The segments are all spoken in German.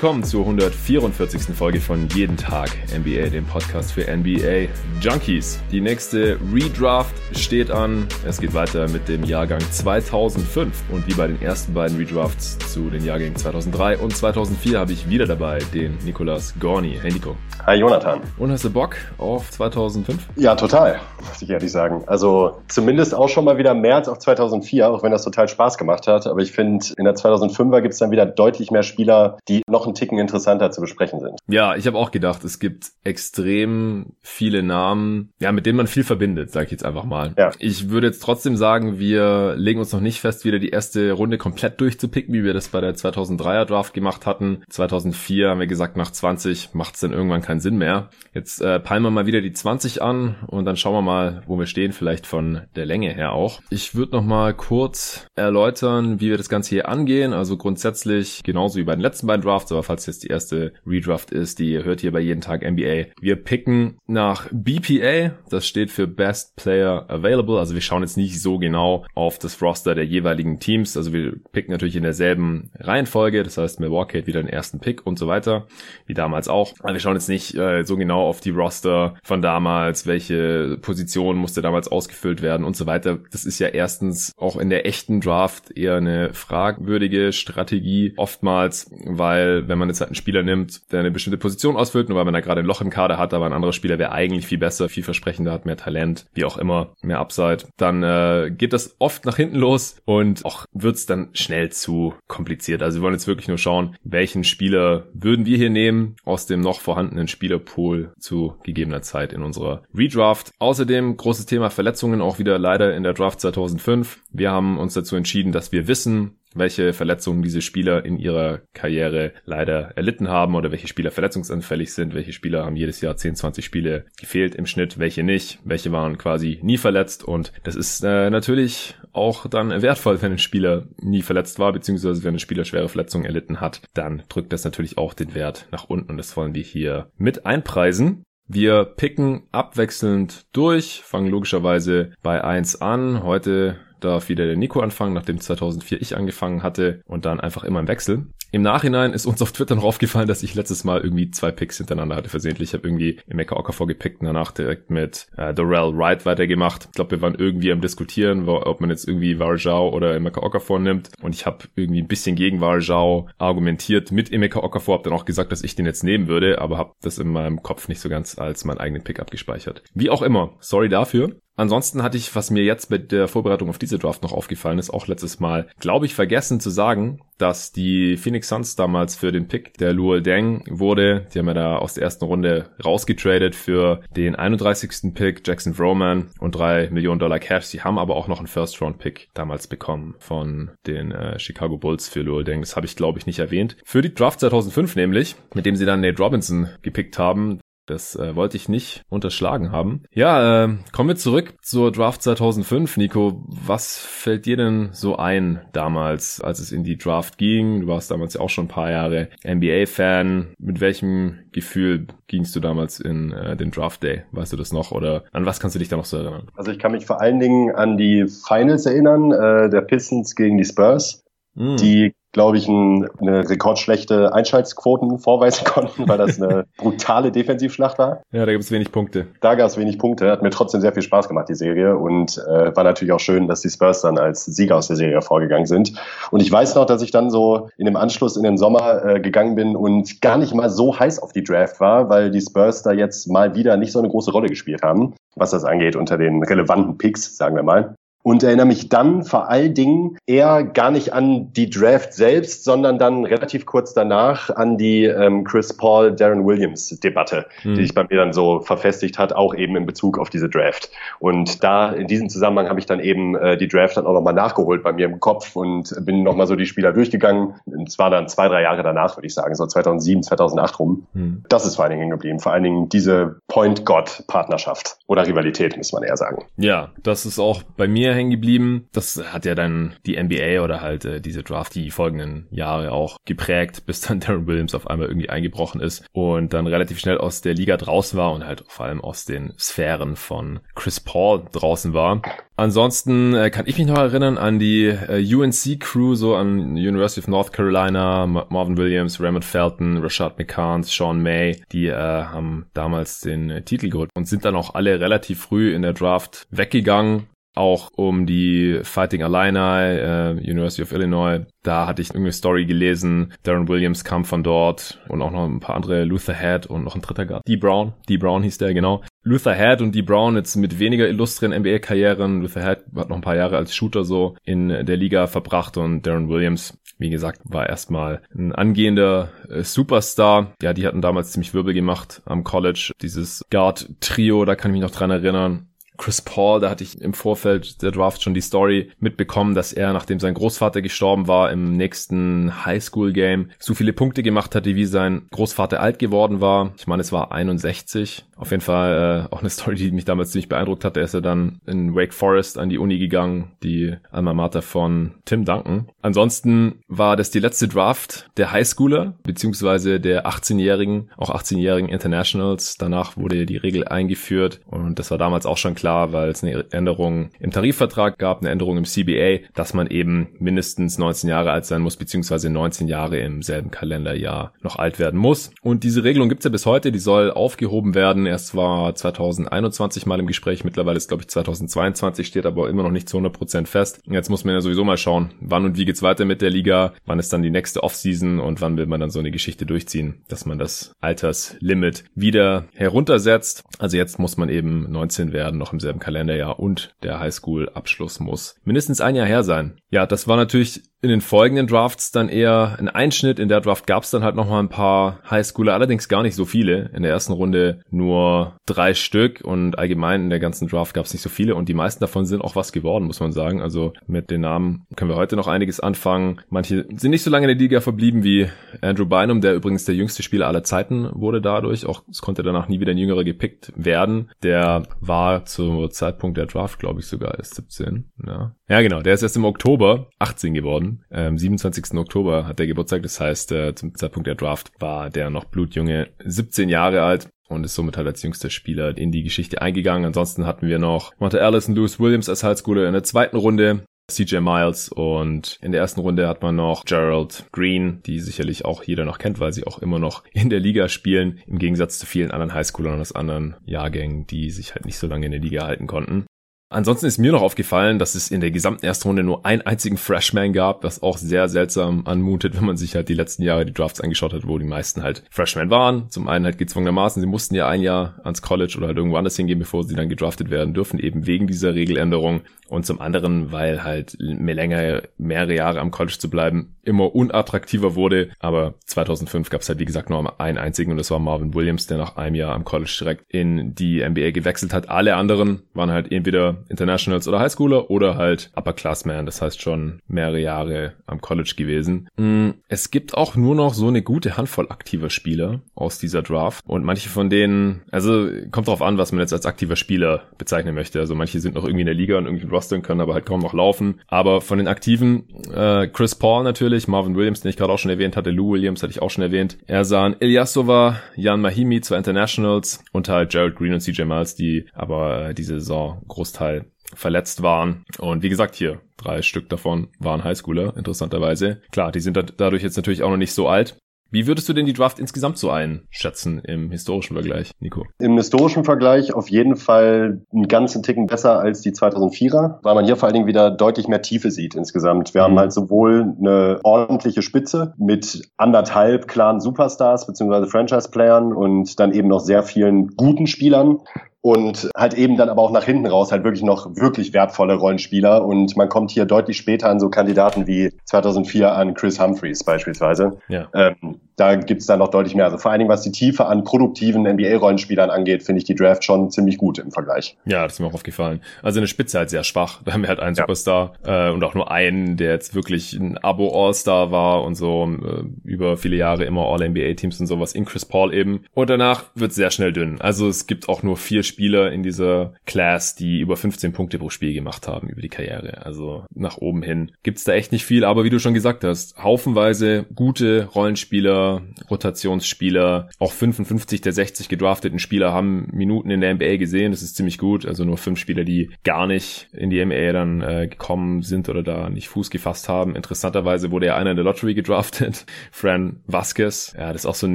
Willkommen zur 144. Folge von Jeden Tag NBA, dem Podcast für NBA Junkies. Die nächste Redraft steht an. Es geht weiter mit dem Jahrgang 2005 und wie bei den ersten beiden Redrafts zu den Jahrgängen 2003 und 2004 habe ich wieder dabei den Nicolas Gorni. Hey Nico. Hi Jonathan. Und hast du Bock auf 2005? Ja, total, muss ich ehrlich sagen. Also zumindest auch schon mal wieder mehr als auf 2004, auch wenn das total Spaß gemacht hat. Aber ich finde, in der 2005er gibt es dann wieder deutlich mehr Spieler, die noch einen Ticken interessanter zu besprechen sind. Ja, ich habe auch gedacht, es gibt extrem viele Namen, ja, mit denen man viel verbindet, sage ich jetzt einfach mal. Ja. Ich würde jetzt trotzdem sagen, wir legen uns noch nicht fest, wieder die erste Runde komplett durchzupicken, wie wir das bei der 2003er Draft gemacht hatten. 2004 haben wir gesagt, nach 20 macht es dann irgendwann keinen Sinn mehr. Jetzt äh, peilen wir mal wieder die 20 an und dann schauen wir mal, wo wir stehen, vielleicht von der Länge her auch. Ich würde noch mal kurz erläutern, wie wir das Ganze hier angehen. Also grundsätzlich genauso wie bei den letzten beiden Drafts, aber falls jetzt die erste Redraft ist, die hört ihr bei jeden Tag NBA. Wir picken nach BPA, das steht für Best Player Available. Also wir schauen jetzt nicht so genau auf das Roster der jeweiligen Teams. Also wir picken natürlich in derselben Reihenfolge. Das heißt, Milwaukee hat wieder den ersten Pick und so weiter, wie damals auch. Aber wir schauen jetzt nicht äh, so genau auf die Roster von damals, welche Position musste damals ausgefüllt werden und so weiter. Das ist ja erstens auch in der echten Draft eher eine fragwürdige Strategie oftmals, weil wenn man jetzt halt einen Spieler nimmt, der eine bestimmte Position ausfüllt, nur weil man da gerade ein Loch im Kader hat, aber ein anderer Spieler wäre eigentlich viel besser, vielversprechender, hat mehr Talent, wie auch immer, mehr Upside, dann äh, geht das oft nach hinten los und auch wird's dann schnell zu kompliziert. Also wir wollen jetzt wirklich nur schauen, welchen Spieler würden wir hier nehmen aus dem noch vorhandenen Spielerpool zu gegebener Zeit in unserer Redraft. Außerdem großes Thema Verletzungen auch wieder leider in der Draft 2005. Wir haben uns dazu entschieden, dass wir wissen, welche Verletzungen diese Spieler in ihrer Karriere leider erlitten haben oder welche Spieler verletzungsanfällig sind, welche Spieler haben jedes Jahr 10, 20 Spiele gefehlt im Schnitt, welche nicht, welche waren quasi nie verletzt und das ist äh, natürlich auch dann wertvoll, wenn ein Spieler nie verletzt war, beziehungsweise wenn ein Spieler schwere Verletzungen erlitten hat, dann drückt das natürlich auch den Wert nach unten und das wollen wir hier mit einpreisen. Wir picken abwechselnd durch, fangen logischerweise bei eins an. Heute darf wieder der Nico anfangen, nachdem 2004 ich angefangen hatte und dann einfach immer im Wechsel. Im Nachhinein ist uns auf Twitter noch aufgefallen, dass ich letztes Mal irgendwie zwei Picks hintereinander hatte versehentlich. Ich habe irgendwie Emeka Okafor gepickt und danach direkt mit äh, Dorel Wright weitergemacht. Ich glaube, wir waren irgendwie am diskutieren, ob man jetzt irgendwie Varjao oder Emeka Okafor nimmt und ich habe irgendwie ein bisschen gegen Varjao argumentiert mit Emeka Okafor, habe dann auch gesagt, dass ich den jetzt nehmen würde, aber habe das in meinem Kopf nicht so ganz als meinen eigenen Pick abgespeichert. Wie auch immer, sorry dafür. Ansonsten hatte ich, was mir jetzt mit der Vorbereitung auf diese Draft noch aufgefallen ist, auch letztes Mal, glaube ich, vergessen zu sagen, dass die Phoenix Suns damals für den Pick der Luol Deng wurde. Die haben ja da aus der ersten Runde rausgetradet für den 31. Pick Jackson Vroman und drei Millionen Dollar Cash. Sie haben aber auch noch einen First-Round-Pick damals bekommen von den äh, Chicago Bulls für Luol Deng. Das habe ich, glaube ich, nicht erwähnt. Für die Draft 2005 nämlich, mit dem sie dann Nate Robinson gepickt haben, das äh, wollte ich nicht unterschlagen haben. Ja, äh, kommen wir zurück zur Draft 2005. Nico, was fällt dir denn so ein damals, als es in die Draft ging? Du warst damals ja auch schon ein paar Jahre NBA-Fan. Mit welchem Gefühl gingst du damals in äh, den Draft Day? Weißt du das noch? Oder an was kannst du dich da noch so erinnern? Also ich kann mich vor allen Dingen an die Finals erinnern, äh, der Pistons gegen die Spurs. Mm. Die glaube ich, ein, eine rekordschlechte Einschaltquoten vorweisen konnten, weil das eine brutale Defensivschlacht war. Ja, da gibt es wenig Punkte. Da gab es wenig Punkte. Hat mir trotzdem sehr viel Spaß gemacht, die Serie. Und äh, war natürlich auch schön, dass die Spurs dann als Sieger aus der Serie hervorgegangen sind. Und ich weiß noch, dass ich dann so in dem Anschluss in den Sommer äh, gegangen bin und gar nicht mal so heiß auf die Draft war, weil die Spurs da jetzt mal wieder nicht so eine große Rolle gespielt haben, was das angeht unter den relevanten Picks, sagen wir mal und erinnere mich dann vor allen Dingen eher gar nicht an die Draft selbst, sondern dann relativ kurz danach an die ähm, Chris Paul, Darren Williams Debatte, mhm. die sich bei mir dann so verfestigt hat, auch eben in Bezug auf diese Draft. Und da in diesem Zusammenhang habe ich dann eben äh, die Draft dann auch nochmal nachgeholt bei mir im Kopf und bin nochmal so die Spieler durchgegangen. Und zwar dann zwei, drei Jahre danach, würde ich sagen, so 2007, 2008 rum. Mhm. Das ist vor allen Dingen geblieben. Vor allen Dingen diese Point God Partnerschaft oder Rivalität, muss man eher sagen. Ja, das ist auch bei mir mir hängen geblieben. Das hat ja dann die NBA oder halt äh, diese Draft die folgenden Jahre auch geprägt, bis dann Darren Williams auf einmal irgendwie eingebrochen ist und dann relativ schnell aus der Liga draußen war und halt vor allem aus den Sphären von Chris Paul draußen war. Ansonsten äh, kann ich mich noch erinnern an die äh, UNC-Crew, so an University of North Carolina, Marvin Williams, Raymond Felton, Rashad McCants, Sean May, die äh, haben damals den äh, Titel geholt und sind dann auch alle relativ früh in der Draft weggegangen auch um die Fighting Illini, äh, University of Illinois. Da hatte ich irgendeine Story gelesen. Darren Williams kam von dort und auch noch ein paar andere, Luther Head und noch ein dritter Guard. D. Brown, D. Brown hieß der, genau. Luther Head und D. Brown jetzt mit weniger illustren NBA-Karrieren. Luther Head hat noch ein paar Jahre als Shooter so in der Liga verbracht und Darren Williams wie gesagt, war erstmal ein angehender äh, Superstar. Ja, die hatten damals ziemlich Wirbel gemacht am College. Dieses Guard-Trio, da kann ich mich noch dran erinnern. Chris Paul, da hatte ich im Vorfeld der Draft schon die Story mitbekommen, dass er, nachdem sein Großvater gestorben war, im nächsten Highschool-Game so viele Punkte gemacht hatte, wie sein Großvater alt geworden war. Ich meine, es war 61. Auf jeden Fall äh, auch eine Story, die mich damals ziemlich beeindruckt hat. Er ist ja dann in Wake Forest an die Uni gegangen, die Alma Mater von Tim Duncan. Ansonsten war das die letzte Draft der Highschooler, beziehungsweise der 18-jährigen, auch 18-jährigen Internationals. Danach wurde die Regel eingeführt und das war damals auch schon klar, klar, weil es eine Änderung im Tarifvertrag gab, eine Änderung im CBA, dass man eben mindestens 19 Jahre alt sein muss, beziehungsweise 19 Jahre im selben Kalenderjahr noch alt werden muss. Und diese Regelung gibt's ja bis heute, die soll aufgehoben werden. Erst war 2021 mal im Gespräch, mittlerweile ist glaube ich 2022, steht aber immer noch nicht zu 100% fest. Jetzt muss man ja sowieso mal schauen, wann und wie geht's weiter mit der Liga, wann ist dann die nächste Offseason und wann will man dann so eine Geschichte durchziehen, dass man das Alterslimit wieder heruntersetzt. Also jetzt muss man eben 19 werden, noch im selben Kalenderjahr und der Highschool-Abschluss muss mindestens ein Jahr her sein. Ja, das war natürlich in den folgenden Drafts dann eher ein Einschnitt. In der Draft gab es dann halt nochmal ein paar Highschooler, allerdings gar nicht so viele. In der ersten Runde nur drei Stück und allgemein in der ganzen Draft gab es nicht so viele und die meisten davon sind auch was geworden, muss man sagen. Also mit den Namen können wir heute noch einiges anfangen. Manche sind nicht so lange in der Liga verblieben wie Andrew Bynum, der übrigens der jüngste Spieler aller Zeiten wurde dadurch. Auch es konnte danach nie wieder ein jüngerer gepickt werden. Der war zum Zeitpunkt der Draft, glaube ich, sogar erst 17. Ja. Ja, genau. Der ist erst im Oktober 18 geworden. Ähm, 27. Oktober hat der Geburtstag, das heißt, äh, zum Zeitpunkt der Draft war der noch blutjunge 17 Jahre alt und ist somit halt als jüngster Spieler in die Geschichte eingegangen. Ansonsten hatten wir noch Monte Allison, Lewis Williams als Highschooler in der zweiten Runde. CJ Miles und in der ersten Runde hat man noch Gerald Green, die sicherlich auch jeder noch kennt, weil sie auch immer noch in der Liga spielen, im Gegensatz zu vielen anderen Highschoolern aus anderen Jahrgängen, die sich halt nicht so lange in der Liga halten konnten. Ansonsten ist mir noch aufgefallen, dass es in der gesamten ersten Runde nur einen einzigen Freshman gab, was auch sehr seltsam anmutet, wenn man sich halt die letzten Jahre die Drafts angeschaut hat, wo die meisten halt Freshmen waren. Zum einen halt gezwungenermaßen, sie mussten ja ein Jahr ans College oder halt irgendwo anders hingehen, bevor sie dann gedraftet werden dürfen, eben wegen dieser Regeländerung. Und zum anderen, weil halt mehr länger, mehrere Jahre am College zu bleiben, immer unattraktiver wurde. Aber 2005 gab es halt, wie gesagt, nur einen einzigen und das war Marvin Williams, der nach einem Jahr am College direkt in die NBA gewechselt hat. Alle anderen waren halt entweder Internationals oder Highschooler oder halt Upperclassman, das heißt schon mehrere Jahre am College gewesen. Mm, es gibt auch nur noch so eine gute Handvoll aktiver Spieler aus dieser Draft und manche von denen, also kommt drauf an, was man jetzt als aktiver Spieler bezeichnen möchte. Also manche sind noch irgendwie in der Liga und irgendwie Roster können aber halt kaum noch laufen. Aber von den aktiven, äh, Chris Paul natürlich, Marvin Williams, den ich gerade auch schon erwähnt hatte, Lou Williams hatte ich auch schon erwähnt. Ersan Ilyasova, Jan Mahimi, zwei Internationals und halt Gerald Green und CJ Miles, die aber äh, diese Saison Großteil verletzt waren. Und wie gesagt, hier drei Stück davon waren Highschooler, interessanterweise. Klar, die sind dadurch jetzt natürlich auch noch nicht so alt. Wie würdest du denn die Draft insgesamt so einschätzen im historischen Vergleich, Nico? Im historischen Vergleich auf jeden Fall einen ganzen Ticken besser als die 2004er, weil man hier vor allen Dingen wieder deutlich mehr Tiefe sieht insgesamt. Wir mhm. haben halt sowohl eine ordentliche Spitze mit anderthalb klaren Superstars bzw. Franchise-Playern und dann eben noch sehr vielen guten Spielern und halt eben dann aber auch nach hinten raus halt wirklich noch wirklich wertvolle Rollenspieler und man kommt hier deutlich später an so Kandidaten wie 2004 an Chris Humphreys beispielsweise. Ja. Ähm, da gibt's dann noch deutlich mehr. Also vor allen Dingen, was die Tiefe an produktiven NBA-Rollenspielern angeht, finde ich die Draft schon ziemlich gut im Vergleich. Ja, das ist mir auch aufgefallen. Also eine Spitze halt sehr schwach. Da haben wir halt einen ja. Superstar äh, und auch nur einen, der jetzt wirklich ein Abo-All-Star war und so äh, über viele Jahre immer All-NBA-Teams und sowas in Chris Paul eben. Und danach wird sehr schnell dünn. Also es gibt auch nur vier Spieler in dieser Class, die über 15 Punkte pro Spiel gemacht haben über die Karriere. Also nach oben hin gibt's da echt nicht viel, aber wie du schon gesagt hast, haufenweise gute Rollenspieler, Rotationsspieler, auch 55 der 60 gedrafteten Spieler haben Minuten in der NBA gesehen. Das ist ziemlich gut. Also nur fünf Spieler, die gar nicht in die NBA dann äh, gekommen sind oder da nicht Fuß gefasst haben. Interessanterweise wurde ja einer in der Lottery gedraftet, Fran Vasquez. Ja, das ist auch so ein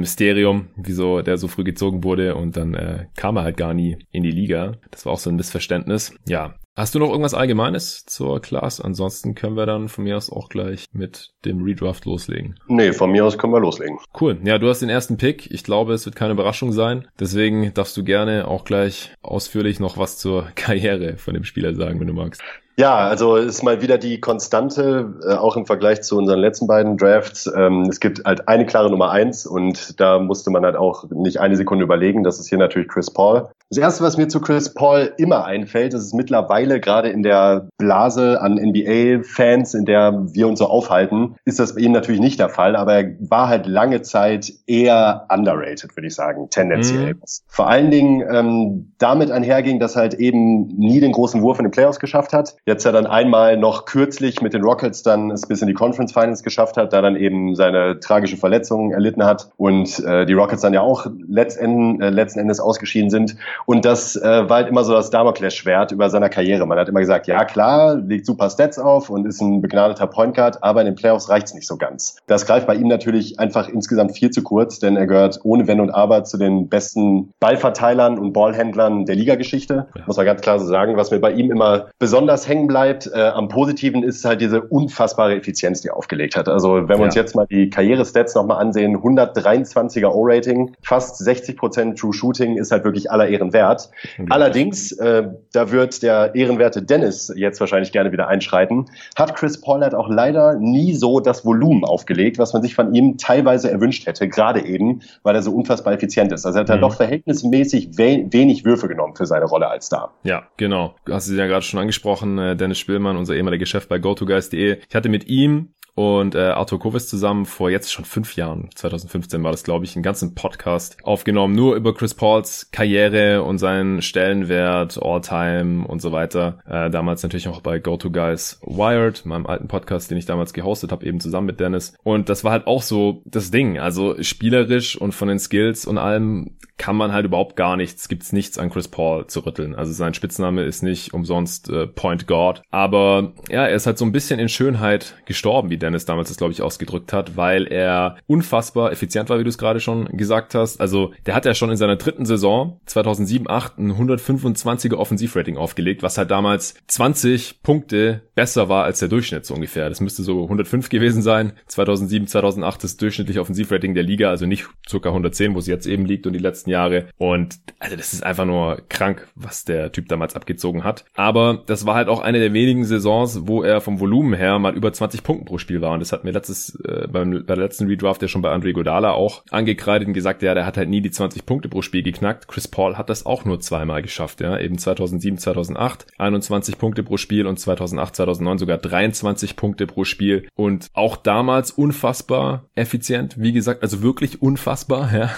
Mysterium, wieso der so früh gezogen wurde und dann äh, kam er halt gar nie in die Liga. Das war auch so ein Missverständnis. Ja, Hast du noch irgendwas Allgemeines zur Class? Ansonsten können wir dann von mir aus auch gleich mit dem Redraft loslegen. Nee, von mir aus können wir loslegen. Cool. Ja, du hast den ersten Pick. Ich glaube, es wird keine Überraschung sein. Deswegen darfst du gerne auch gleich ausführlich noch was zur Karriere von dem Spieler sagen, wenn du magst. Ja, also ist mal wieder die Konstante, äh, auch im Vergleich zu unseren letzten beiden Drafts. Ähm, es gibt halt eine klare Nummer eins und da musste man halt auch nicht eine Sekunde überlegen. Das ist hier natürlich Chris Paul. Das erste, was mir zu Chris Paul immer einfällt, das ist mittlerweile gerade in der Blase an NBA-Fans, in der wir uns so aufhalten, ist das bei ihm natürlich nicht der Fall, aber er war halt lange Zeit eher underrated, würde ich sagen, tendenziell. Mhm. Vor allen Dingen ähm, damit einherging, dass er halt eben nie den großen Wurf in den Playoffs geschafft hat. Jetzt ja dann einmal noch kürzlich mit den Rockets dann es bis in die Conference Finals geschafft hat, da dann eben seine tragische Verletzung erlitten hat und äh, die Rockets dann ja auch letzten, äh, letzten Endes ausgeschieden sind. Und das äh, war halt immer so das Damoklesschwert über seiner Karriere. Man hat immer gesagt, ja klar, legt super Stats auf und ist ein begnadeter Point Guard, aber in den Playoffs reicht's nicht so ganz. Das greift bei ihm natürlich einfach insgesamt viel zu kurz, denn er gehört ohne Wenn und Aber zu den besten Ballverteilern und Ballhändlern der Ligageschichte. Ja. Muss man ganz klar so sagen. Was mir bei ihm immer besonders hängen bleibt, äh, am Positiven ist halt diese unfassbare Effizienz, die er aufgelegt hat. Also wenn wir ja. uns jetzt mal die Karriere-Stats nochmal ansehen, 123er O-Rating, fast 60 Prozent True Shooting ist halt wirklich aller Ehren wert. Mhm. Allerdings, äh, da wird der ehrenwerte Dennis jetzt wahrscheinlich gerne wieder einschreiten, hat Chris Paul halt auch leider nie so das Volumen aufgelegt, was man sich von ihm teilweise erwünscht hätte, gerade eben, weil er so unfassbar effizient ist. Also er hat mhm. doch verhältnismäßig we wenig Würfe genommen für seine Rolle als Star. Ja, genau. Du hast es ja gerade schon angesprochen, äh, Dennis Spielmann, unser ehemaliger Chef bei GoToGuys.de. Ich hatte mit ihm und äh, Arthur Kovis zusammen vor jetzt schon fünf Jahren, 2015 war das, glaube ich, einen ganzen Podcast aufgenommen, nur über Chris Pauls Karriere und seinen Stellenwert, All-Time und so weiter. Äh, damals natürlich auch bei Go To Guys Wired, meinem alten Podcast, den ich damals gehostet habe, eben zusammen mit Dennis. Und das war halt auch so das Ding. Also spielerisch und von den Skills und allem kann man halt überhaupt gar nichts, gibt's nichts an Chris Paul zu rütteln. Also sein Spitzname ist nicht umsonst äh, Point God. Aber ja, er ist halt so ein bisschen in Schönheit gestorben, wie Dennis damals das, glaube ich, ausgedrückt hat, weil er unfassbar effizient war, wie du es gerade schon gesagt hast. Also der hat ja schon in seiner dritten Saison 2007, 8 ein 125er Offensivrating aufgelegt, was halt damals 20 Punkte besser war als der Durchschnitt so ungefähr. Das müsste so 105 gewesen sein. 2007, 2008 das durchschnittliche Offensivrating der Liga, also nicht circa 110, wo es jetzt eben liegt und die letzten Jahre. Und also das ist einfach nur krank, was der Typ damals abgezogen hat. Aber das war halt auch eine der wenigen Saisons, wo er vom Volumen her mal über 20 Punkten pro Spiel war. Und das hat mir letztes, äh, beim, bei der letzten Redraft ja schon bei Andre Godala auch angekreidet und gesagt, ja, der hat halt nie die 20 Punkte pro Spiel geknackt. Chris Paul hat das auch nur zweimal geschafft, ja. Eben 2007, 2008, 21 Punkte pro Spiel und 2008, 2009 sogar 23 Punkte pro Spiel. Und auch damals unfassbar effizient. Wie gesagt, also wirklich unfassbar, ja.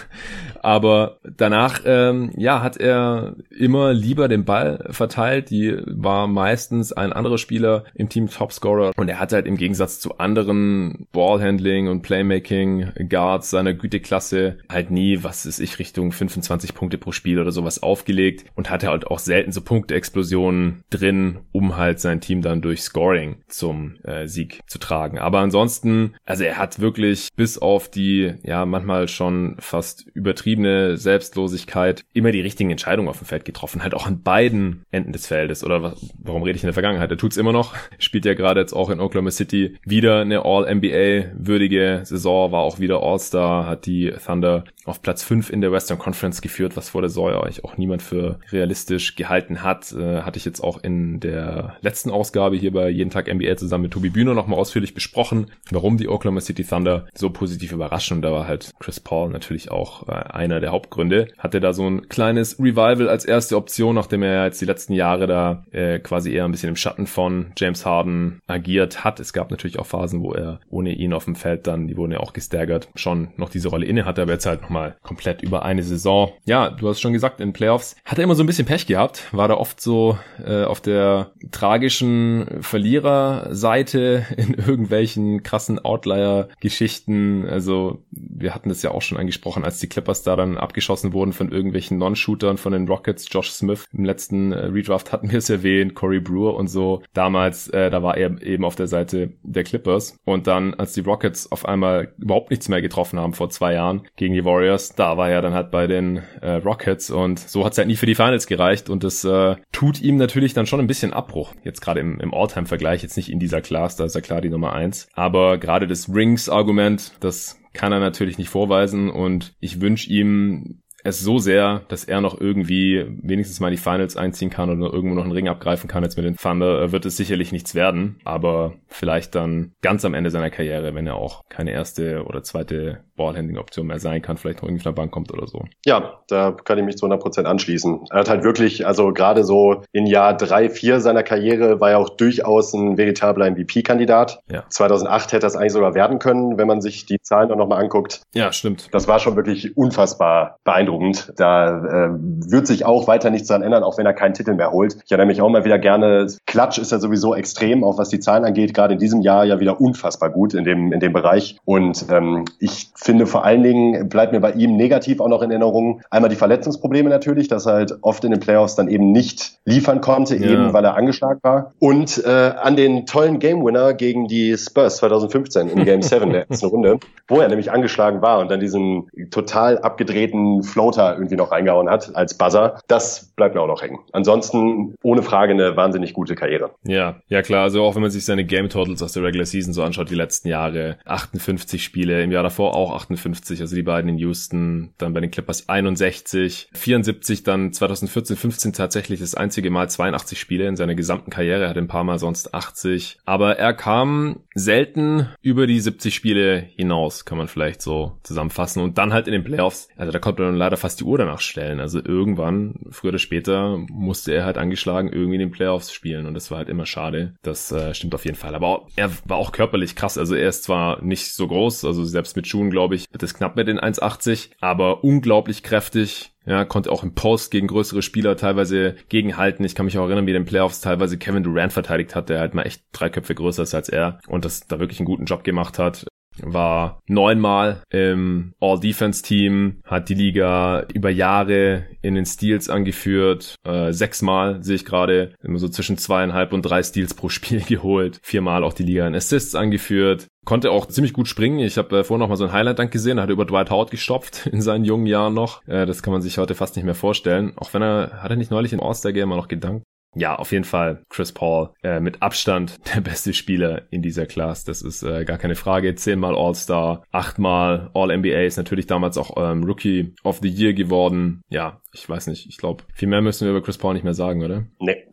Aber danach, ähm, ja, hat er immer lieber den Ball verteilt. Die war meistens ein anderer Spieler im Team Topscorer. Und er hat halt im Gegensatz zu anderen Ballhandling und Playmaking Guards seiner Güteklasse halt nie, was ist ich, Richtung 25 Punkte pro Spiel oder sowas aufgelegt und hatte halt auch selten so Punktexplosionen drin, um halt sein Team dann durch Scoring zum äh, Sieg zu tragen. Aber ansonsten, also er hat wirklich bis auf die, ja, manchmal schon fast übertriebene Selbstlosigkeit immer die richtigen Entscheidungen auf dem Feld getroffen. Halt auch an beiden Enden des Feldes. Oder was, warum rede ich in der Vergangenheit? Er tut's immer noch. Spielt ja gerade jetzt auch in Oklahoma City wieder eine All-NBA-würdige Saison, war auch wieder All-Star, hat die Thunder auf Platz 5 in der Western Conference geführt, was vor der Saison eigentlich auch niemand für realistisch gehalten hat. Äh, hatte ich jetzt auch in der letzten Ausgabe hier bei Jeden Tag NBA zusammen mit Tobi Bühner nochmal ausführlich besprochen, warum die Oklahoma City Thunder so positiv überraschen. Und da war halt Chris Paul natürlich auch äh, einer der Hauptgründe Gründe. Hatte da so ein kleines Revival als erste Option, nachdem er jetzt die letzten Jahre da äh, quasi eher ein bisschen im Schatten von James Harden agiert hat. Es gab natürlich auch Phasen, wo er ohne ihn auf dem Feld dann, die wurden ja auch gestaggert, schon noch diese Rolle inne hatte, aber jetzt halt nochmal komplett über eine Saison. Ja, du hast schon gesagt, in Playoffs hat er immer so ein bisschen Pech gehabt, war da oft so äh, auf der tragischen Verliererseite in irgendwelchen krassen Outlier-Geschichten. Also wir hatten das ja auch schon angesprochen, als die Clippers da dann abgeschossen wurden von irgendwelchen Non-Shootern von den Rockets, Josh Smith. Im letzten äh, Redraft hatten wir es erwähnt, Corey Brewer und so. Damals, äh, da war er eben auf der Seite der Clippers. Und dann, als die Rockets auf einmal überhaupt nichts mehr getroffen haben vor zwei Jahren gegen die Warriors, da war er dann halt bei den äh, Rockets und so hat es halt nie für die Finals gereicht und das äh, tut ihm natürlich dann schon ein bisschen Abbruch. Jetzt gerade im, im All-Time-Vergleich, jetzt nicht in dieser Class, da ist er klar die Nummer eins. Aber gerade das Rings-Argument, das kann er natürlich nicht vorweisen und ich wünsche ihm es so sehr, dass er noch irgendwie wenigstens mal die Finals einziehen kann oder irgendwo noch einen Ring abgreifen kann jetzt mit den Thunder, wird es sicherlich nichts werden. Aber vielleicht dann ganz am Ende seiner Karriere, wenn er auch keine erste oder zweite Ballhandling-Option mehr sein kann, vielleicht noch irgendwie von der Bank kommt oder so. Ja, da kann ich mich zu 100% anschließen. Er hat halt wirklich, also gerade so in Jahr drei, vier seiner Karriere war er auch durchaus ein veritabler MVP-Kandidat. Ja. 2008 hätte das eigentlich sogar werden können, wenn man sich die Zahlen dann nochmal anguckt. Ja, stimmt. Das war schon wirklich unfassbar beeindruckend. Da äh, wird sich auch weiter nichts dran ändern, auch wenn er keinen Titel mehr holt. Ich erinnere mich auch mal wieder gerne, Klatsch ist ja sowieso extrem, auch was die Zahlen angeht, gerade in diesem Jahr ja wieder unfassbar gut in dem, in dem Bereich. Und ähm, ich finde vor allen Dingen, bleibt mir bei ihm negativ auch noch in Erinnerung, einmal die Verletzungsprobleme natürlich, dass er halt oft in den Playoffs dann eben nicht liefern konnte, ja. eben weil er angeschlagen war. Und äh, an den tollen Game Winner gegen die Spurs 2015 in Game 7 der ersten Runde, wo er nämlich angeschlagen war und dann diesen total abgedrehten Floater irgendwie noch reingehauen hat als Buzzer. Das bleibt mir auch noch hängen. Ansonsten ohne Frage eine wahnsinnig gute Karriere. Ja, ja klar. Also auch wenn man sich seine Game Totals aus der Regular Season so anschaut, die letzten Jahre, 58 Spiele, im Jahr davor auch 58, also die beiden in Houston, dann bei den Clippers 61, 74 dann 2014, 15 tatsächlich das einzige Mal 82 Spiele in seiner gesamten Karriere, er hat ein paar Mal sonst 80, aber er kam selten über die 70 Spiele hinaus, kann man vielleicht so zusammenfassen. Und dann halt in den Playoffs, also da konnte man leider fast die Uhr danach stellen, also irgendwann, früher oder später, musste er halt angeschlagen irgendwie in den Playoffs spielen. Und das war halt immer schade, das äh, stimmt auf jeden Fall, aber er war auch körperlich krass, also er ist zwar nicht so groß, also selbst mit Schuhen, glaube ich, wird es knapp mit den 1,80, aber unglaublich kräftig. Ja, konnte auch im Post gegen größere Spieler teilweise gegenhalten. Ich kann mich auch erinnern, wie den Playoffs teilweise Kevin Durant verteidigt hat, der halt mal echt drei Köpfe größer ist als er und das da wirklich einen guten Job gemacht hat war neunmal im All-Defense-Team, hat die Liga über Jahre in den Steals angeführt, äh, sechsmal sehe ich gerade, immer so zwischen zweieinhalb und drei Steals pro Spiel geholt, viermal auch die Liga in Assists angeführt, konnte auch ziemlich gut springen. Ich habe äh, vorhin noch mal so ein Highlight-Dank gesehen, er hat über Dwight Howard gestopft in seinen jungen Jahren noch. Äh, das kann man sich heute fast nicht mehr vorstellen. Auch wenn er, hat er nicht neulich im All-Star-Game noch gedankt? Ja, auf jeden Fall Chris Paul äh, mit Abstand der beste Spieler in dieser Class. Das ist äh, gar keine Frage. Zehnmal All-Star, achtmal All-NBA ist natürlich damals auch ähm, Rookie of the Year geworden. Ja, ich weiß nicht. Ich glaube, viel mehr müssen wir über Chris Paul nicht mehr sagen, oder? Nee.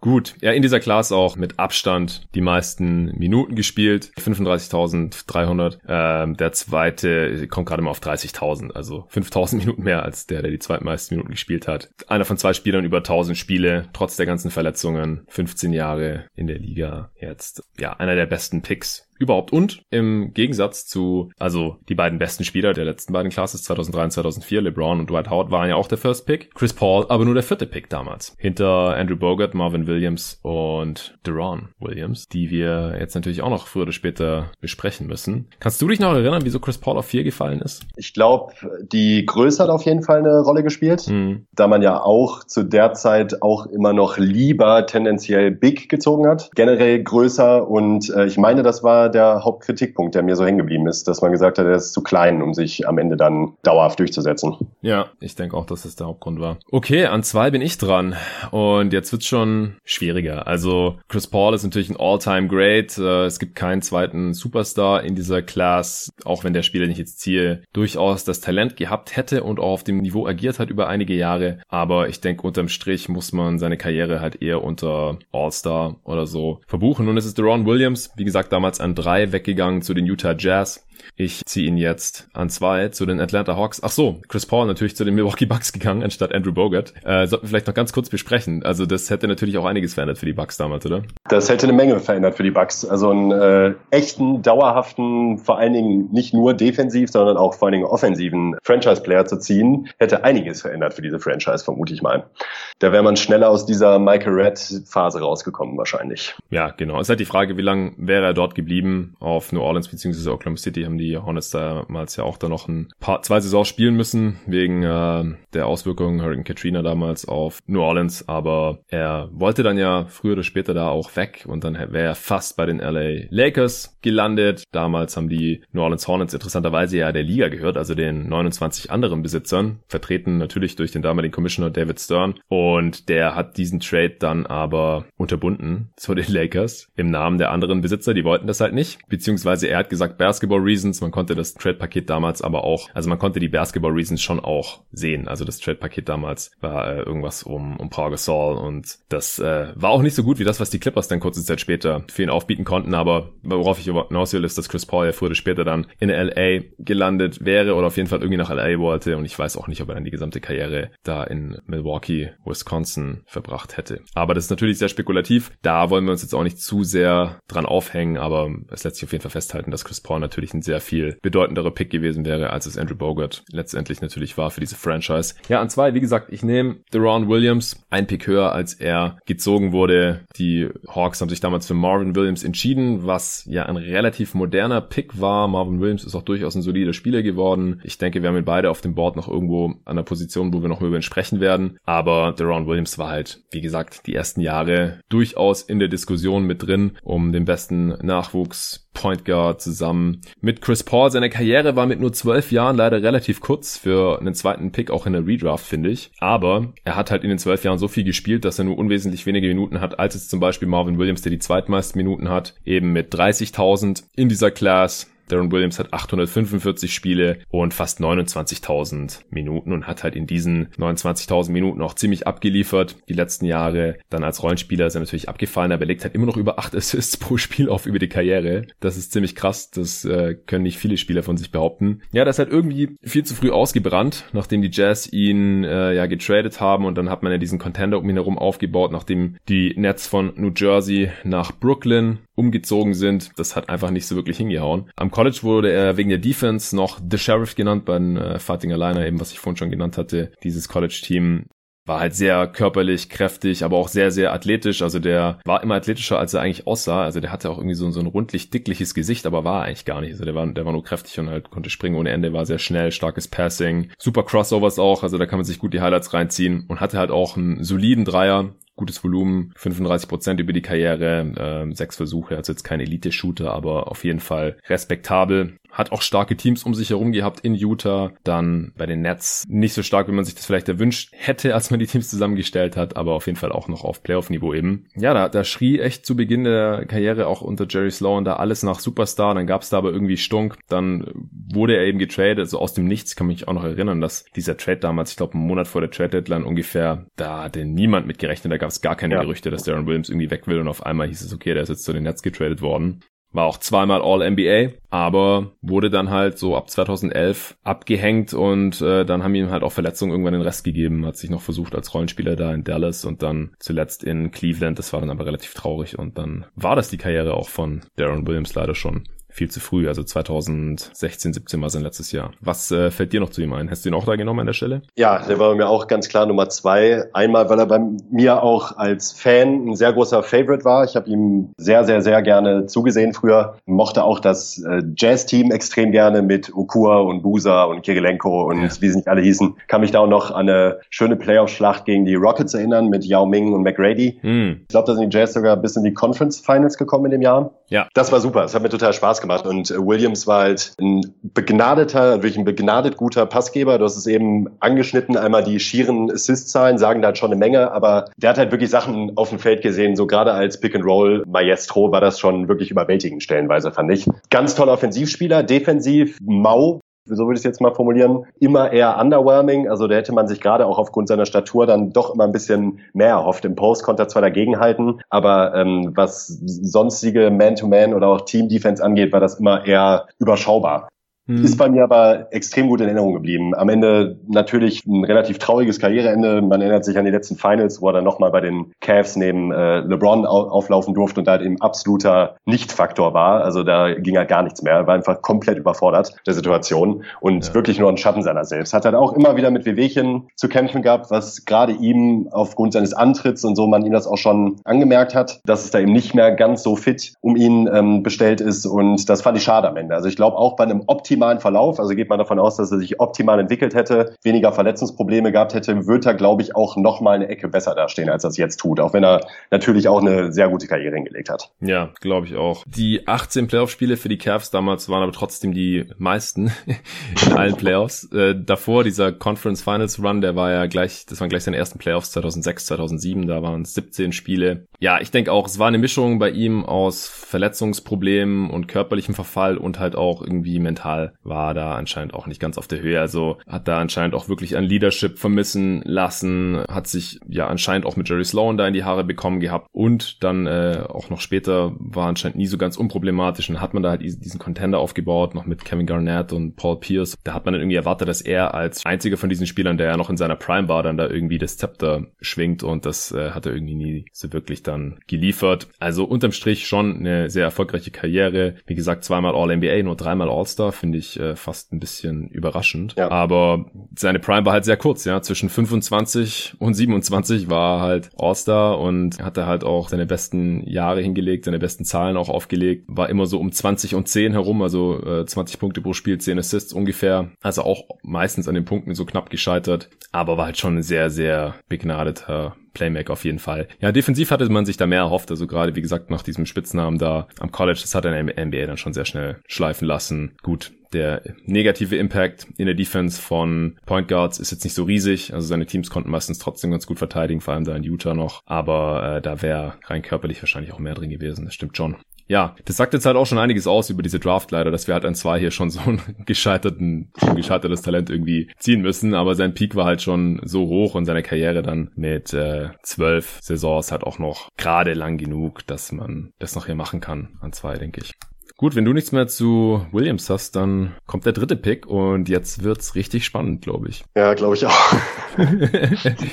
Gut, ja, in dieser Class auch mit Abstand die meisten Minuten gespielt. 35.300. Ähm, der zweite kommt gerade mal auf 30.000, also 5.000 Minuten mehr als der, der die zweitmeisten Minuten gespielt hat. Einer von zwei Spielern über 1.000 Spiele, trotz der ganzen Verletzungen. 15 Jahre in der Liga jetzt. Ja, einer der besten Picks überhaupt. Und im Gegensatz zu, also die beiden besten Spieler der letzten beiden Classes 2003 und 2004, LeBron und Dwight Howard waren ja auch der First Pick. Chris Paul aber nur der vierte Pick damals. Hinter Andrew Bogart, Marvin Williams und Deron Williams, die wir jetzt natürlich auch noch früher oder später besprechen müssen. Kannst du dich noch erinnern, wieso Chris Paul auf vier gefallen ist? Ich glaube, die Größe hat auf jeden Fall eine Rolle gespielt, mhm. da man ja auch zu der Zeit auch immer noch lieber tendenziell Big gezogen hat. Generell größer und äh, ich meine, das war der Hauptkritikpunkt, der mir so hängen geblieben ist, dass man gesagt hat, er ist zu klein, um sich am Ende dann dauerhaft durchzusetzen. Ja, ich denke auch, dass es der Hauptgrund war. Okay, an zwei bin ich dran. Und jetzt wird's schon schwieriger. Also Chris Paul ist natürlich ein All-Time Great. Äh, es gibt keinen zweiten Superstar in dieser Class, auch wenn der Spieler nicht jetzt ziehe, durchaus das Talent gehabt hätte und auch auf dem Niveau agiert hat über einige Jahre. Aber ich denke, unterm Strich muss man seine Karriere halt eher unter All-Star oder so verbuchen. Nun ist es Deron Williams, wie gesagt, damals an drei weggegangen zu den Utah Jazz. Ich ziehe ihn jetzt an zwei zu den Atlanta Hawks. Ach so, Chris Paul natürlich zu den Milwaukee Bucks gegangen, anstatt Andrew Bogart. Äh, sollten wir vielleicht noch ganz kurz besprechen. Also das hätte natürlich auch einiges verändert für die Bucks damals, oder? Das hätte eine Menge verändert für die Bucks. Also einen äh, echten, dauerhaften, vor allen Dingen nicht nur defensiv, sondern auch vor allen Dingen offensiven Franchise-Player zu ziehen, hätte einiges verändert für diese Franchise, vermute ich mal. Da wäre man schneller aus dieser Michael Red-Phase rausgekommen wahrscheinlich. Ja, genau. Es ist halt die Frage, wie lange wäre er dort geblieben? Auf New Orleans bzw. Oklahoma City haben die Hornets damals ja auch da noch ein paar, zwei Saisons spielen müssen, wegen äh, der Auswirkungen Hurricane Katrina damals auf New Orleans. Aber er wollte dann ja früher oder später da auch weg und dann wäre er fast bei den LA Lakers gelandet. Damals haben die New Orleans Hornets interessanterweise ja der Liga gehört, also den 29 anderen Besitzern, vertreten natürlich durch den damaligen Commissioner David Stern. Und der hat diesen Trade dann aber unterbunden zu den Lakers im Namen der anderen Besitzer. Die wollten das halt nicht. Beziehungsweise er hat gesagt Basketball Reasons. Man konnte das Trade-Paket damals aber auch, also man konnte die Basketball Reasons schon auch sehen. Also das Trade-Paket damals war äh, irgendwas um, um Paul Gasol und das äh, war auch nicht so gut wie das, was die Clippers dann kurze Zeit später für ihn aufbieten konnten. Aber worauf ich hinaus will, ist, dass Chris Paul ja früher oder später dann in LA gelandet wäre oder auf jeden Fall irgendwie nach LA wollte. Und ich weiß auch nicht, ob er dann die gesamte Karriere da in Milwaukee, Wisconsin verbracht hätte. Aber das ist natürlich sehr spekulativ. Da wollen wir uns jetzt auch nicht zu sehr dran aufhängen, aber es lässt sich auf jeden Fall festhalten, dass Chris Paul natürlich ein sehr viel bedeutenderer Pick gewesen wäre, als es Andrew Bogart letztendlich natürlich war für diese Franchise. Ja, an zwei, wie gesagt, ich nehme Deron Williams, ein Pick höher, als er gezogen wurde. Die Hawks haben sich damals für Marvin Williams entschieden, was ja ein relativ moderner Pick war. Marvin Williams ist auch durchaus ein solider Spieler geworden. Ich denke, wir haben ihn beide auf dem Board noch irgendwo an der Position, wo wir noch über ihn sprechen werden. Aber Deron Williams war halt, wie gesagt, die ersten Jahre durchaus in der Diskussion mit drin um den besten Nachwuchs Point Guard zusammen mit Chris Paul. Seine Karriere war mit nur zwölf Jahren leider relativ kurz für einen zweiten Pick, auch in der Redraft, finde ich. Aber er hat halt in den zwölf Jahren so viel gespielt, dass er nur unwesentlich wenige Minuten hat, als es zum Beispiel Marvin Williams, der die zweitmeisten Minuten hat, eben mit 30.000 in dieser Class. Darren Williams hat 845 Spiele und fast 29.000 Minuten und hat halt in diesen 29.000 Minuten auch ziemlich abgeliefert. Die letzten Jahre dann als Rollenspieler ist er natürlich abgefallen, aber er legt halt immer noch über 8 Assists pro Spiel auf über die Karriere. Das ist ziemlich krass. Das äh, können nicht viele Spieler von sich behaupten. Ja, das ist halt irgendwie viel zu früh ausgebrannt, nachdem die Jazz ihn äh, ja getradet haben und dann hat man ja diesen Contender um ihn herum aufgebaut, nachdem die Nets von New Jersey nach Brooklyn umgezogen sind. Das hat einfach nicht so wirklich hingehauen. Am College wurde er wegen der Defense noch The Sheriff genannt bei den äh, Fighting Aliner, eben was ich vorhin schon genannt hatte. Dieses College-Team war halt sehr körperlich, kräftig, aber auch sehr, sehr athletisch. Also der war immer athletischer, als er eigentlich aussah. Also der hatte auch irgendwie so, so ein rundlich dickliches Gesicht, aber war eigentlich gar nicht. Also der war, der war nur kräftig und halt konnte springen ohne Ende, war sehr schnell, starkes Passing, super Crossovers auch. Also da kann man sich gut die Highlights reinziehen und hatte halt auch einen soliden Dreier gutes Volumen, 35 Prozent über die Karriere, äh, sechs Versuche, also jetzt kein Elite-Shooter, aber auf jeden Fall respektabel. Hat auch starke Teams um sich herum gehabt in Utah, dann bei den Nets nicht so stark, wie man sich das vielleicht erwünscht hätte, als man die Teams zusammengestellt hat, aber auf jeden Fall auch noch auf Playoff-Niveau eben. Ja, da, da schrie echt zu Beginn der Karriere auch unter Jerry Sloan da alles nach Superstar, dann gab es da aber irgendwie Stunk, dann wurde er eben getradet, also aus dem Nichts, kann mich auch noch erinnern, dass dieser Trade damals, ich glaube einen Monat vor der Trade-Deadline ungefähr, da hatte niemand mit gerechnet, da gab es gar keine ja. Gerüchte, dass Darren Williams irgendwie weg will und auf einmal hieß es, okay, der ist jetzt zu den Nets getradet worden. War auch zweimal All-NBA, aber wurde dann halt so ab 2011 abgehängt und äh, dann haben ihm halt auch Verletzungen irgendwann den Rest gegeben. Hat sich noch versucht als Rollenspieler da in Dallas und dann zuletzt in Cleveland. Das war dann aber relativ traurig und dann war das die Karriere auch von Darren Williams leider schon viel zu früh. Also 2016, 17 war sein letztes Jahr. Was äh, fällt dir noch zu ihm ein? Hast du ihn auch da genommen an der Stelle? Ja, der war bei mir auch ganz klar Nummer zwei. Einmal, weil er bei mir auch als Fan ein sehr großer Favorite war. Ich habe ihm sehr, sehr, sehr gerne zugesehen früher. Mochte auch das äh, Jazz-Team extrem gerne mit Okua und Busa und Kirilenko und ja. wie sie nicht alle hießen. Kann mich da auch noch an eine schöne Playoff-Schlacht gegen die Rockets erinnern mit Yao Ming und McGrady. Hm. Ich glaube, da sind die Jazz sogar bis in die Conference Finals gekommen in dem Jahr. Ja. Das war super. Das hat mir total Spaß gemacht. Und äh, Williams war halt ein begnadeter, wirklich ein begnadet guter Passgeber. Du hast es eben angeschnitten. Einmal die schieren Assist-Zahlen sagen da halt schon eine Menge, aber der hat halt wirklich Sachen auf dem Feld gesehen. So gerade als Pick-and-Roll Maestro war das schon wirklich überwältigend stellenweise, fand ich. Ganz toller Offensivspieler, defensiv mau, so würde ich es jetzt mal formulieren, immer eher underwhelming. Also da hätte man sich gerade auch aufgrund seiner Statur dann doch immer ein bisschen mehr erhofft. Im Post konnte er zwar dagegenhalten, aber ähm, was sonstige Man-to-Man -Man oder auch Team-Defense angeht, war das immer eher überschaubar. Hm. Ist bei mir aber extrem gut in Erinnerung geblieben. Am Ende natürlich ein relativ trauriges Karriereende. Man erinnert sich an die letzten Finals, wo er dann nochmal bei den Cavs neben äh, LeBron auflaufen durfte und da halt eben absoluter Nichtfaktor war. Also da ging halt gar nichts mehr. Er war einfach komplett überfordert der Situation und ja. wirklich nur ein Schatten seiner selbst. Hat dann auch immer wieder mit Wehwehchen zu kämpfen gehabt, was gerade ihm aufgrund seines Antritts und so man ihm das auch schon angemerkt hat, dass es da eben nicht mehr ganz so fit um ihn ähm, bestellt ist und das fand ich schade am Ende. Also ich glaube auch bei einem optimalen optimalen Verlauf, also geht man davon aus, dass er sich optimal entwickelt hätte, weniger Verletzungsprobleme gehabt hätte, wird er, glaube ich, auch noch mal eine Ecke besser dastehen, als er es jetzt tut, auch wenn er natürlich auch eine sehr gute Karriere hingelegt hat. Ja, glaube ich auch. Die 18 Playoff-Spiele für die Cavs damals waren aber trotzdem die meisten in allen Playoffs. Äh, davor dieser Conference Finals Run, der war ja gleich, das waren gleich seine ersten Playoffs 2006, 2007, da waren es 17 Spiele. Ja, ich denke auch, es war eine Mischung bei ihm aus Verletzungsproblemen und körperlichem Verfall und halt auch irgendwie mental war da anscheinend auch nicht ganz auf der Höhe. Also hat da anscheinend auch wirklich an Leadership vermissen lassen, hat sich ja anscheinend auch mit Jerry Sloan da in die Haare bekommen gehabt und dann äh, auch noch später war anscheinend nie so ganz unproblematisch und hat man da halt diesen Contender aufgebaut, noch mit Kevin Garnett und Paul Pierce. Da hat man dann irgendwie erwartet, dass er als einziger von diesen Spielern, der ja noch in seiner Prime war, dann da irgendwie das Zepter schwingt und das äh, hat er irgendwie nie so wirklich dann geliefert. Also unterm Strich schon eine sehr erfolgreiche Karriere. Wie gesagt, zweimal All-NBA, nur dreimal All-Star, ich äh, fast ein bisschen überraschend. Ja. Aber seine Prime war halt sehr kurz, ja. Zwischen 25 und 27 war halt All-Star und hatte halt auch seine besten Jahre hingelegt, seine besten Zahlen auch aufgelegt. War immer so um 20 und 10 herum, also äh, 20 Punkte pro Spiel, 10 Assists ungefähr. Also auch meistens an den Punkten so knapp gescheitert. Aber war halt schon ein sehr, sehr begnadeter Playmaker auf jeden Fall. Ja, defensiv hatte man sich da mehr erhofft. Also gerade, wie gesagt, nach diesem Spitznamen da am College, das hat er in der NBA dann schon sehr schnell schleifen lassen. Gut, der negative Impact in der Defense von Point Guards ist jetzt nicht so riesig. Also seine Teams konnten meistens trotzdem ganz gut verteidigen, vor allem da in Utah noch. Aber äh, da wäre rein körperlich wahrscheinlich auch mehr drin gewesen. Das stimmt schon ja, das sagt jetzt halt auch schon einiges aus über diese Draft leider, dass wir halt an zwei hier schon so ein gescheiterten, ein gescheitertes Talent irgendwie ziehen müssen. Aber sein Peak war halt schon so hoch und seine Karriere dann mit äh, zwölf Saisons halt auch noch gerade lang genug, dass man das noch hier machen kann an zwei, denke ich. Gut, wenn du nichts mehr zu Williams hast, dann kommt der dritte Pick und jetzt wird's richtig spannend, glaube ich. Ja, glaube ich auch.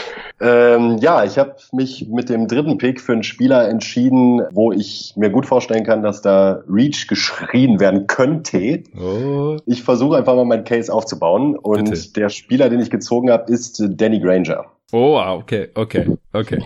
Ähm, ja, ich habe mich mit dem dritten Pick für einen Spieler entschieden, wo ich mir gut vorstellen kann, dass da Reach geschrien werden könnte. Oh. Ich versuche einfach mal meinen Case aufzubauen und Bitte. der Spieler, den ich gezogen habe, ist Danny Granger. Oh, okay, okay, okay.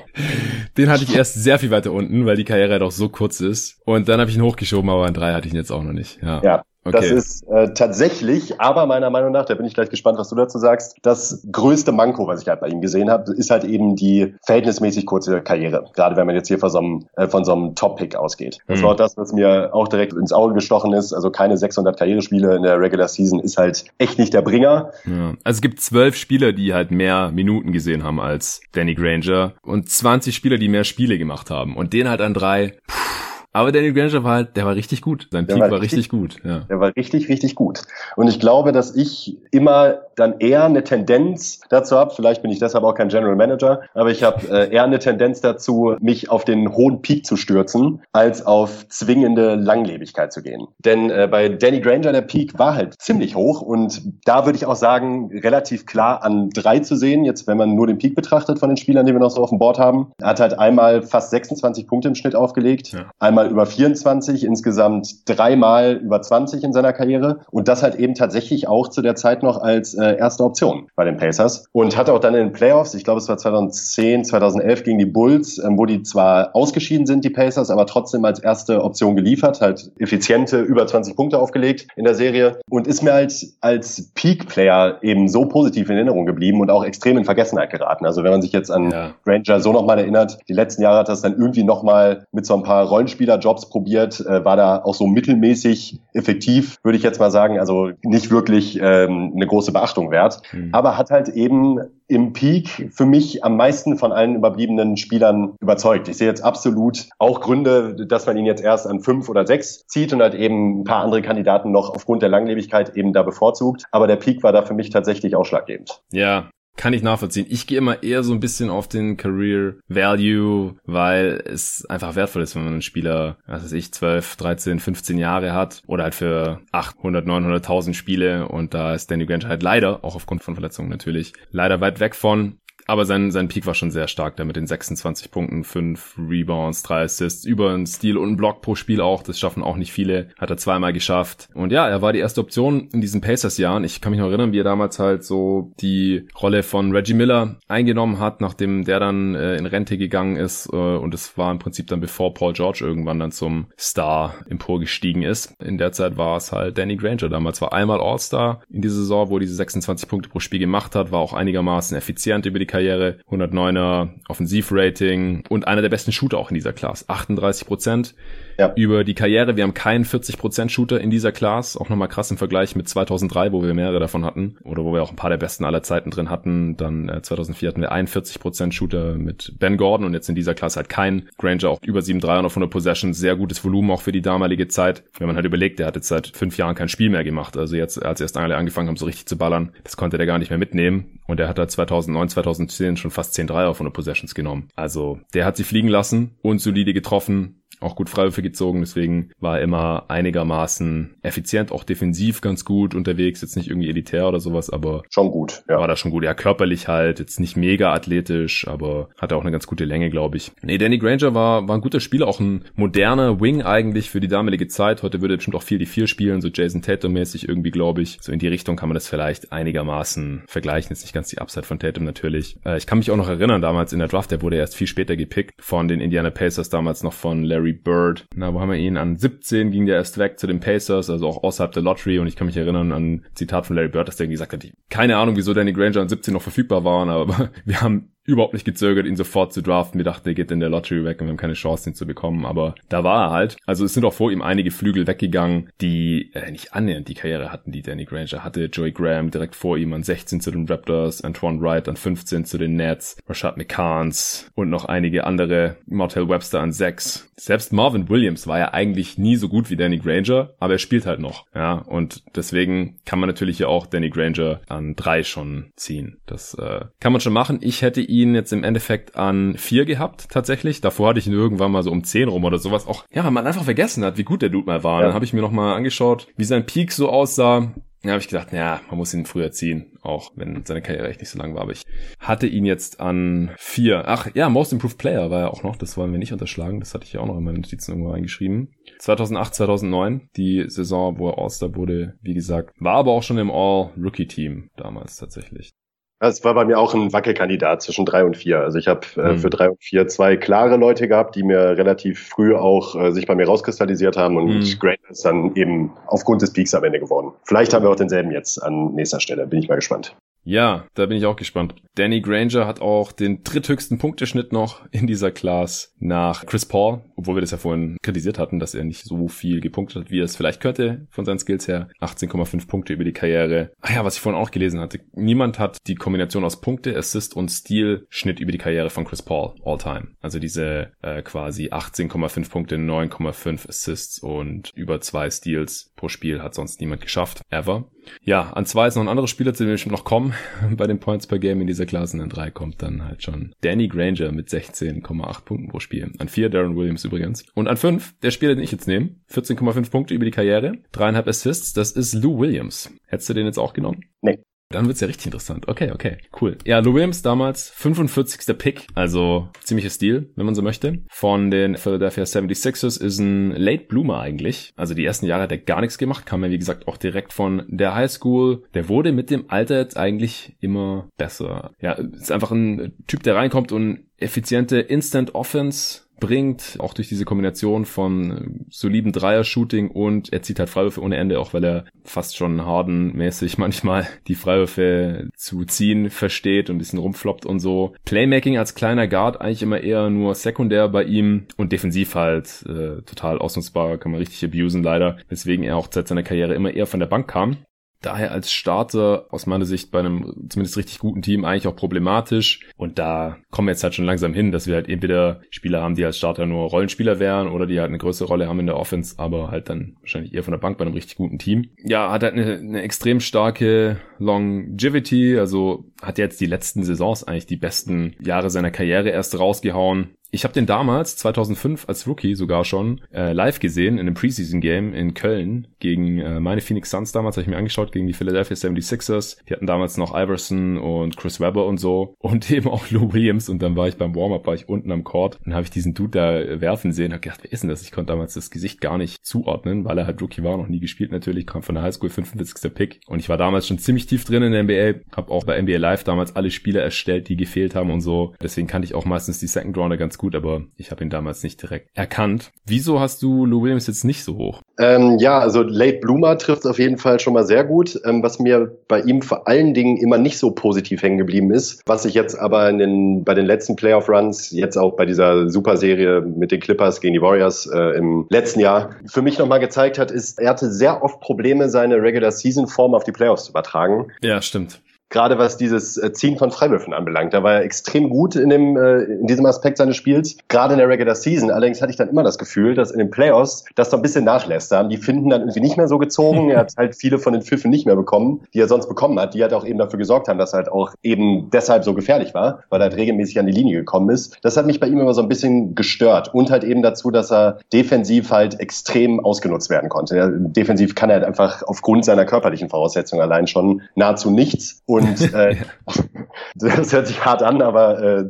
Den hatte ich erst sehr viel weiter unten, weil die Karriere doch so kurz ist. Und dann habe ich ihn hochgeschoben, aber an drei hatte ich ihn jetzt auch noch nicht. Ja. ja, Okay. Das ist äh, tatsächlich, aber meiner Meinung nach, da bin ich gleich gespannt, was du dazu sagst, das größte Manko, was ich halt bei ihm gesehen habe, ist halt eben die verhältnismäßig kurze Karriere. Gerade wenn man jetzt hier von so einem, äh, von so einem Top-Pick ausgeht. Das mhm. war auch das, was mir auch direkt ins Auge gestochen ist. Also keine 600 Karrierespiele in der Regular Season ist halt echt nicht der Bringer. Ja. Also es gibt zwölf Spieler, die halt mehr Minuten gesehen haben als Danny Granger und 20 Spieler, die mehr Spiele gemacht haben. Und den halt an drei. Puh aber Danny Granger war halt, der war richtig gut. Sein Peak war, war, richtig, richtig gut. Ja. Der war richtig, richtig gut. Und ich glaube, dass ich immer dann eher eine Tendenz dazu habe, vielleicht bin ich deshalb auch kein General Manager, aber ich habe äh, eher eine Tendenz dazu, mich auf den hohen Peak zu stürzen, als auf zwingende Langlebigkeit zu gehen. Denn äh, bei Danny Granger der Peak war halt ziemlich hoch und da würde ich auch sagen, relativ klar an drei zu sehen, jetzt wenn man nur den Peak betrachtet von den Spielern, die wir noch so auf dem Board haben. Er hat halt einmal fast 26 Punkte im Schnitt aufgelegt, ja. einmal über 24, insgesamt dreimal über 20 in seiner Karriere und das halt eben tatsächlich auch zu der Zeit noch als äh, erste Option bei den Pacers und hatte auch dann in den Playoffs, ich glaube es war 2010, 2011 gegen die Bulls, ähm, wo die zwar ausgeschieden sind, die Pacers, aber trotzdem als erste Option geliefert, halt effiziente über 20 Punkte aufgelegt in der Serie und ist mir halt als Peak-Player eben so positiv in Erinnerung geblieben und auch extrem in Vergessenheit geraten. Also wenn man sich jetzt an ja. Granger so nochmal erinnert, die letzten Jahre hat das dann irgendwie nochmal mit so ein paar Rollenspielen Spielerjobs probiert, äh, war da auch so mittelmäßig effektiv, würde ich jetzt mal sagen. Also nicht wirklich ähm, eine große Beachtung wert. Mhm. Aber hat halt eben im Peak für mich am meisten von allen überbliebenen Spielern überzeugt. Ich sehe jetzt absolut auch Gründe, dass man ihn jetzt erst an fünf oder sechs zieht und halt eben ein paar andere Kandidaten noch aufgrund der Langlebigkeit eben da bevorzugt. Aber der Peak war da für mich tatsächlich ausschlaggebend. Ja, kann ich nachvollziehen. Ich gehe immer eher so ein bisschen auf den Career Value, weil es einfach wertvoll ist, wenn man einen Spieler, was weiß ich, 12, 13, 15 Jahre hat oder halt für 800, 900.000 Spiele und da ist Danny Granger halt leider, auch aufgrund von Verletzungen natürlich, leider weit weg von. Aber sein, sein Peak war schon sehr stark, da mit den 26 Punkten, 5 Rebounds, 3 Assists, über einen Stil und einen Block pro Spiel auch. Das schaffen auch nicht viele. Hat er zweimal geschafft. Und ja, er war die erste Option in diesen Pacers-Jahren. Ich kann mich noch erinnern, wie er damals halt so die Rolle von Reggie Miller eingenommen hat, nachdem der dann äh, in Rente gegangen ist. Äh, und es war im Prinzip dann bevor Paul George irgendwann dann zum Star emporgestiegen ist. In der Zeit war es halt Danny Granger. Damals war einmal All-Star in dieser Saison, wo er diese 26 Punkte pro Spiel gemacht hat, war auch einigermaßen effizient über die Karriere, 109er Offensivrating und einer der besten Shooter auch in dieser Class, 38 Prozent ja. über die Karriere. Wir haben keinen 40% Shooter in dieser Class. Auch nochmal krass im Vergleich mit 2003, wo wir mehrere davon hatten. Oder wo wir auch ein paar der besten aller Zeiten drin hatten. Dann äh, 2004 hatten wir einen 40% Shooter mit Ben Gordon und jetzt in dieser Class halt kein. Granger auch über 7-3 und auf 100 Possessions. Sehr gutes Volumen auch für die damalige Zeit. Wenn man halt überlegt, der hat jetzt seit fünf Jahren kein Spiel mehr gemacht. Also jetzt, als erst alle angefangen haben, so richtig zu ballern, das konnte der gar nicht mehr mitnehmen. Und er hat da 2009, 2010 schon fast 10-3 auf 100 Possessions genommen. Also der hat sie fliegen lassen und solide getroffen auch gut Freiwürfe gezogen, deswegen war er immer einigermaßen effizient, auch defensiv ganz gut unterwegs, jetzt nicht irgendwie elitär oder sowas, aber schon gut, ja. War da schon gut, ja, körperlich halt, jetzt nicht mega athletisch, aber hatte auch eine ganz gute Länge, glaube ich. Nee, Danny Granger war, war ein guter Spieler, auch ein moderner Wing eigentlich für die damalige Zeit. Heute würde er bestimmt auch viel die vier spielen, so Jason Tatum-mäßig irgendwie, glaube ich. So in die Richtung kann man das vielleicht einigermaßen vergleichen. Jetzt nicht ganz die Upside von Tatum natürlich. Äh, ich kann mich auch noch erinnern, damals in der Draft, der wurde erst viel später gepickt von den Indiana Pacers, damals noch von Larry Larry Bird. Na, wo haben wir ihn? An 17 ging der erst weg zu den Pacers, also auch außerhalb der Lottery. Und ich kann mich erinnern an ein Zitat von Larry Bird, dass der gesagt hat, keine Ahnung, wieso Danny Granger an 17 noch verfügbar waren, aber wir haben überhaupt nicht gezögert, ihn sofort zu draften. Wir dachten, er geht in der Lottery weg und wir haben keine Chance, ihn zu bekommen. Aber da war er halt. Also es sind auch vor ihm einige Flügel weggegangen, die äh, nicht annähernd die Karriere hatten, die Danny Granger hatte. Joey Graham direkt vor ihm an 16 zu den Raptors, Antoine Wright an 15 zu den Nets, Rashad McCanns und noch einige andere, Martell Webster an 6. Selbst Marvin Williams war ja eigentlich nie so gut wie Danny Granger, aber er spielt halt noch. Ja, und deswegen kann man natürlich ja auch Danny Granger an 3 schon ziehen. Das äh, kann man schon machen. Ich hätte ihn ihn jetzt im Endeffekt an vier gehabt, tatsächlich. Davor hatte ich ihn irgendwann mal so um zehn rum oder sowas. Auch, ja, weil man einfach vergessen hat, wie gut der Dude mal war. Ja. Dann habe ich mir nochmal angeschaut, wie sein Peak so aussah. Da habe ich gedacht, ja, man muss ihn früher ziehen, auch wenn seine Karriere echt nicht so lang war. Aber ich hatte ihn jetzt an vier. Ach ja, Most Improved Player war er auch noch. Das wollen wir nicht unterschlagen. Das hatte ich ja auch noch in meinen Notizen irgendwo eingeschrieben. 2008, 2009, die Saison, wo er All-Star wurde, wie gesagt, war aber auch schon im All-Rookie-Team damals tatsächlich. Es war bei mir auch ein Wackelkandidat zwischen drei und vier. Also ich habe äh, mhm. für drei und vier zwei klare Leute gehabt, die mir relativ früh auch äh, sich bei mir rauskristallisiert haben und mhm. Great ist dann eben aufgrund des Peaks am Ende geworden. Vielleicht haben wir auch denselben jetzt an nächster Stelle. Bin ich mal gespannt. Ja, da bin ich auch gespannt. Danny Granger hat auch den dritthöchsten Punkteschnitt noch in dieser Class nach Chris Paul, obwohl wir das ja vorhin kritisiert hatten, dass er nicht so viel gepunktet hat, wie er es vielleicht könnte von seinen Skills her. 18,5 Punkte über die Karriere. Ah ja, was ich vorhin auch gelesen hatte. Niemand hat die Kombination aus Punkte, Assist und Stil-Schnitt über die Karriere von Chris Paul all time. Also diese äh, quasi 18,5 Punkte, 9,5 Assists und über zwei Steals pro Spiel hat sonst niemand geschafft. Ever. Ja, an zwei ist noch ein anderer Spieler, zu dem schon noch kommen bei den Points per Game in dieser Klasse. Und an drei kommt dann halt schon Danny Granger mit 16,8 Punkten pro Spiel. An vier Darren Williams übrigens. Und an fünf, der Spieler, den ich jetzt nehme, 14,5 Punkte über die Karriere, dreieinhalb Assists, das ist Lou Williams. Hättest du den jetzt auch genommen? Nee. Dann wird's ja richtig interessant. Okay, okay, cool. Ja, Lou Williams damals 45. Pick, also ziemlicher Stil, wenn man so möchte. Von den Philadelphia 76ers ist ein Late Bloomer eigentlich. Also die ersten Jahre hat er gar nichts gemacht, kam ja wie gesagt auch direkt von der High School. Der wurde mit dem Alter jetzt eigentlich immer besser. Ja, ist einfach ein Typ, der reinkommt und effiziente Instant Offense bringt, auch durch diese Kombination von soliden Dreier-Shooting und er zieht halt Freiwürfe ohne Ende, auch weil er fast schon hardenmäßig manchmal die Freiwürfe zu ziehen versteht und ein bisschen rumfloppt und so. Playmaking als kleiner Guard eigentlich immer eher nur sekundär bei ihm und defensiv halt äh, total ausnutzbar, kann man richtig abusen leider, weswegen er auch seit seiner Karriere immer eher von der Bank kam. Daher als Starter aus meiner Sicht bei einem zumindest richtig guten Team eigentlich auch problematisch. Und da kommen wir jetzt halt schon langsam hin, dass wir halt entweder Spieler haben, die als Starter nur Rollenspieler wären oder die halt eine größere Rolle haben in der Offense, aber halt dann wahrscheinlich eher von der Bank bei einem richtig guten Team. Ja, hat halt eine, eine extrem starke Longevity, also hat jetzt die letzten Saisons eigentlich die besten Jahre seiner Karriere erst rausgehauen. Ich habe den damals, 2005, als Rookie sogar schon, äh, live gesehen in einem Preseason-Game in Köln gegen äh, meine Phoenix Suns damals, habe ich mir angeschaut, gegen die Philadelphia 76ers. Die hatten damals noch Iverson und Chris Webber und so und eben auch Lou Williams und dann war ich beim Warm-Up, war ich unten am Court und habe ich diesen Dude da werfen sehen, habe gedacht, wer ist denn das? Ich konnte damals das Gesicht gar nicht zuordnen, weil er halt Rookie war, noch nie gespielt natürlich, kam von der Highschool, 45. Pick und ich war damals schon ziemlich tief drin in der NBA, habe auch bei NBA Live damals alle Spieler erstellt, die gefehlt haben und so. Deswegen kannte ich auch meistens die Second Rounder ganz gut, aber ich habe ihn damals nicht direkt erkannt. Wieso hast du Lou Williams jetzt nicht so hoch? Ähm, ja, also Late Bloomer trifft auf jeden Fall schon mal sehr gut. Ähm, was mir bei ihm vor allen Dingen immer nicht so positiv hängen geblieben ist, was sich jetzt aber in den, bei den letzten Playoff Runs, jetzt auch bei dieser Superserie mit den Clippers gegen die Warriors äh, im letzten Jahr, für mich nochmal gezeigt hat, ist, er hatte sehr oft Probleme, seine Regular Season Form auf die Playoffs zu übertragen. Ja, stimmt gerade was dieses äh, Ziehen von Freiwürfen anbelangt. Da war er extrem gut in, dem, äh, in diesem Aspekt seines Spiels, gerade in der Regular Season. Allerdings hatte ich dann immer das Gefühl, dass in den Playoffs das so ein bisschen nachlässt. Da haben die Finden dann irgendwie nicht mehr so gezogen. er hat halt viele von den Pfiffen nicht mehr bekommen, die er sonst bekommen hat, die halt auch eben dafür gesorgt haben, dass er halt auch eben deshalb so gefährlich war, weil er halt regelmäßig an die Linie gekommen ist. Das hat mich bei ihm immer so ein bisschen gestört und halt eben dazu, dass er defensiv halt extrem ausgenutzt werden konnte. Defensiv kann er halt einfach aufgrund seiner körperlichen Voraussetzungen allein schon nahezu nichts. Und und äh, das hört sich hart an, aber äh,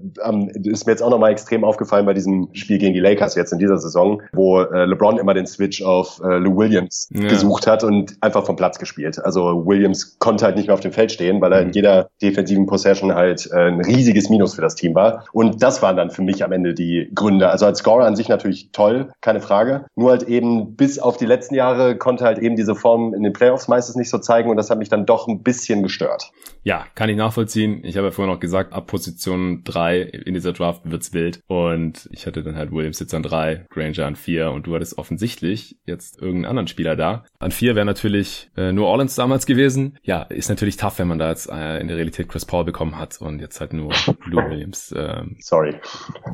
ist mir jetzt auch nochmal extrem aufgefallen bei diesem Spiel gegen die Lakers jetzt in dieser Saison, wo äh, LeBron immer den Switch auf äh, Lou Williams ja. gesucht hat und einfach vom Platz gespielt. Also Williams konnte halt nicht mehr auf dem Feld stehen, weil er in mhm. jeder defensiven Possession halt äh, ein riesiges Minus für das Team war. Und das waren dann für mich am Ende die Gründe. Also als Scorer an sich natürlich toll, keine Frage. Nur halt eben bis auf die letzten Jahre konnte halt eben diese Form in den Playoffs meistens nicht so zeigen und das hat mich dann doch ein bisschen gestört. Ja, kann ich nachvollziehen. Ich habe ja vorhin noch gesagt, ab Position 3 in dieser Draft wird's wild. Und ich hatte dann halt Williams jetzt an 3, Granger an 4 und du hattest offensichtlich jetzt irgendeinen anderen Spieler da. An 4 wäre natürlich äh, nur Orleans damals gewesen. Ja, ist natürlich tough, wenn man da jetzt äh, in der Realität Chris Paul bekommen hat und jetzt halt nur Lou Williams. Ähm, Sorry.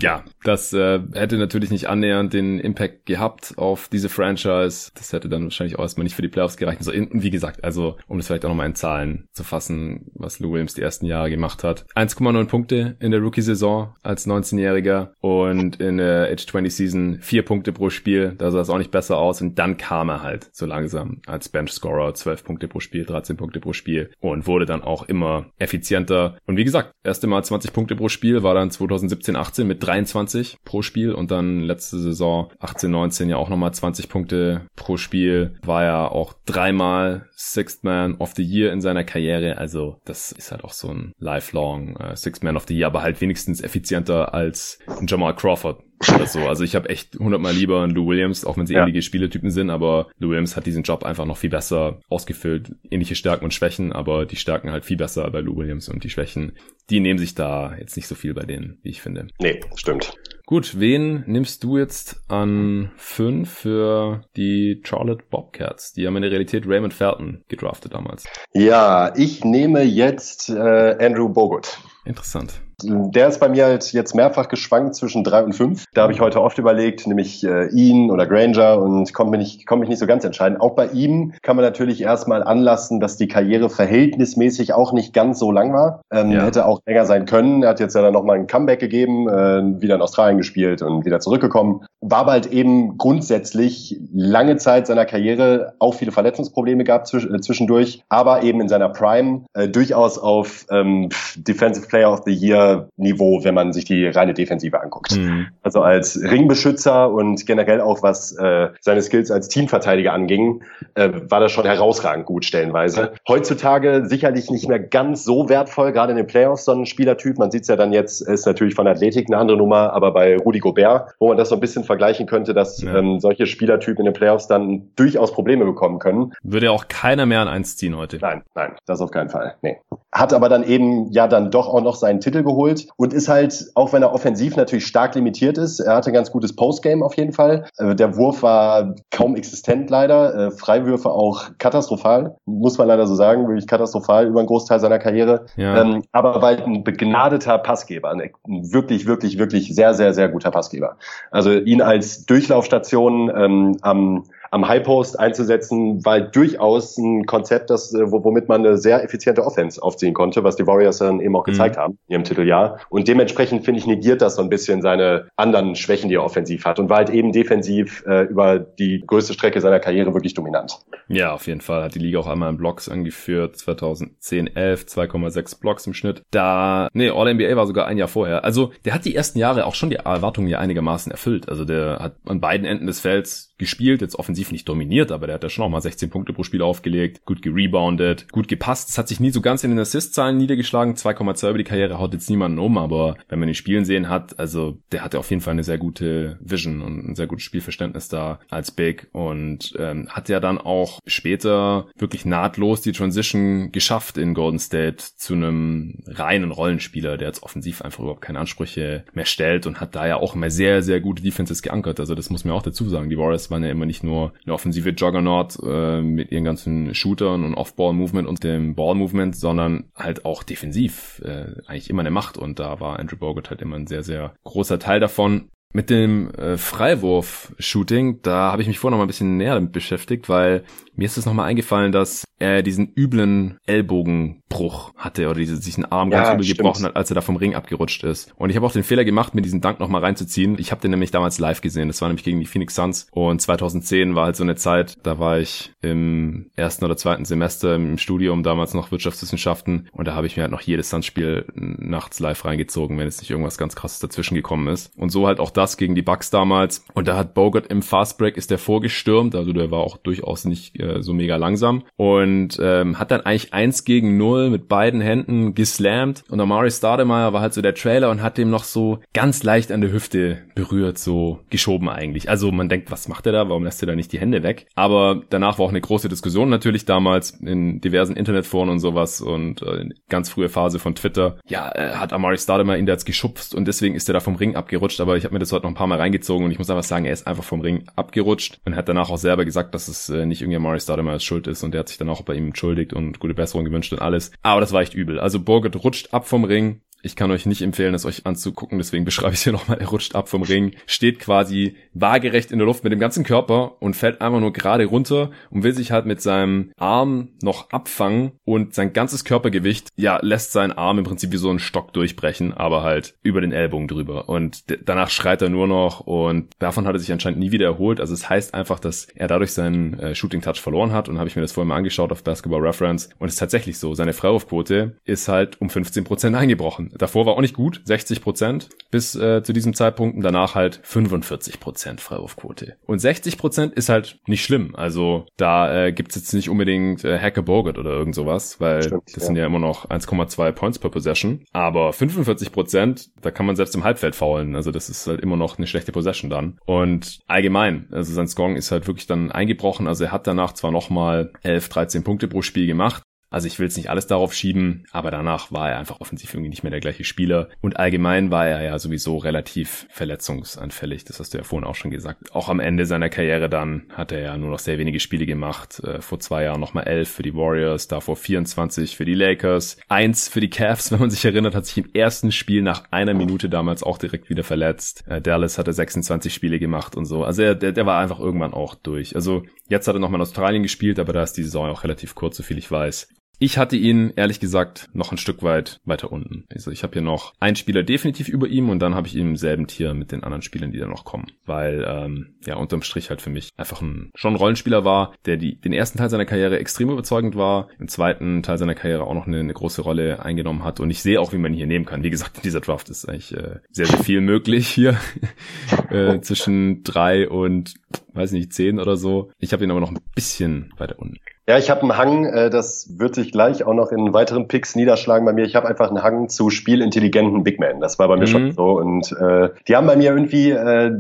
Ja, das äh, hätte natürlich nicht annähernd den Impact gehabt auf diese Franchise. Das hätte dann wahrscheinlich auch erstmal nicht für die Playoffs gereicht. So, wie gesagt, also um das vielleicht auch nochmal in Zahlen zu fassen, was Lou Williams die ersten Jahre gemacht hat. 1,9 Punkte in der Rookie-Saison als 19-Jähriger und in der Age 20 Season 4 Punkte pro Spiel. Da sah es auch nicht besser aus und dann kam er halt so langsam als Bench-Scorer 12 Punkte pro Spiel, 13 Punkte pro Spiel und wurde dann auch immer effizienter. Und wie gesagt, erste Mal 20 Punkte pro Spiel war dann 2017, 18 mit 23 pro Spiel und dann letzte Saison 18, 19 ja auch nochmal 20 Punkte pro Spiel. War ja auch dreimal Sixth Man of the Year in seiner Karriere. Also das ist halt auch so ein lifelong äh, Sixth Man of the Year, aber halt wenigstens effizienter als Jamal Crawford oder so. Also ich habe echt hundertmal lieber einen Lou Williams, auch wenn sie ja. ähnliche Spieletypen sind, aber Lou Williams hat diesen Job einfach noch viel besser ausgefüllt. Ähnliche Stärken und Schwächen, aber die Stärken halt viel besser bei Lou Williams und die Schwächen, die nehmen sich da jetzt nicht so viel bei denen, wie ich finde. Nee, stimmt. Gut, wen nimmst du jetzt an fünf für die Charlotte Bobcats? Die haben in der Realität Raymond Felton gedraftet damals. Ja, ich nehme jetzt äh, Andrew Bogut. Interessant. Der ist bei mir halt jetzt mehrfach geschwankt zwischen drei und fünf. Da habe ich heute oft überlegt, nämlich äh, ihn oder Granger und konnte mich, nicht, konnte mich nicht so ganz entscheiden. Auch bei ihm kann man natürlich erstmal anlassen, dass die Karriere verhältnismäßig auch nicht ganz so lang war. Ähm, ja. Hätte auch länger sein können. Er hat jetzt ja dann nochmal ein Comeback gegeben, äh, wieder in Australien gespielt und wieder zurückgekommen. War aber halt eben grundsätzlich lange Zeit seiner Karriere auch viele Verletzungsprobleme gab zwisch äh, zwischendurch, aber eben in seiner Prime äh, durchaus auf ähm, Defensive Player of the Year Überniveau, wenn man sich die reine Defensive anguckt. Mhm. Also als Ringbeschützer und generell auch was äh, seine Skills als Teamverteidiger anging, äh, war das schon herausragend gut stellenweise. Heutzutage sicherlich nicht mehr ganz so wertvoll, gerade in den Playoffs so ein Spielertyp. Man sieht es ja dann jetzt, ist natürlich von Athletik eine andere Nummer, aber bei Rudi Gobert, wo man das so ein bisschen vergleichen könnte, dass ja. ähm, solche Spielertypen in den Playoffs dann durchaus Probleme bekommen können. Würde ja auch keiner mehr an eins ziehen heute. Nein, nein, das auf keinen Fall. Nee. Hat aber dann eben ja dann doch auch noch seinen Titel geholt und ist halt, auch wenn er offensiv natürlich stark limitiert ist, er hatte ganz gutes Postgame auf jeden Fall. Äh, der Wurf war kaum existent leider, äh, Freiwürfe auch katastrophal, muss man leider so sagen, wirklich katastrophal über einen Großteil seiner Karriere. Ja. Ähm, aber weil ein begnadeter Passgeber, ein wirklich, wirklich, wirklich sehr, sehr, sehr guter Passgeber. Also ihn als Durchlaufstation ähm, am am High Post einzusetzen, war durchaus ein Konzept, das, äh, womit man eine sehr effiziente Offense aufziehen konnte, was die Warriors dann eben auch gezeigt mhm. haben in ihrem Titeljahr. Und dementsprechend, finde ich, negiert das so ein bisschen seine anderen Schwächen, die er offensiv hat und war halt eben defensiv äh, über die größte Strecke seiner Karriere wirklich dominant. Ja, auf jeden Fall. Hat die Liga auch einmal in Blocks angeführt. 2010, 11, 2,6 Blocks im Schnitt. Da, nee, All-NBA war sogar ein Jahr vorher. Also, der hat die ersten Jahre auch schon die Erwartungen ja einigermaßen erfüllt. Also, der hat an beiden Enden des Felds gespielt, jetzt offensiv nicht dominiert, aber der hat ja schon auch mal 16 Punkte pro Spiel aufgelegt, gut gerebounded, gut gepasst. Es hat sich nie so ganz in den Assist-Zahlen niedergeschlagen. 2,2 über die Karriere haut jetzt niemanden um, aber wenn man ihn spielen sehen hat, also der hatte auf jeden Fall eine sehr gute Vision und ein sehr gutes Spielverständnis da als Big und ähm, hat ja dann auch später wirklich nahtlos die Transition geschafft in Golden State zu einem reinen Rollenspieler, der jetzt offensiv einfach überhaupt keine Ansprüche mehr stellt und hat da ja auch immer sehr, sehr gute Defenses geankert. Also das muss man auch dazu sagen. Die Warriors waren ja immer nicht nur eine offensive Juggernaut äh, mit ihren ganzen Shootern und Off-Ball-Movement und dem Ball-Movement, sondern halt auch defensiv äh, eigentlich immer eine Macht und da war Andrew Bogut halt immer ein sehr, sehr großer Teil davon. Mit dem äh, Freiwurf-Shooting, da habe ich mich vorher noch mal ein bisschen näher damit beschäftigt, weil mir ist es nochmal eingefallen, dass er diesen üblen Ellbogenbruch hatte oder diese, sich einen Arm ja, ganz übel stimmt. gebrochen hat, als er da vom Ring abgerutscht ist. Und ich habe auch den Fehler gemacht, mir diesen Dank nochmal reinzuziehen. Ich habe den nämlich damals live gesehen. Das war nämlich gegen die Phoenix Suns. Und 2010 war halt so eine Zeit, da war ich im ersten oder zweiten Semester im Studium, damals noch Wirtschaftswissenschaften. Und da habe ich mir halt noch jedes Suns-Spiel nachts live reingezogen, wenn es nicht irgendwas ganz krasses dazwischen gekommen ist. Und so halt auch das gegen die Bucks damals. Und da hat Bogart im Fastbreak ist der vorgestürmt. Also der war auch durchaus nicht äh, so mega langsam und ähm, hat dann eigentlich eins gegen null mit beiden Händen geslammt und Amari Stademeyer war halt so der Trailer und hat dem noch so ganz leicht an der Hüfte berührt, so geschoben eigentlich. Also man denkt, was macht er da? Warum lässt er da nicht die Hände weg? Aber danach war auch eine große Diskussion natürlich damals in diversen Internetforen und sowas und äh, ganz frühe Phase von Twitter. Ja, äh, hat Amari Stademeyer ihn da jetzt geschubst und deswegen ist er da vom Ring abgerutscht, aber ich habe mir das heute noch ein paar Mal reingezogen und ich muss einfach sagen, er ist einfach vom Ring abgerutscht und hat danach auch selber gesagt, dass es äh, nicht irgendwie Amari Stoudemire schuld ist und der hat sich dann auch bei ihm entschuldigt und gute Besserung gewünscht und alles. Aber das war echt übel. Also Borget rutscht ab vom Ring, ich kann euch nicht empfehlen, es euch anzugucken, deswegen beschreibe ich es hier nochmal. Er rutscht ab vom Ring, steht quasi waagerecht in der Luft mit dem ganzen Körper und fällt einfach nur gerade runter und will sich halt mit seinem Arm noch abfangen und sein ganzes Körpergewicht, ja, lässt seinen Arm im Prinzip wie so einen Stock durchbrechen, aber halt über den Ellbogen drüber. Und danach schreit er nur noch und davon hat er sich anscheinend nie wieder erholt. Also es heißt einfach, dass er dadurch seinen äh, Shooting Touch verloren hat und habe ich mir das vorhin mal angeschaut auf Basketball Reference und es ist tatsächlich so. Seine Freiwurfquote ist halt um 15 Prozent eingebrochen. Davor war auch nicht gut, 60 Prozent bis äh, zu diesem Zeitpunkt und danach halt 45 Prozent Freiwurfquote. Und 60 Prozent ist halt nicht schlimm. Also da äh, gibt's jetzt nicht unbedingt äh, Hacker Bogut oder irgend sowas, weil Stimmt, das ja. sind ja immer noch 1,2 Points per Possession. Aber 45 Prozent, da kann man selbst im Halbfeld faulen. Also das ist halt immer noch eine schlechte Possession dann. Und allgemein, also sein Scoring ist halt wirklich dann eingebrochen. Also er hat danach zwar nochmal 11, 13 Punkte pro Spiel gemacht, also ich will jetzt nicht alles darauf schieben, aber danach war er einfach offensiv irgendwie nicht mehr der gleiche Spieler. Und allgemein war er ja sowieso relativ verletzungsanfällig. Das hast du ja vorhin auch schon gesagt. Auch am Ende seiner Karriere dann hat er ja nur noch sehr wenige Spiele gemacht. Äh, vor zwei Jahren nochmal elf für die Warriors, davor 24 für die Lakers. Eins für die Cavs, wenn man sich erinnert, hat sich im ersten Spiel nach einer Minute damals auch direkt wieder verletzt. Äh, Dallas hatte 26 Spiele gemacht und so. Also er, der, der war einfach irgendwann auch durch. Also jetzt hat er nochmal in Australien gespielt, aber da ist die Saison auch relativ kurz, so viel ich weiß. Ich hatte ihn, ehrlich gesagt, noch ein Stück weit weiter unten. Also ich habe hier noch einen Spieler definitiv über ihm und dann habe ich ihn im selben Tier mit den anderen Spielern, die da noch kommen. Weil, ähm, ja, unterm Strich halt für mich einfach ein, schon ein Rollenspieler war, der die, den ersten Teil seiner Karriere extrem überzeugend war, im zweiten Teil seiner Karriere auch noch eine, eine große Rolle eingenommen hat. Und ich sehe auch, wie man ihn hier nehmen kann. Wie gesagt, in dieser Draft ist eigentlich äh, sehr, sehr viel möglich hier. äh, zwischen drei und weiß nicht, zehn oder so. Ich habe ihn aber noch ein bisschen weiter unten. Ja, ich habe einen Hang, äh, das wird sich gleich auch noch in weiteren Picks niederschlagen bei mir. Ich habe einfach einen Hang zu spielintelligenten Big Men. Das war bei mir mhm. schon so. Und äh, die haben bei mir irgendwie, äh,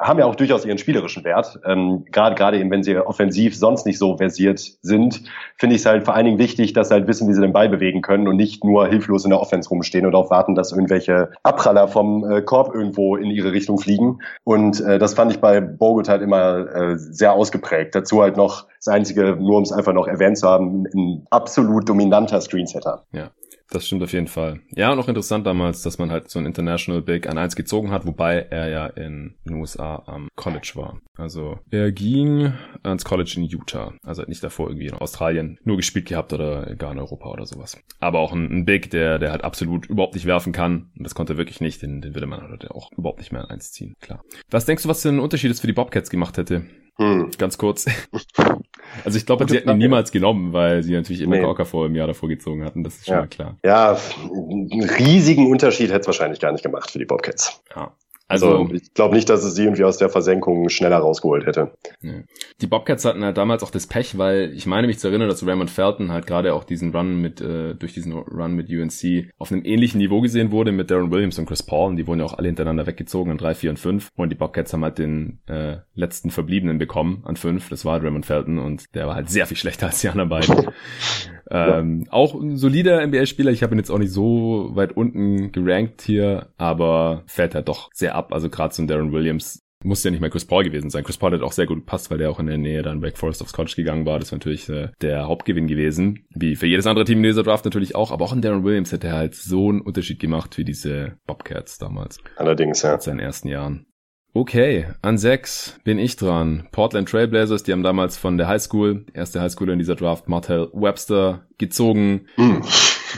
haben ja auch durchaus ihren spielerischen Wert. Ähm, gerade gerade eben, wenn sie offensiv sonst nicht so versiert sind, finde ich es halt vor allen Dingen wichtig, dass sie halt wissen, wie sie den Ball bewegen können und nicht nur hilflos in der Offense rumstehen und darauf warten, dass irgendwelche Abpraller vom äh, Korb irgendwo in ihre Richtung fliegen. Und äh, das fand ich bei Bogut halt immer äh, sehr ausgeprägt. Dazu halt noch das Einzige, nur um es einfach noch erwähnt zu haben, ein absolut dominanter Screensetter. Ja. Das stimmt auf jeden Fall. Ja, und auch interessant damals, dass man halt so ein International Big an eins gezogen hat, wobei er ja in den USA am College war. Also er ging ans College in Utah. Also hat nicht davor irgendwie in Australien nur gespielt gehabt oder gar in Europa oder sowas. Aber auch ein, ein Big, der, der halt absolut überhaupt nicht werfen kann. Und das konnte er wirklich nicht. Den, den würde man halt auch überhaupt nicht mehr an eins ziehen. Klar. Was denkst du, was für ein Unterschied es für die Bobcats gemacht hätte? Hm. Ganz kurz. Also ich glaube, sie hätten ihn niemals genommen, weil sie natürlich immer nee. Okafor im Jahr davor gezogen hatten. Das ist schon ja. mal klar. Ja, einen riesigen Unterschied hätte es wahrscheinlich gar nicht gemacht für die Bobcats. Ja. Also, also ich glaube nicht, dass es sie irgendwie aus der Versenkung schneller rausgeholt hätte. Die Bobcats hatten halt damals auch das Pech, weil ich meine mich zu erinnern, dass Raymond Felton halt gerade auch diesen Run mit, äh, durch diesen Run mit UNC auf einem ähnlichen Niveau gesehen wurde mit Darren Williams und Chris Paul. Und die wurden ja auch alle hintereinander weggezogen an drei, vier und fünf. Und die Bobcats haben halt den äh, letzten Verbliebenen bekommen an fünf. Das war halt Raymond Felton und der war halt sehr viel schlechter als die anderen beiden. Ähm, ja. Auch ein solider NBA-Spieler. Ich habe ihn jetzt auch nicht so weit unten gerankt hier, aber fällt halt doch sehr ab. Also gerade zum Darren Williams muss ja nicht mehr Chris Paul gewesen sein. Chris Paul hat auch sehr gut gepasst, weil der auch in der Nähe dann Wake Forest aufs College gegangen war. Das war natürlich äh, der Hauptgewinn gewesen. Wie für jedes andere Team in dieser Draft natürlich auch. Aber auch in Darren Williams hätte er halt so einen Unterschied gemacht wie diese Bobcats damals. Allerdings, ja. In seinen ersten Jahren. Okay, an sechs bin ich dran. Portland Trailblazers, die haben damals von der Highschool, erste Highschool in dieser Draft, Martell Webster gezogen. Mm.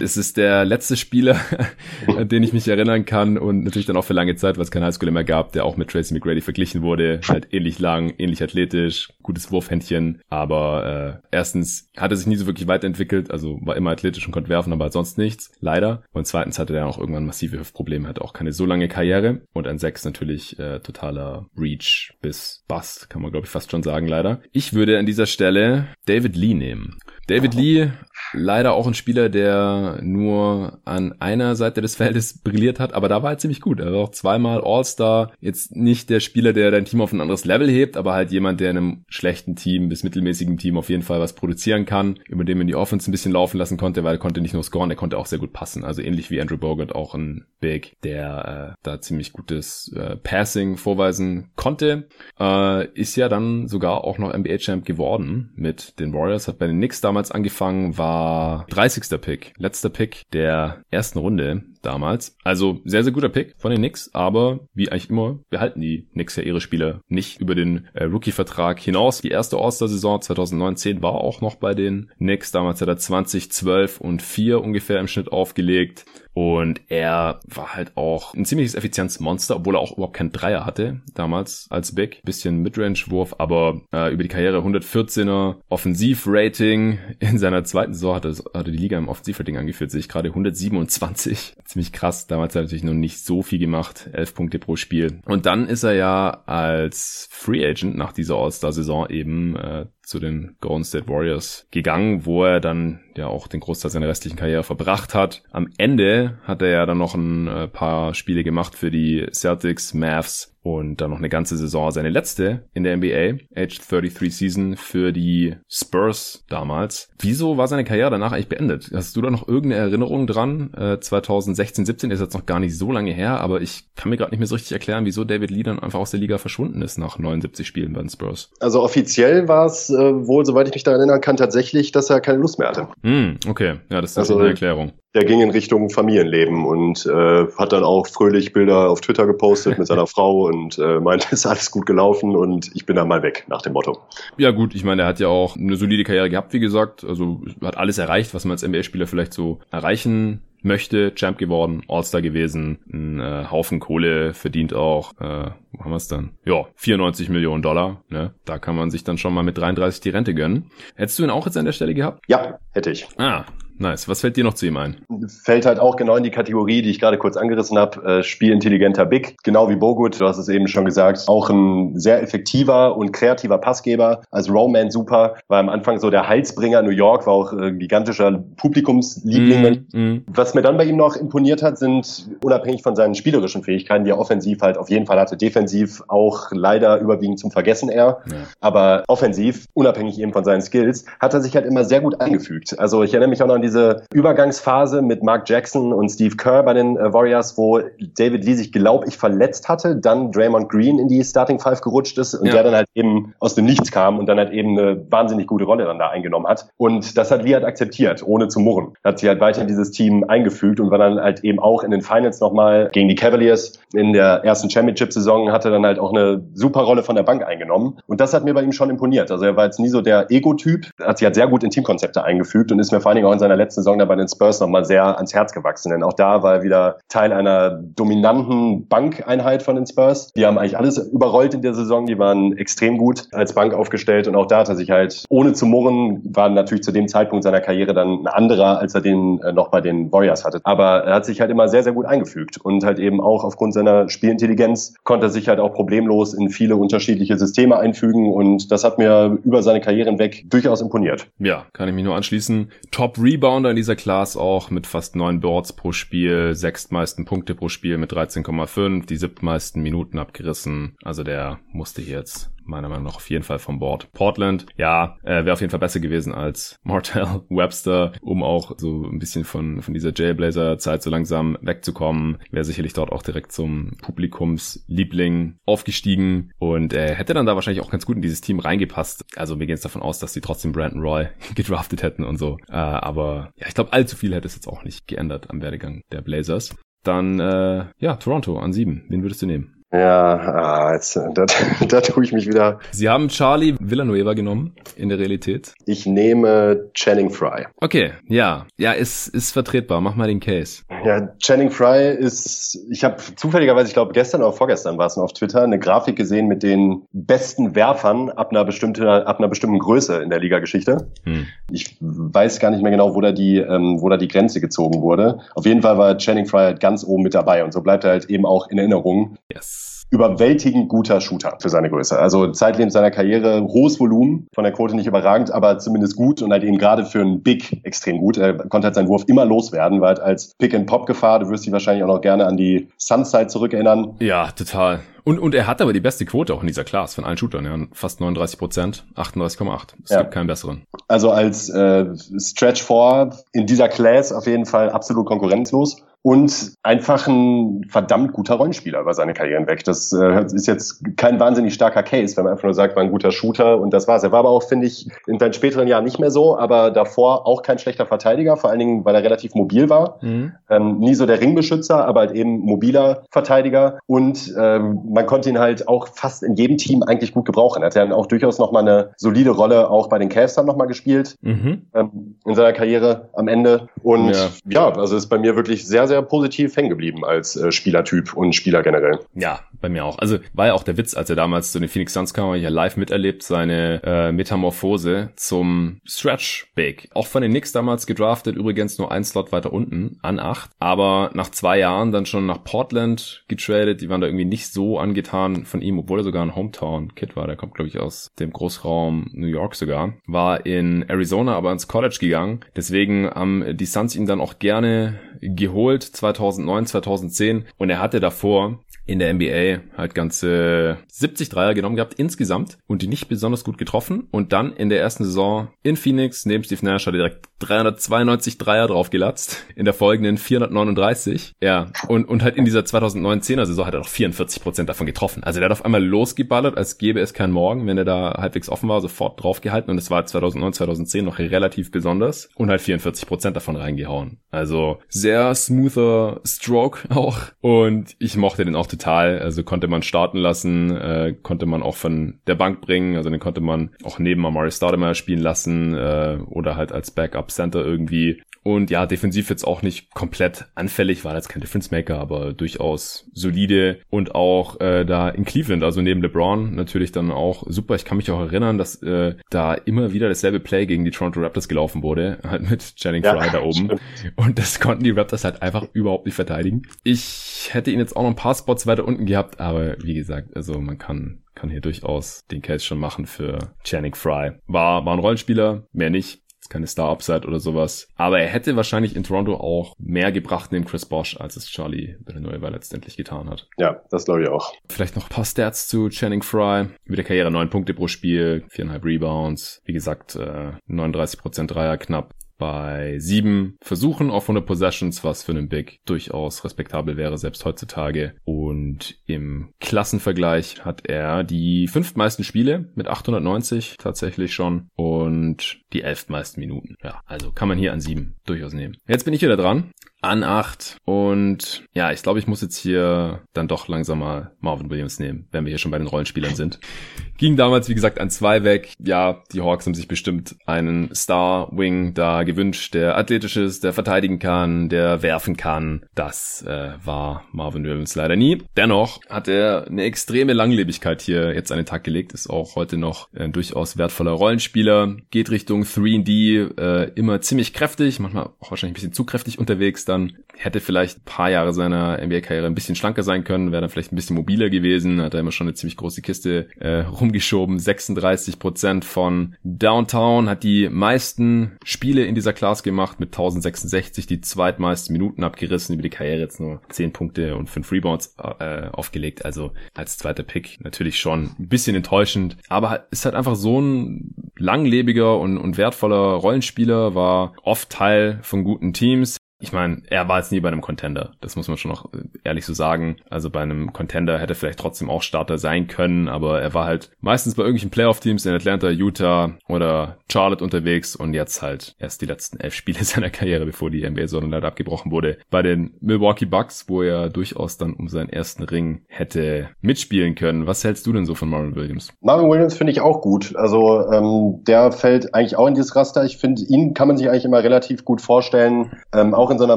Es ist der letzte Spieler, an den ich mich erinnern kann und natürlich dann auch für lange Zeit, weil es kein Highschool mehr gab, der auch mit Tracy McGrady verglichen wurde. Halt ähnlich lang, ähnlich athletisch, gutes Wurfhändchen, aber äh, erstens hat er sich nie so wirklich weiterentwickelt, also war immer athletisch und konnte werfen, aber sonst nichts, leider. Und zweitens hatte er auch irgendwann massive Hüftprobleme, hatte auch keine so lange Karriere und an sechs natürlich äh, totaler Reach bis Bust, kann man glaube ich fast schon sagen, leider. Ich würde an dieser Stelle David Lee nehmen. David Lee, leider auch ein Spieler, der nur an einer Seite des Feldes brilliert hat, aber da war er ziemlich gut. Er war auch zweimal All-Star. Jetzt nicht der Spieler, der dein Team auf ein anderes Level hebt, aber halt jemand, der in einem schlechten Team bis mittelmäßigen Team auf jeden Fall was produzieren kann, über den man die Offense ein bisschen laufen lassen konnte, weil er konnte nicht nur scoren, er konnte auch sehr gut passen. Also ähnlich wie Andrew Bogart auch ein Big, der äh, da ziemlich gutes äh, Passing vorweisen konnte. Äh, ist ja dann sogar auch noch NBA-Champ geworden mit den Warriors, hat bei den Knicks damals angefangen, war 30. Pick, letzter Pick der ersten Runde damals. Also sehr, sehr guter Pick von den Knicks, aber wie eigentlich immer behalten die Knicks ja ihre Spieler nicht über den äh, Rookie-Vertrag hinaus. Die erste All-Star-Saison 2019 war auch noch bei den Knicks. Damals hat er 20, 12 und 4 ungefähr im Schnitt aufgelegt. Und er war halt auch ein ziemliches Effizienzmonster, obwohl er auch überhaupt keinen Dreier hatte damals als Big. Bisschen Midrange-Wurf, aber äh, über die Karriere 114er Offensiv-Rating. In seiner zweiten Saison hatte, hatte die Liga im Offensiv-Rating angeführt, sehe ich gerade 127. Ziemlich krass. Damals hat er natürlich noch nicht so viel gemacht. 11 Punkte pro Spiel. Und dann ist er ja als Free Agent nach dieser All-Star-Saison eben äh, zu den Golden State Warriors gegangen, wo er dann ja auch den Großteil seiner restlichen Karriere verbracht hat. Am Ende hat er ja dann noch ein äh, paar Spiele gemacht für die Celtics, Mavs und dann noch eine ganze Saison, seine letzte in der NBA, Age 33 Season für die Spurs damals. Wieso war seine Karriere danach eigentlich beendet? Hast du da noch irgendeine Erinnerung dran? Äh, 2016, 17 ist jetzt noch gar nicht so lange her, aber ich kann mir gerade nicht mehr so richtig erklären, wieso David Lee dann einfach aus der Liga verschwunden ist nach 79 Spielen bei den Spurs. Also offiziell war es äh, wohl, soweit ich mich daran erinnern kann, tatsächlich, dass er keine Lust mehr hatte. Mm, okay, ja, das ist also, eine Erklärung. Der ging in Richtung Familienleben und äh, hat dann auch fröhlich Bilder auf Twitter gepostet mit seiner Frau und äh, meinte, es ist alles gut gelaufen und ich bin dann mal weg, nach dem Motto. Ja gut, ich meine, er hat ja auch eine solide Karriere gehabt, wie gesagt. Also hat alles erreicht, was man als NBA-Spieler vielleicht so erreichen möchte, Champ geworden, All-Star gewesen, ein äh, Haufen Kohle verdient auch, äh, wo haben wir es dann? Ja, 94 Millionen Dollar, ne? Da kann man sich dann schon mal mit 33 die Rente gönnen. Hättest du ihn auch jetzt an der Stelle gehabt? Ja, hätte ich. Ah, Nice. Was fällt dir noch zu ihm ein? Fällt halt auch genau in die Kategorie, die ich gerade kurz angerissen habe, äh, spielintelligenter Big. Genau wie Bogut, du hast es eben schon gesagt, auch ein sehr effektiver und kreativer Passgeber. Als Roman super, war am Anfang so der Heilsbringer New York, war auch äh, gigantischer Publikumsliebling. Mm, mm. Was mir dann bei ihm noch imponiert hat, sind unabhängig von seinen spielerischen Fähigkeiten, die er offensiv halt auf jeden Fall hatte, defensiv auch leider überwiegend zum Vergessen er. Ja. Aber offensiv, unabhängig eben von seinen Skills, hat er sich halt immer sehr gut eingefügt. Also ich erinnere mich auch noch an diese Übergangsphase mit Mark Jackson und Steve Kerr bei den äh, Warriors, wo David Lee sich, glaube ich, verletzt hatte, dann Draymond Green in die Starting Five gerutscht ist und ja. der dann halt eben aus dem Nichts kam und dann halt eben eine wahnsinnig gute Rolle dann da eingenommen hat. Und das hat Lee halt akzeptiert, ohne zu murren. Hat sich halt weiter in dieses Team eingefügt und war dann halt eben auch in den Finals nochmal gegen die Cavaliers in der ersten Championship-Saison hatte dann halt auch eine super Rolle von der Bank eingenommen. Und das hat mir bei ihm schon imponiert. Also er war jetzt nie so der Ego-Typ, hat sich halt sehr gut in Teamkonzepte eingefügt und ist mir vor allen Dingen auch in seiner seiner letzten Saison da bei den Spurs nochmal sehr ans Herz gewachsen. Denn auch da war er wieder Teil einer dominanten Bankeinheit von den Spurs. Die haben eigentlich alles überrollt in der Saison. Die waren extrem gut als Bank aufgestellt. Und auch da hat er sich halt, ohne zu murren, war natürlich zu dem Zeitpunkt seiner Karriere dann ein anderer, als er den äh, noch bei den Warriors hatte. Aber er hat sich halt immer sehr, sehr gut eingefügt. Und halt eben auch aufgrund seiner Spielintelligenz konnte er sich halt auch problemlos in viele unterschiedliche Systeme einfügen. Und das hat mir über seine Karriere hinweg durchaus imponiert. Ja, kann ich mich nur anschließen. Top Rebound Rebounder in dieser Class auch mit fast neun Boards pro Spiel, sechstmeisten Punkte pro Spiel mit 13,5, die siebtmeisten Minuten abgerissen. Also der musste jetzt meiner Meinung nach auf jeden Fall vom Board. Portland, ja, äh, wäre auf jeden Fall besser gewesen als Martell Webster, um auch so ein bisschen von, von dieser Jailblazer-Zeit so langsam wegzukommen. Wäre sicherlich dort auch direkt zum Publikumsliebling aufgestiegen und äh, hätte dann da wahrscheinlich auch ganz gut in dieses Team reingepasst. Also wir gehen jetzt davon aus, dass sie trotzdem Brandon Roy gedraftet hätten und so. Äh, aber ja, ich glaube, allzu viel hätte es jetzt auch nicht geändert am Werdegang der Blazers. Dann, äh, ja, Toronto an sieben. Wen würdest du nehmen? Ja, ah, jetzt, da, da tue ich mich wieder. Sie haben Charlie Villanueva genommen in der Realität. Ich nehme Channing Fry. Okay, ja. Ja, ist, ist vertretbar. Mach mal den Case. Ja, Channing Fry ist, ich habe zufälligerweise, ich glaube gestern oder vorgestern war es auf Twitter, eine Grafik gesehen mit den besten Werfern ab einer bestimmten, ab einer bestimmten Größe in der Liga-Geschichte. Hm. Ich weiß gar nicht mehr genau, wo da die, ähm, wo da die Grenze gezogen wurde. Auf jeden Fall war Channing Fry halt ganz oben mit dabei und so bleibt er halt eben auch in Erinnerung. Yes überwältigend guter Shooter für seine Größe. Also zeitlebens seiner Karriere hohes Volumen, von der Quote nicht überragend, aber zumindest gut und halt eben gerade für einen Big extrem gut. Er konnte halt seinen Wurf immer loswerden, war halt als Pick-and-Pop-Gefahr. Du wirst dich wahrscheinlich auch noch gerne an die Sunside zurückerinnern. Ja, total. Und, und er hat aber die beste Quote auch in dieser Class von allen Shootern, ja. Fast 39 Prozent, 38,8. Es ja. gibt keinen besseren. Also als äh, Stretch 4 in dieser Class auf jeden Fall absolut konkurrenzlos und einfach ein verdammt guter Rollenspieler über seine Karriere hinweg. Das äh, ist jetzt kein wahnsinnig starker Case, wenn man einfach nur sagt, war ein guter Shooter und das war's. Er war aber auch, finde ich, in seinen späteren Jahren nicht mehr so, aber davor auch kein schlechter Verteidiger, vor allen Dingen, weil er relativ mobil war. Mhm. Ähm, nie so der Ringbeschützer, aber halt eben mobiler Verteidiger und ähm, man konnte ihn halt auch fast in jedem Team eigentlich gut gebrauchen. Er hat ja auch durchaus nochmal eine solide Rolle auch bei den Cavs dann nochmal gespielt mhm. ähm, in seiner Karriere am Ende und ja. ja, also ist bei mir wirklich sehr, sehr sehr positiv hängen geblieben als äh, Spielertyp und Spieler generell. Ja, bei mir auch. Also war ja auch der Witz, als er damals zu den Phoenix Suns kam, habe ich ja live miterlebt, seine äh, Metamorphose zum Stretch Big. Auch von den Knicks damals gedraftet, übrigens nur ein Slot weiter unten, an acht. Aber nach zwei Jahren dann schon nach Portland getradet. Die waren da irgendwie nicht so angetan von ihm, obwohl er sogar ein Hometown-Kid war. Der kommt, glaube ich, aus dem Großraum New York sogar. War in Arizona aber ins College gegangen. Deswegen haben die Suns ihn dann auch gerne geholt 2009, 2010 und er hatte davor in der NBA halt ganze 70 Dreier genommen gehabt insgesamt und die nicht besonders gut getroffen und dann in der ersten Saison in Phoenix neben Steve Nash hat er direkt 392 Dreier draufgelatzt, in der folgenden 439. Ja, und, und halt in dieser 2009-10er Saison hat er noch 44 Prozent davon getroffen. Also der hat auf einmal losgeballert, als gäbe es keinen Morgen, wenn er da halbwegs offen war, sofort draufgehalten und es war 2009, 2010 noch relativ besonders und halt 44 Prozent davon reingehauen. Also sehr smoother Stroke auch und ich mochte den auch total. Also konnte man starten lassen, äh, konnte man auch von der Bank bringen, also den konnte man auch neben Amari Stoudemire spielen lassen äh, oder halt als Backup Center irgendwie. Und ja, defensiv jetzt auch nicht komplett anfällig, war jetzt kein Difference Maker, aber durchaus solide und auch äh, da in Cleveland, also neben LeBron natürlich dann auch super. Ich kann mich auch erinnern, dass äh, da immer wieder dasselbe Play gegen die Toronto Raptors gelaufen wurde, halt mit Channing ja, Fry da oben. Stimmt. Und das konnten die Raptors halt einfach überhaupt nicht verteidigen. Ich hätte ihn jetzt auch noch ein paar Spots weiter unten gehabt, aber wie gesagt, also man kann kann hier durchaus den Case schon machen für Channing Fry. War, war ein Rollenspieler, mehr nicht keine Star-Upside oder sowas. Aber er hätte wahrscheinlich in Toronto auch mehr gebracht neben Chris Bosch, als es Charlie Villanueva letztendlich getan hat. Ja, das glaube ich auch. Vielleicht noch ein paar Stats zu Channing Fry. Mit der Karriere neun Punkte pro Spiel, viereinhalb Rebounds. Wie gesagt, äh, 39% Dreier knapp bei sieben Versuchen auf 100 Possessions, was für einen Big durchaus respektabel wäre, selbst heutzutage. Und im Klassenvergleich hat er die fünf meisten Spiele mit 890 tatsächlich schon und die elf meisten Minuten. Ja, also kann man hier an sieben durchaus nehmen. Jetzt bin ich wieder dran an 8. Und ja, ich glaube, ich muss jetzt hier dann doch langsam mal Marvin Williams nehmen, wenn wir hier schon bei den Rollenspielern sind. Ging damals, wie gesagt, an zwei weg. Ja, die Hawks haben sich bestimmt einen Star-Wing da gewünscht, der athletisch ist, der verteidigen kann, der werfen kann. Das äh, war Marvin Williams leider nie. Dennoch hat er eine extreme Langlebigkeit hier jetzt an den Tag gelegt, ist auch heute noch ein durchaus wertvoller Rollenspieler, geht Richtung 3D, äh, immer ziemlich kräftig, manchmal auch wahrscheinlich ein bisschen zu kräftig unterwegs dann hätte vielleicht ein paar Jahre seiner NBA-Karriere ein bisschen schlanker sein können, wäre dann vielleicht ein bisschen mobiler gewesen, hat er immer schon eine ziemlich große Kiste äh, rumgeschoben. 36 Prozent von Downtown, hat die meisten Spiele in dieser Class gemacht mit 1066, die zweitmeisten Minuten abgerissen, über die Karriere jetzt nur 10 Punkte und 5 Rebounds äh, aufgelegt. Also als zweiter Pick natürlich schon ein bisschen enttäuschend, aber ist halt einfach so ein langlebiger und, und wertvoller Rollenspieler, war oft Teil von guten Teams, ich meine, er war jetzt nie bei einem Contender. Das muss man schon noch äh, ehrlich so sagen. Also bei einem Contender hätte er vielleicht trotzdem auch Starter sein können, aber er war halt meistens bei irgendwelchen Playoff-Teams in Atlanta, Utah oder Charlotte unterwegs und jetzt halt erst die letzten elf Spiele seiner Karriere, bevor die NBA-Saison leider abgebrochen wurde. Bei den Milwaukee Bucks, wo er durchaus dann um seinen ersten Ring hätte mitspielen können. Was hältst du denn so von Marvin Williams? Marvin Williams finde ich auch gut. Also ähm, der fällt eigentlich auch in dieses Raster. Ich finde, ihn kann man sich eigentlich immer relativ gut vorstellen. Ähm, auch in so einer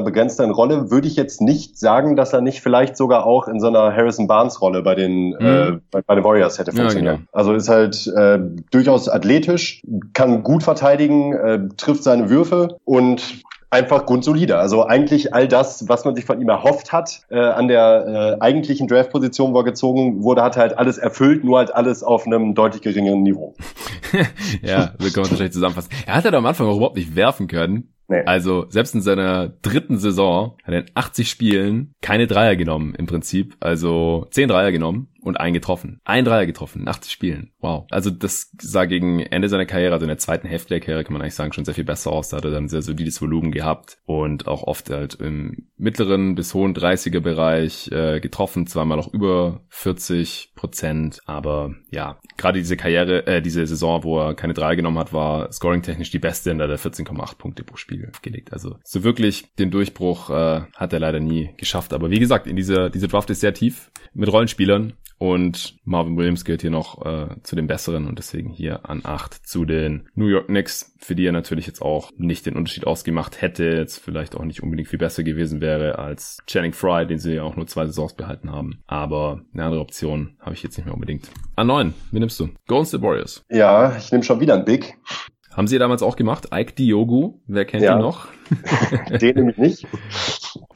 begrenzten Rolle würde ich jetzt nicht sagen, dass er nicht vielleicht sogar auch in so einer Harrison Barnes Rolle bei den mhm. äh, bei, bei, den Warriors hätte funktioniert. Ja, genau. Also ist halt äh, durchaus athletisch, kann gut verteidigen, äh, trifft seine Würfe und einfach grundsolide. Also eigentlich all das, was man sich von ihm erhofft hat, äh, an der äh, eigentlichen Draft-Position, wo er gezogen wurde, hat er halt alles erfüllt, nur halt alles auf einem deutlich geringeren Niveau. ja, so kann man es wahrscheinlich zusammenfassen. Er hat halt am Anfang auch überhaupt nicht werfen können. Nee. Also selbst in seiner dritten Saison hat er in 80 Spielen keine Dreier genommen im Prinzip. Also 10 Dreier genommen und einen getroffen. Ein Dreier getroffen, 80 Spielen. Wow. Also das sah gegen Ende seiner Karriere, also in der zweiten Hälfte der Karriere, kann man eigentlich sagen, schon sehr viel besser aus. Da hat er dann sehr solides Volumen gehabt und auch oft halt im mittleren bis hohen 30er Bereich äh, getroffen, zweimal noch über 40 Prozent. Aber ja, gerade diese Karriere, äh, diese Saison, wo er keine Dreier genommen hat, war scoring-technisch die beste, in der der 14,8 Punkte pro Spiel gelegt. Also so wirklich den Durchbruch äh, hat er leider nie geschafft. Aber wie gesagt, in dieser diese Draft ist sehr tief mit Rollenspielern und Marvin Williams gilt hier noch äh, zu den Besseren und deswegen hier an acht zu den New York Knicks, für die er natürlich jetzt auch nicht den Unterschied ausgemacht hätte, jetzt vielleicht auch nicht unbedingt viel besser gewesen wäre als Channing Fry, den sie ja auch nur zwei Saisons behalten haben. Aber eine andere Option habe ich jetzt nicht mehr unbedingt. An neun, wie nimmst du? Golden State Warriors. Ja, ich nehme schon wieder ein Big. Haben sie damals auch gemacht? Ike Diogu, wer kennt ja. ihn noch? Den nehme ich nicht,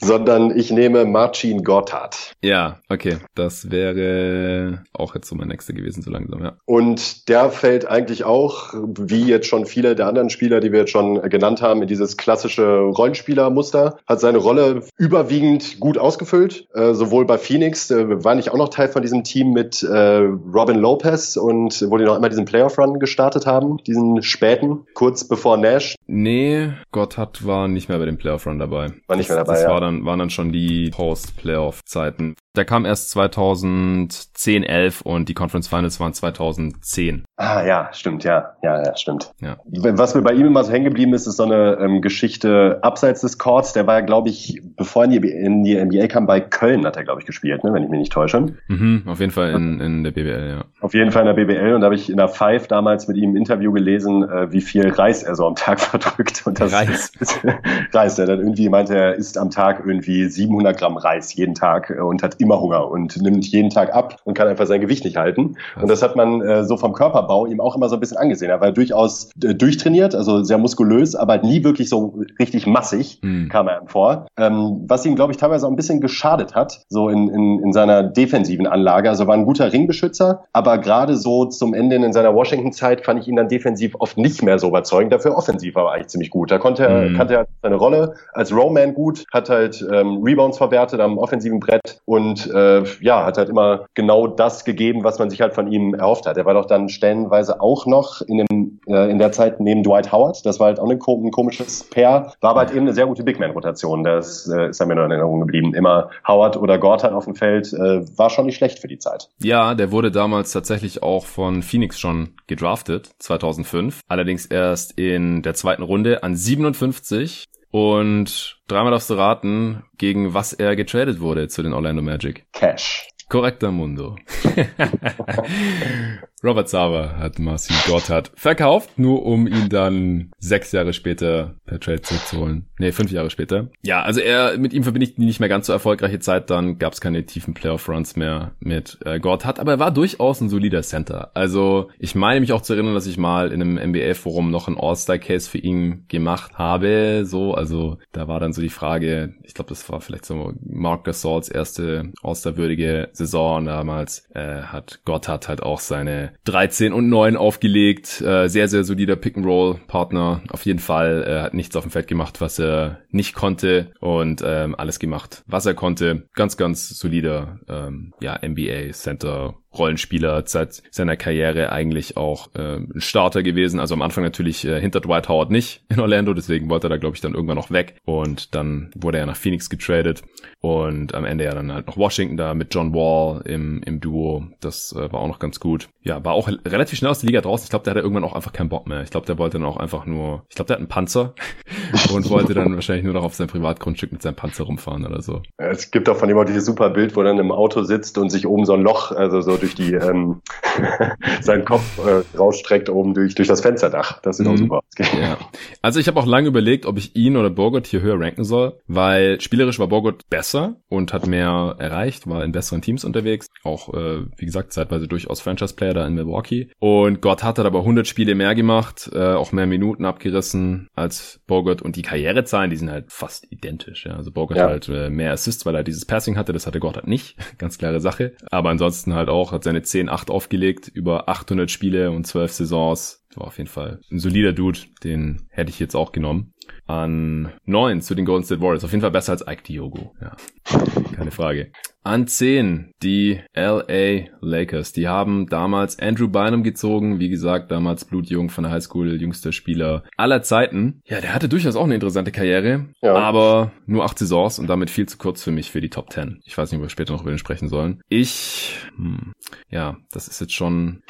sondern ich nehme Marcin Gotthard. Ja, okay. Das wäre auch jetzt so mein nächster gewesen, so langsam, ja. Und der fällt eigentlich auch, wie jetzt schon viele der anderen Spieler, die wir jetzt schon genannt haben, in dieses klassische Rollenspielermuster, hat seine Rolle überwiegend gut ausgefüllt, äh, sowohl bei Phoenix, äh, war nicht auch noch Teil von diesem Team mit äh, Robin Lopez und wo die noch immer diesen Playoff-Run gestartet haben, diesen späten, kurz bevor Nash. Nee, Gotthard war nicht mehr bei dem Playoff-Run dabei. War nicht mehr dabei, Das ja. war dann, waren dann schon die Post-Playoff-Zeiten. Der kam erst 2010, 11 und die Conference Finals waren 2010. Ah ja, stimmt, ja, ja, ja, stimmt. Ja. Was mir bei ihm immer so hängen geblieben ist, ist so eine ähm, Geschichte abseits des Courts. Der war, glaube ich, bevor er in die, NBA kam, bei Köln hat er, glaube ich, gespielt, ne, wenn ich mich nicht täusche. Mhm, auf jeden Fall in, in der BBL, ja. Auf jeden Fall in der BBL und da habe ich in der Five damals mit ihm im Interview gelesen, äh, wie viel Reis er so am Tag verdrückt. Und das Reis. Reis, der dann irgendwie meinte, er isst am Tag irgendwie 700 Gramm Reis jeden Tag äh, und hat immer Hunger und nimmt jeden Tag ab und kann einfach sein Gewicht nicht halten. Und das hat man äh, so vom Körperbau ihm auch immer so ein bisschen angesehen. Er war durchaus äh, durchtrainiert, also sehr muskulös, aber halt nie wirklich so richtig massig, Hm. kam er ihm vor. Ähm, was ihm, glaube ich, teilweise auch ein bisschen geschadet hat, so in, in, in seiner defensiven Anlage. Also war ein guter Ringbeschützer, aber gerade so zum Ende in seiner Washington-Zeit fand ich ihn dann defensiv oft nicht mehr so überzeugend. Dafür offensiv war er eigentlich ziemlich gut. Da konnte er, Mhm. kannte er seine Rolle als Roman gut, hat halt ähm, Rebounds verwertet am offensiven Brett und äh, ja, hat halt immer genau das gegeben, was man sich halt von ihm erhofft hat. Er war doch dann stellenweise auch noch in, dem, äh, in der Zeit neben Dwight Howard. Das war halt auch ein, ko- ein komisches Pair. War aber halt eben eine sehr gute Big Man-Rotation. Das äh, ist mir nur in Erinnerung geblieben. Immer Howard oder Gortat auf dem Feld äh, war schon nicht schlecht für die Zeit. Ja, der wurde damals tatsächlich auch von Phoenix schon gedraftet, 2005. Allerdings erst in der zweiten Runde an 57. Und dreimal darfst du raten, gegen was er getradet wurde zu den Orlando Magic. Cash. Korrekter Mundo. Robert Sava hat Marcin Gotthard verkauft, nur um ihn dann sechs Jahre später per Trade zurückzuholen. Nee, fünf Jahre später. Ja, also er, mit ihm verbinde ich die nicht mehr ganz so erfolgreiche Zeit. Dann gab es keine tiefen Playoff-Runs mehr mit äh, Gotthard, aber er war durchaus ein solider Center. Also ich meine mich auch zu erinnern, dass ich mal in einem NBA-Forum noch einen All-Star-Case für ihn gemacht habe. So, also da war dann so die Frage, ich glaube, das war vielleicht so Mark Gasols erste All-Star-würdige Saison. Damals äh, hat Gotthard halt auch seine 13 und 9 aufgelegt. Äh, sehr, sehr solider Pick-and-Roll-Partner. Auf jeden Fall äh, hat nichts auf dem Feld gemacht, was er nicht konnte und ähm, alles gemacht, was er konnte. Ganz, ganz solider ähm, ja, NBA-Center. Rollenspieler seit seiner Karriere eigentlich auch äh, ein Starter gewesen. Also am Anfang natürlich äh, hinter Dwight Howard nicht in Orlando, deswegen wollte er da glaube ich dann irgendwann noch weg und dann wurde er nach Phoenix getradet und am Ende ja dann halt noch Washington da mit John Wall im, im Duo. Das äh, war auch noch ganz gut. Ja, war auch relativ schnell aus der Liga draußen. Ich glaube, der hatte irgendwann auch einfach keinen Bock mehr. Ich glaube, der wollte dann auch einfach nur, ich glaube, der hat einen Panzer und wollte dann wahrscheinlich nur noch auf sein Privatgrundstück mit seinem Panzer rumfahren oder so. Es gibt auch von ihm auch dieses super Bild, wo er dann im Auto sitzt und sich oben so ein Loch, also so durch die ähm, seinen Kopf äh, rausstreckt oben durch durch das Fensterdach. Das sieht auch Mhm. super aus. Ja. Also ich habe auch lange überlegt, ob ich ihn oder Bogut hier höher ranken soll, weil spielerisch war Bogut besser und hat mehr erreicht, war in besseren Teams unterwegs. Auch, äh, wie gesagt, zeitweise durchaus Franchise-Player da in Milwaukee. Und Gott hat aber 100 Spiele mehr gemacht, äh, auch mehr Minuten abgerissen als Bogut. Und die Karrierezahlen, die sind halt fast identisch. Ja. Also Bogut Ja. halt äh, mehr Assists, weil er dieses Passing hatte. Das hatte Gott halt nicht. Ganz klare Sache. Aber ansonsten halt auch, hat seine 10-8 aufgelegt, über 800 Spiele und 12 Saisons. War auf jeden Fall ein solider Dude, den hätte ich jetzt auch genommen. An 9 zu den Golden State Warriors. Auf jeden Fall besser als Ike Diogo. Ja, keine Frage. An 10 die LA Lakers. Die haben damals Andrew Bynum gezogen. Wie gesagt, damals blutjung von der Highschool, jüngster Spieler aller Zeiten. Ja, der hatte durchaus auch eine interessante Karriere. Ja. Aber nur acht Saisons und damit viel zu kurz für mich für die Top 10. Ich weiß nicht, ob wir später noch über den sprechen sollen. Ich, hm, ja, das ist jetzt schon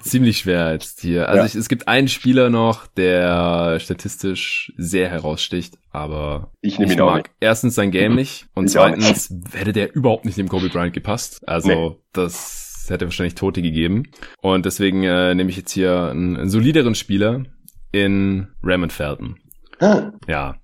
ziemlich schwer jetzt hier. Also Ja. ich, es gibt einen Spieler noch, der statistisch sehr heraussticht, aber Ich nehme ihn auch mag nicht. erstens sein Game nicht und Ich auch zweitens hätte der überhaupt nicht neben Kobe Bryant gepasst. Also Nee. das hätte wahrscheinlich Tote gegeben. Und deswegen äh, nehme ich jetzt hier einen, einen solideren Spieler in Raymond Felton. Ah, Ja.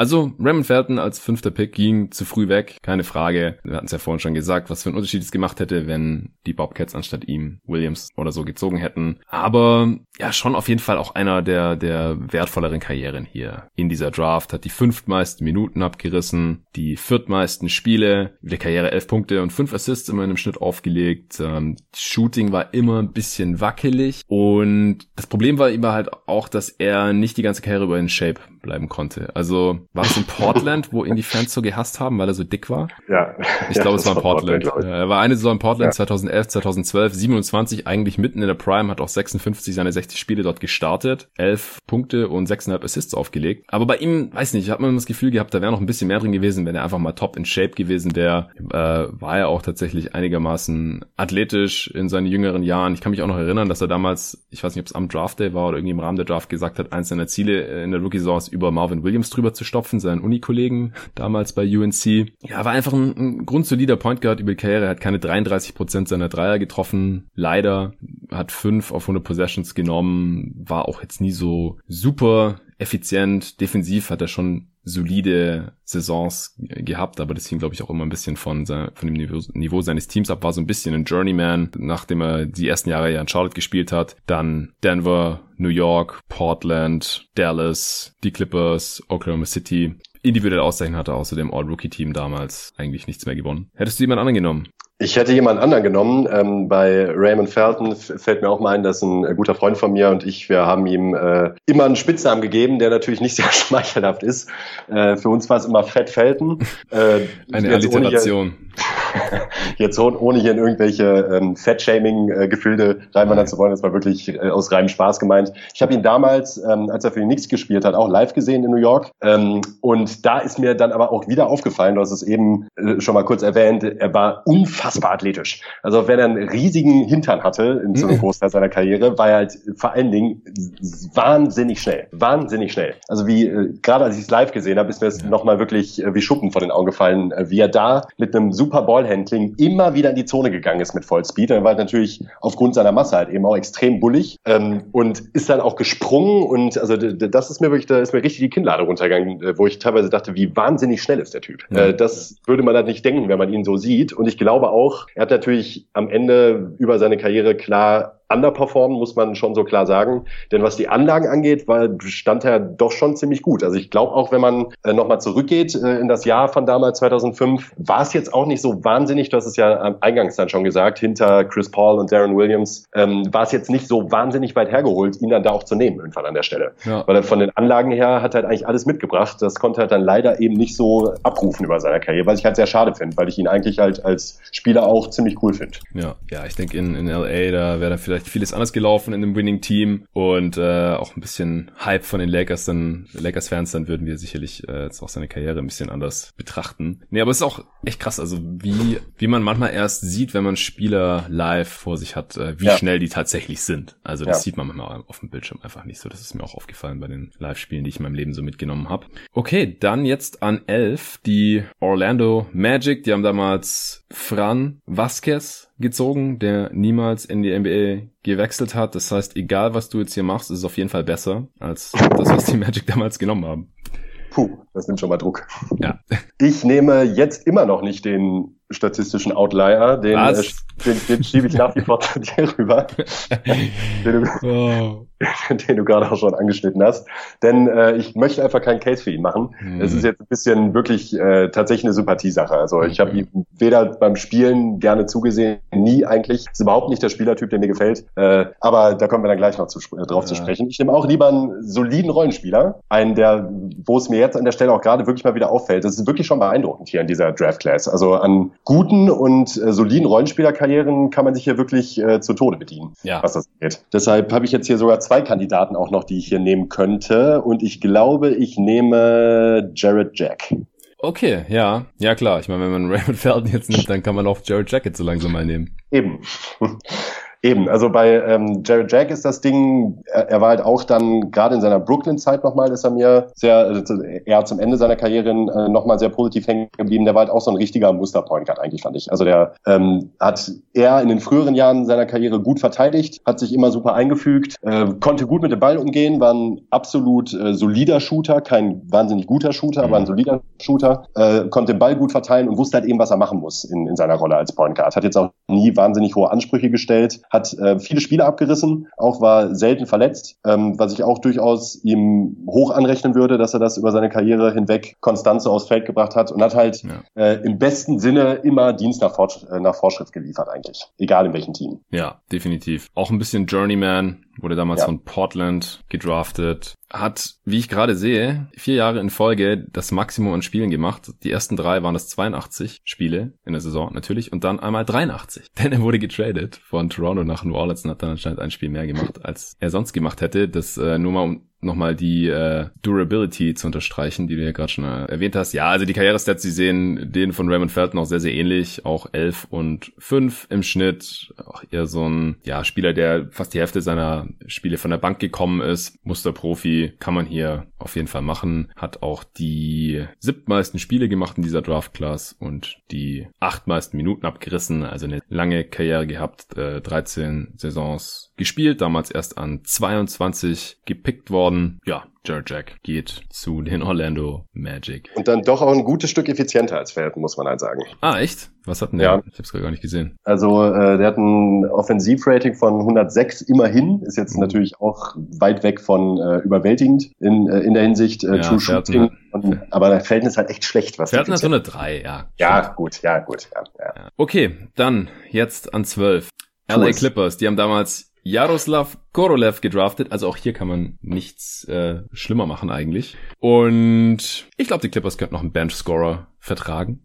Also Raymond Felton als fünfter Pick ging zu früh weg, keine Frage. Wir hatten es ja vorhin schon gesagt, was für einen Unterschied es gemacht hätte, wenn die Bobcats anstatt ihm Williams oder so gezogen hätten. Aber ja, schon auf jeden Fall auch einer der, der wertvolleren Karrieren hier in dieser Draft. Hat die fünftmeisten Minuten abgerissen, die viertmeisten Spiele, der Karriere elf Punkte und fünf Assists immer in einem Schnitt aufgelegt. Ähm, Shooting war immer ein bisschen wackelig und das Problem war immer halt auch, dass er nicht die ganze Karriere über in Shape bleiben konnte. Also war es in Portland, wo ihn die Fans so gehasst haben, weil er so dick war? Ja. Ich ja, glaube, es war in Portland. Portland er war eine Saison in Portland ja. 2011, 2012, 27 eigentlich mitten in der Prime, hat auch 56 seine 60 Spiele dort gestartet, 11 Punkte und 6,5 Assists aufgelegt. Aber bei ihm, weiß nicht, hat man das Gefühl gehabt, da wäre noch ein bisschen mehr drin gewesen, wenn er einfach mal top in Shape gewesen wäre. Äh, war er auch tatsächlich einigermaßen athletisch in seinen jüngeren Jahren. Ich kann mich auch noch erinnern, dass er damals, ich weiß nicht, ob es am Draft Day war oder irgendwie im Rahmen der Draft gesagt hat, eins seiner Ziele in der Rookie-Saison über Marvin Williams drüber zu stopfen, seinen Uni-Kollegen damals bei UNC. Ja, war einfach ein, ein grundsolider Point Guard über die Karriere, hat keine 33 Prozent seiner Dreier getroffen. Leider hat fünf auf 100 Possessions genommen, war auch jetzt nie so super effizient. Defensiv hat er schon solide Saisons gehabt, aber das hing, glaube ich, auch immer ein bisschen von, von dem Niveau, Niveau, seines Teams ab. War so ein bisschen ein Journeyman, nachdem er die ersten Jahre ja in Charlotte gespielt hat. Dann Denver, New York, Portland, Dallas, die Clippers, Oklahoma City. Individuell auszeichnen hatte außer dem All-Rookie-Team damals eigentlich nichts mehr gewonnen. Hättest du jemand anderen genommen? Ich hätte jemand anderen genommen. Ähm, bei Raymond Felton fällt mir auch mal ein, dass ein äh, guter Freund von mir und ich, wir haben ihm äh, immer einen Spitznamen gegeben, der natürlich nicht sehr schmeichelhaft ist. Äh, für uns war es immer Fett Felton. Äh, Eine Alliteration. jetzt ohne hier in irgendwelche ähm, Fat-Shaming-Gefilde reinwandern zu wollen, das war wirklich äh, aus reinem Spaß gemeint. Ich habe ihn damals, ähm, als er für die Knicks gespielt hat, auch live gesehen in New York. Ähm, und da ist mir dann aber auch wieder aufgefallen, du hast es eben äh, schon mal kurz erwähnt, er war unfassbar athletisch. Also wenn er einen riesigen Hintern hatte in so einem mhm. Großteil seiner Karriere, war er halt vor allen Dingen wahnsinnig schnell. Wahnsinnig schnell. Also wie, äh, gerade als ich es live gesehen habe, ist mir das ja. nochmal wirklich äh, wie Schuppen vor den Augen gefallen, äh, wie er da mit einem super Ball Ballhandling immer wieder in die Zone gegangen ist mit Vollspeed. Er war natürlich aufgrund seiner Masse halt eben auch extrem bullig ähm, und ist dann auch gesprungen und also das ist mir wirklich, da ist mir richtig die Kinnlade runtergegangen, äh, wo ich teilweise dachte, wie wahnsinnig schnell ist der Typ. Ja. Äh, das würde man halt nicht denken, wenn man ihn so sieht. Und ich glaube auch, er hat natürlich am Ende über seine Karriere klar underperformen, muss man schon so klar sagen. Denn was die Anlagen angeht, war, stand er doch schon ziemlich gut. Also ich glaube auch, wenn man äh, nochmal zurückgeht äh, in das Jahr von damals 2005, war es jetzt auch nicht so wahnsinnig, du hast es ja eingangs dann schon gesagt, hinter Chris Paul und Darren Williams, ähm, war es jetzt nicht so wahnsinnig weit hergeholt, ihn dann da auch zu nehmen irgendwann an der Stelle. Ja. Weil er von den Anlagen her hat halt eigentlich alles mitgebracht. Das konnte er dann leider eben nicht so abrufen über seine Karriere, was ich halt sehr schade finde, weil ich ihn eigentlich halt als Spieler auch ziemlich cool finde. Ja, ja, ich denke in, in LA, da wäre er vielleicht vieles anders gelaufen in dem Winning Team und äh, auch ein bisschen Hype von den Lakers dann, Lakers-Fans, dann würden wir sicherlich äh, jetzt auch seine Karriere ein bisschen anders betrachten. Nee, aber es ist auch echt krass, also wie, wie man manchmal erst sieht, wenn man Spieler live vor sich hat, äh, wie ja. schnell die tatsächlich sind. Also das ja. sieht man manchmal auf dem Bildschirm einfach nicht so. Das ist mir auch aufgefallen bei den Live-Spielen, die ich in meinem Leben so mitgenommen habe. Okay, dann jetzt an elf die Orlando Magic. Die haben damals Fran Vasquez gezogen, der niemals in die NBA gewechselt hat. Das heißt, egal was du jetzt hier machst, ist es auf jeden Fall besser als das, was die Magic damals genommen haben. Puh, das nimmt schon mal Druck. Ja. Ich nehme jetzt immer noch nicht den statistischen Outlier, den, äh, den, den schiebe ich nach wie vor zu dir rüber, den, du, oh. den du gerade auch schon angeschnitten hast. Denn äh, ich möchte einfach keinen Case für ihn machen. Mhm. Es ist jetzt ein bisschen wirklich äh, tatsächlich eine Sympathiesache. Also ich habe ihm weder beim Spielen gerne zugesehen, nie eigentlich. Ist überhaupt nicht der Spielertyp, der mir gefällt. Äh, aber da kommen wir dann gleich noch zu, äh, drauf ja. zu sprechen. Ich nehme auch lieber einen soliden Rollenspieler, einen, der, wo es mir jetzt an der Stelle auch gerade wirklich mal wieder auffällt. Das ist wirklich schon beeindruckend hier in dieser Draft Class. Also an guten und äh, soliden Rollenspielerkarrieren kann man sich hier wirklich äh, zu Tode bedienen, ja. was das geht. Deshalb habe ich jetzt hier sogar zwei Kandidaten auch noch, die ich hier nehmen könnte. Und ich glaube, ich nehme Jared Jack. Okay, ja. Ja, klar. Ich meine, wenn man Raymond Felton jetzt nimmt, dann kann man auch Jared Jacket so langsam mal nehmen. Eben. Eben, also bei ähm, Jared Jack ist das Ding, er, er war halt auch dann gerade in seiner Brooklyn-Zeit nochmal, ist er mir sehr, also eher zum Ende seiner Karriere äh, nochmal sehr positiv hängen geblieben. Der war halt auch so ein richtiger Musterpoint Guard eigentlich, fand ich. Also der ähm, hat er in den früheren Jahren seiner Karriere gut verteidigt, hat sich immer super eingefügt, äh, konnte gut mit dem Ball umgehen, war ein absolut äh, solider Shooter, kein wahnsinnig guter Shooter, mhm. aber ein solider Shooter, äh, konnte den Ball gut verteilen und wusste halt eben, was er machen muss in, in seiner Rolle als Point Guard. Hat jetzt auch nie wahnsinnig hohe Ansprüche gestellt, hat äh, viele Spiele abgerissen, auch war selten verletzt, ähm, was ich auch durchaus ihm hoch anrechnen würde, dass er das über seine Karriere hinweg konstant so aufs Feld gebracht hat und hat halt ja. äh, im besten Sinne immer Dienst nach, Fortsch äh, nach Fortschritt geliefert eigentlich, egal in welchem Team. Ja, definitiv. Auch ein bisschen Journeyman, wurde damals ja. von Portland gedraftet, hat, wie ich gerade sehe, vier Jahre in Folge das Maximum an Spielen gemacht. Die ersten drei waren das 82 Spiele in der Saison natürlich und dann einmal 83. Denn er wurde getradet von Toronto nach New Orleans und hat dann anscheinend ein Spiel mehr gemacht, als er sonst gemacht hätte. Das äh, nur mal um nochmal die äh, Durability zu unterstreichen, die du ja gerade schon äh, erwähnt hast. Ja, also die Karrierestats, die sehen denen von Raymond Felton auch sehr, sehr ähnlich. Auch 11 und 5 im Schnitt. Auch eher so ein ja, Spieler, der fast die Hälfte seiner Spiele von der Bank gekommen ist. Musterprofi kann man hier auf jeden Fall machen. Hat auch die siebtmeisten Spiele gemacht in dieser Draft-Class und die achtmeisten Minuten abgerissen. Also eine lange Karriere gehabt. Äh, 13 Saisons gespielt. Damals erst an 22 gepickt worden worden. Ja, Jared Jack geht zu den Orlando Magic. Und dann doch auch ein gutes Stück effizienter als Verhältnis, muss man halt sagen. Ah, echt? Was hat denn der? Ja. Ich habe es gar nicht gesehen. Also äh, der hat ein Offensivrating von 106 immerhin. Ist jetzt mhm. natürlich auch weit weg von äh, überwältigend in, äh, in der Hinsicht äh, ja, True Shooting. Und, aber der Verhältnis ist halt echt schlecht. Was Verhältnis hat 103, ja. Ja, gut, ja, gut. Ja, ja. Okay, dann jetzt an 12. LA Clippers, die haben damals Jaroslav Korolev gedraftet. Also auch hier kann man nichts äh, schlimmer machen eigentlich. Und ich glaube, die Clippers könnten noch einen Bench-Scorer vertragen.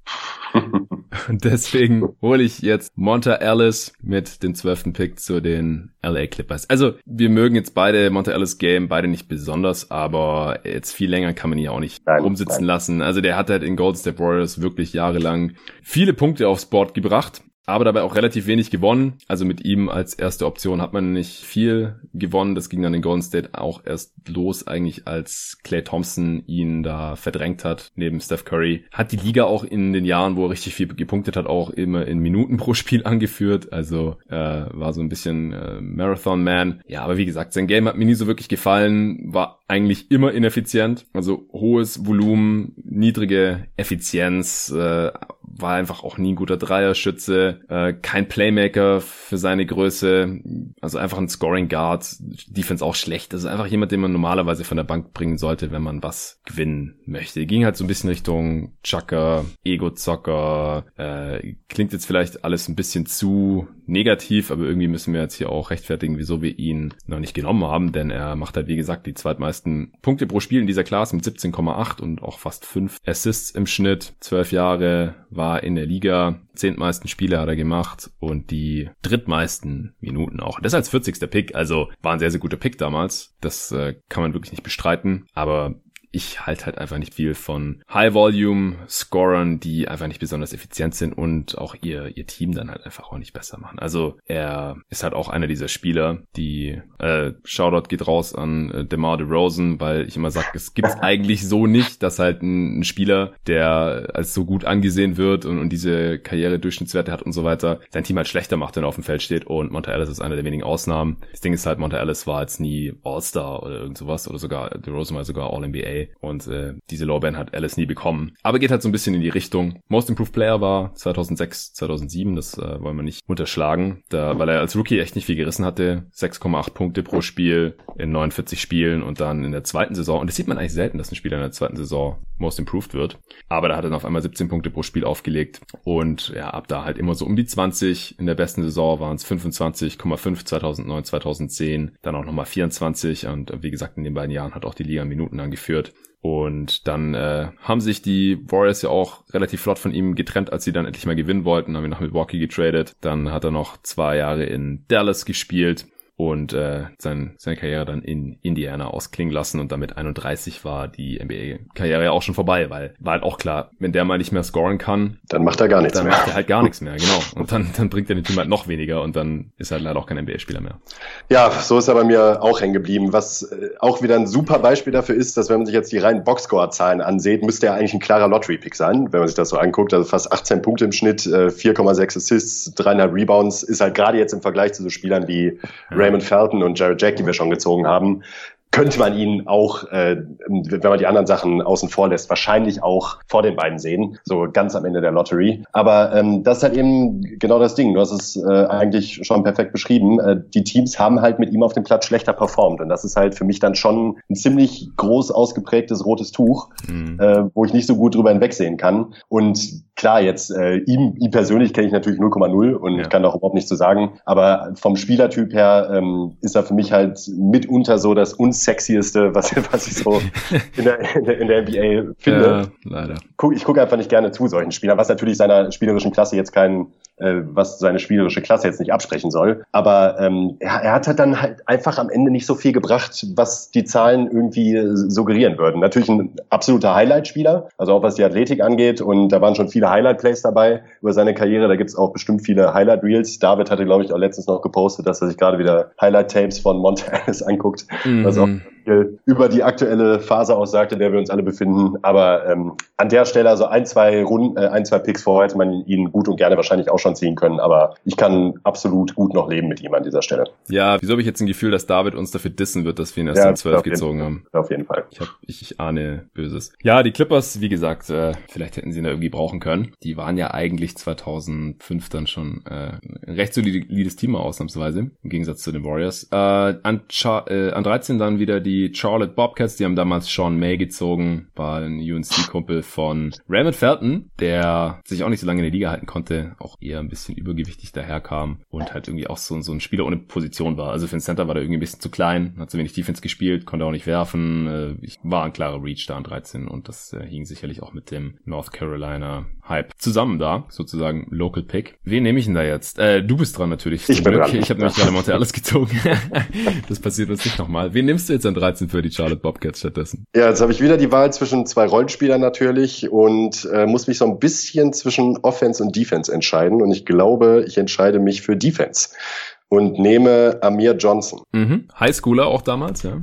Und deswegen hole ich jetzt Monta Ellis mit dem zwölften Pick zu den LA Clippers. Also wir mögen jetzt beide Monta Ellis Game, beide nicht besonders, aber jetzt viel länger kann man ihn ja auch nicht nein, rumsitzen nein. lassen. Also der hat halt in Golden State Warriors wirklich jahrelang viele Punkte aufs Board gebracht aber dabei auch relativ wenig gewonnen. Also mit ihm als erste Option hat man nicht viel gewonnen. Das ging dann in Golden State auch erst los, eigentlich als Clay Thompson ihn da verdrängt hat, neben Steph Curry. Hat die Liga auch in den Jahren, wo er richtig viel gepunktet hat, auch immer in Minuten pro Spiel angeführt. Also äh, war so ein bisschen äh, Marathon Man. Ja, aber wie gesagt, sein Game hat mir nie so wirklich gefallen, war eigentlich immer ineffizient. Also hohes Volumen, niedrige Effizienz, äh, war einfach auch nie ein guter Dreierschütze, äh, kein Playmaker für seine Größe, also einfach ein Scoring Guard, Defense auch schlecht. Ist einfach jemand, den man normalerweise von der Bank bringen sollte, wenn man was gewinnen möchte. Ging halt so ein bisschen Richtung Chucker, Ego-Zocker, äh, klingt jetzt vielleicht alles ein bisschen zu negativ, aber irgendwie müssen wir jetzt hier auch rechtfertigen, wieso wir ihn noch nicht genommen haben, denn er macht halt, wie gesagt, die zweitmeisten Punkte pro Spiel in dieser Klasse mit 17,8 und auch fast 5 Assists im Schnitt. 12 Jahre war in der Liga, zehntmeisten Spiele hat er gemacht und die drittmeisten Minuten auch. Das als 40. Pick, also war ein sehr, sehr guter Pick damals. Das äh, kann man wirklich nicht bestreiten, aber ich halte halt einfach nicht viel von High-Volume-Scorern, die einfach nicht besonders effizient sind und auch ihr, ihr Team dann halt einfach auch nicht besser machen. Also er ist halt auch einer dieser Spieler, die äh, Shoutout geht raus an äh, DeMar DeRozan, weil ich immer sage, es gibt's eigentlich so nicht, dass halt ein, ein, Spieler, der als so gut angesehen wird und, und diese Karriere-Durchschnittswerte hat und so weiter, sein Team halt schlechter macht, wenn er auf dem Feld steht und Monta Ellis ist einer der wenigen Ausnahmen. Das Ding ist halt, Monta Ellis war jetzt nie All-Star oder irgend sowas oder sogar DeRozan war sogar All-NBA und äh, diese Lorbeeren hat Alice nie bekommen. Aber geht halt so ein bisschen in die Richtung. Most Improved Player war 2006, 2007, das äh, wollen wir nicht unterschlagen, da, weil er als Rookie echt nicht viel gerissen hatte. 6,8 Punkte pro Spiel in 49 Spielen und dann in der zweiten Saison, und das sieht man eigentlich selten, dass ein Spieler in der zweiten Saison Most Improved wird, aber da hat er dann auf einmal 17 Punkte pro Spiel aufgelegt und ja, ab da halt immer so um die 20. In der besten Saison waren es 25,5 2009, 2010, dann auch nochmal 24 und wie gesagt, in den beiden Jahren hat auch die Liga Minuten angeführt. Und dann äh, haben sich die Warriors ja auch relativ flott von ihm getrennt, als sie dann endlich mal gewinnen wollten, haben ihn nach Milwaukee getradet. Dann hat er noch zwei Jahre in Dallas gespielt und äh, sein, seine Karriere dann in Indiana ausklingen lassen und damit 31 war die NBA-Karriere ja auch schon vorbei, weil war halt auch klar, wenn der mal nicht mehr scoren kann, dann macht er gar nichts dann mehr. Dann macht er halt gar nichts mehr, genau. Und dann, dann bringt er den Team halt noch weniger und dann ist er leider auch kein NBA-Spieler mehr. Ja, so ist er bei mir auch hängen geblieben. Was äh, auch wieder ein super Beispiel dafür ist, dass wenn man sich jetzt die reinen Boxscore-Zahlen ansieht, müsste er eigentlich ein klarer Lottery-Pick sein, wenn man sich das so anguckt. Also fast 18 Punkte im Schnitt, 4,6 äh, Assists, 3,5 Rebounds, ist halt gerade jetzt im Vergleich zu so Spielern wie Raymond Felton und Jared Jack, die wir schon gezogen haben, könnte man ihn auch, äh, wenn man die anderen Sachen außen vor lässt, wahrscheinlich auch vor den beiden sehen, so ganz am Ende der Lottery. Aber ähm, das ist halt eben genau das Ding. Du hast es äh, eigentlich schon perfekt beschrieben. Äh, die Teams haben halt mit ihm auf dem Platz schlechter performt. Und das ist halt für mich dann schon ein ziemlich groß ausgeprägtes rotes Tuch, mhm. äh, wo ich nicht so gut drüber hinwegsehen kann. Und klar, jetzt äh, ihm, ihm persönlich kenne ich natürlich 0,0 und ja. kann auch überhaupt nichts zu sagen. Aber vom Spielertyp her ähm, ist er für mich halt mitunter so das unsexieste, was, was ich so in der, in der, in der NBA finde. Ja, leider. Ich gucke einfach nicht gerne zu solchen Spielern, was natürlich seiner spielerischen Klasse jetzt kein äh, was seine spielerische Klasse jetzt nicht absprechen soll. Aber ähm, er, er hat halt dann halt einfach am Ende nicht so viel gebracht, was die Zahlen irgendwie suggerieren würden. Natürlich ein absoluter Highlight-Spieler, also auch was die Athletik angeht. Und da waren schon viele Highlight-Plays dabei über seine Karriere. Da gibt's auch bestimmt viele Highlight-Reels. David hatte, glaube ich, auch letztens noch gepostet, dass er sich gerade wieder Highlight-Tapes von Montez anguckt. Mhm. Was auch viel über die aktuelle Phase aussagt, in der wir uns alle befinden. Aber ähm, an der Stelle, also ein, zwei Runden, äh, ein, zwei Picks vorher hätte man ihn gut und gerne wahrscheinlich auch schon ziehen können. Aber ich kann absolut gut noch leben mit ihm an dieser Stelle. Ja, wieso habe ich jetzt ein Gefühl, dass David uns dafür dissen wird, dass wir ihn erst ja, in zwölf gezogen jeden, haben? Auf jeden Fall. Ich, hab, ich, ich ahne Böses. Ja, die Clippers, wie gesagt, äh, vielleicht hätten sie ihn da irgendwie brauchen können. Die waren ja eigentlich 2005 dann schon äh, ein recht solides Team ausnahmsweise, im Gegensatz zu den Warriors. Äh, an, Char äh, an 13 dann wieder die Charlotte Bobcats, die haben damals Sean May gezogen, war ein UNC-Kumpel von Raymond Felton, der sich auch nicht so lange in der Liga halten konnte, auch eher ein bisschen übergewichtig daherkam und halt irgendwie auch so, so ein Spieler ohne Position war. Also für den Center war der irgendwie ein bisschen zu klein, hat zu wenig Defense gespielt, konnte auch nicht werfen. Äh, ich war ein klarer Reach da an 13 und das äh, hing sicherlich auch mit dem North Carolina Hype zusammen da, sozusagen Local Pick. Wen nehme ich denn da jetzt? Äh, du bist dran natürlich. Ich bin dran. Ich habe nämlich gerade Monte alles gezogen. das passiert uns nicht nochmal. Wen nimmst du jetzt an 13 für die Charlotte Bobcats stattdessen? Ja, jetzt habe ich wieder die Wahl zwischen zwei Rollenspielern natürlich und äh, muss mich so ein bisschen zwischen Offense und Defense entscheiden. Und ich glaube, ich entscheide mich für Defense und nehme Amir Johnson. Mhm. Highschooler auch damals, ja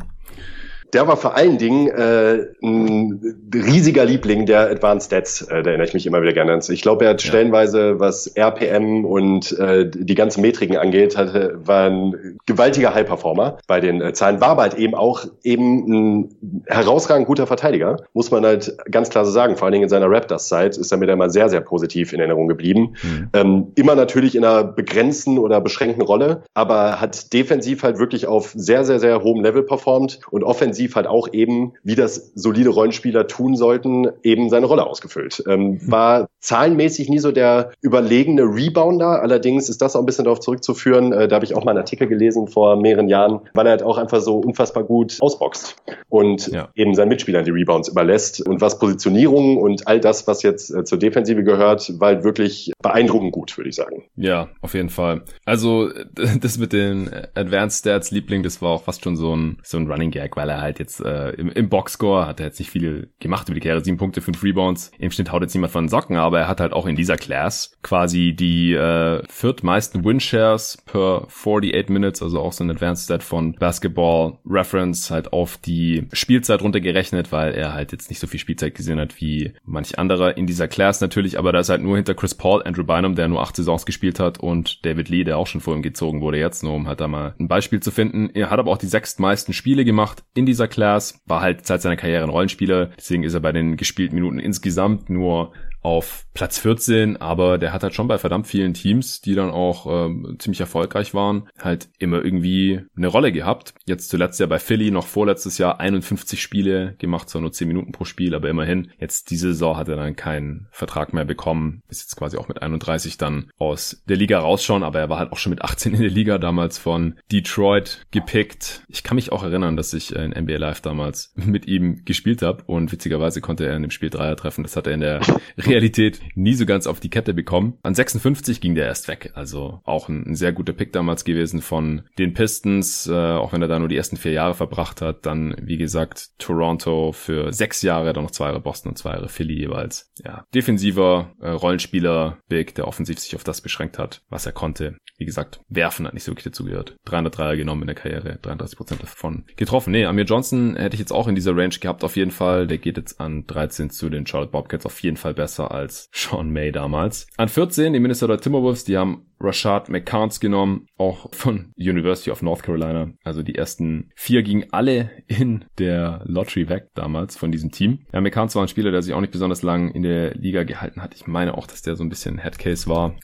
der war vor allen Dingen äh, ein riesiger Liebling der Advanced Stats, äh, da erinnere ich mich immer wieder gerne an. Ich glaube, er hat ja. stellenweise, was RPM und äh, die ganzen Metriken angeht, hatte, war ein gewaltiger High-Performer bei den äh, Zahlen, war aber halt eben auch eben ein herausragend guter Verteidiger, muss man halt ganz klar so sagen. Vor allen Dingen in seiner Raptors-Zeit ist er mir da immer sehr, sehr positiv in Erinnerung geblieben. Mhm. Ähm, immer natürlich in einer begrenzten oder beschränkten Rolle, aber hat defensiv halt wirklich auf sehr, sehr, sehr hohem Level performt und offensiv offensiv halt auch eben, wie das solide Rollenspieler tun sollten, eben seine Rolle ausgefüllt. Ähm, war zahlenmäßig nie so der überlegene Rebounder, allerdings ist das auch ein bisschen darauf zurückzuführen, äh, da habe ich auch mal einen Artikel gelesen vor mehreren Jahren, weil er halt auch einfach so unfassbar gut ausboxt und ja. eben seinen Mitspielern die Rebounds überlässt. Und was Positionierung und all das, was jetzt äh, zur Defensive gehört, war halt wirklich beeindruckend gut, würde ich sagen. Ja, auf jeden Fall. Also das mit den Advanced Stats Liebling, das war auch fast schon so ein, so ein Running Gag, weil er halt halt jetzt äh, im, im Boxscore hat er jetzt nicht viel gemacht über die Karriere. Sieben Punkte, fünf Rebounds. Im Schnitt haut jetzt niemand von den Socken, aber er hat halt auch in dieser Class quasi die äh, viertmeisten Winshares per 48 Minutes, also auch so ein Advanced Stat von Basketball Reference halt auf die Spielzeit runtergerechnet, weil er halt jetzt nicht so viel Spielzeit gesehen hat wie manch anderer in dieser Class natürlich, aber da ist halt nur hinter Chris Paul, Andrew Bynum, der nur acht Saisons gespielt hat und David Lee, der auch schon vor ihm gezogen wurde jetzt, nur um halt da mal ein Beispiel zu finden. Er hat aber auch die sechstmeisten Spiele gemacht in dieser Class, war halt seit seiner Karriere ein Rollenspieler, deswegen ist er bei den gespielten Minuten insgesamt nur auf Platz 14, aber der hat halt schon bei verdammt vielen Teams, die dann auch ähm, ziemlich erfolgreich waren, halt immer irgendwie eine Rolle gehabt. Jetzt zuletzt ja bei Philly noch vorletztes Jahr 51 Spiele gemacht, zwar nur 10 Minuten pro Spiel, aber immerhin. Jetzt diese Saison hat er dann keinen Vertrag mehr bekommen, ist jetzt quasi auch mit 31 dann aus der Liga rausschauen, aber er war halt auch schon mit 18 in der Liga damals von Detroit gepickt. Ich kann mich auch erinnern, dass ich in NBA Live damals mit ihm gespielt habe und witzigerweise konnte er in dem Spiel Dreier treffen. Das hat er in der Realität nie so ganz auf die Kette bekommen. An 56 ging der erst weg. Also auch ein, ein sehr guter Pick damals gewesen von den Pistons, äh, auch wenn er da nur die ersten vier Jahre verbracht hat. Dann, wie gesagt, Toronto für sechs Jahre, dann noch zwei Jahre Boston und zwei Jahre Philly jeweils. Ja, defensiver äh, Rollenspieler, Big, der offensiv sich auf das beschränkt hat, was er konnte. Wie gesagt, werfen hat nicht so wirklich dazu gehört. 303er genommen in der Karriere, 33% davon getroffen. Nee, Amir Johnson hätte ich jetzt auch in dieser Range gehabt auf jeden Fall. Der geht jetzt an 13 zu den Charlotte Bobcats auf jeden Fall besser als Sean May damals. An 14 die Minnesota Timberwolves, die haben Rashad McCarns genommen, auch von University of North Carolina. Also die ersten vier gingen alle in der Lottery weg damals von diesem Team. Ja, McCarns war ein Spieler, der sich auch nicht besonders lang in der Liga gehalten hat. Ich meine auch, dass der so ein bisschen Headcase war.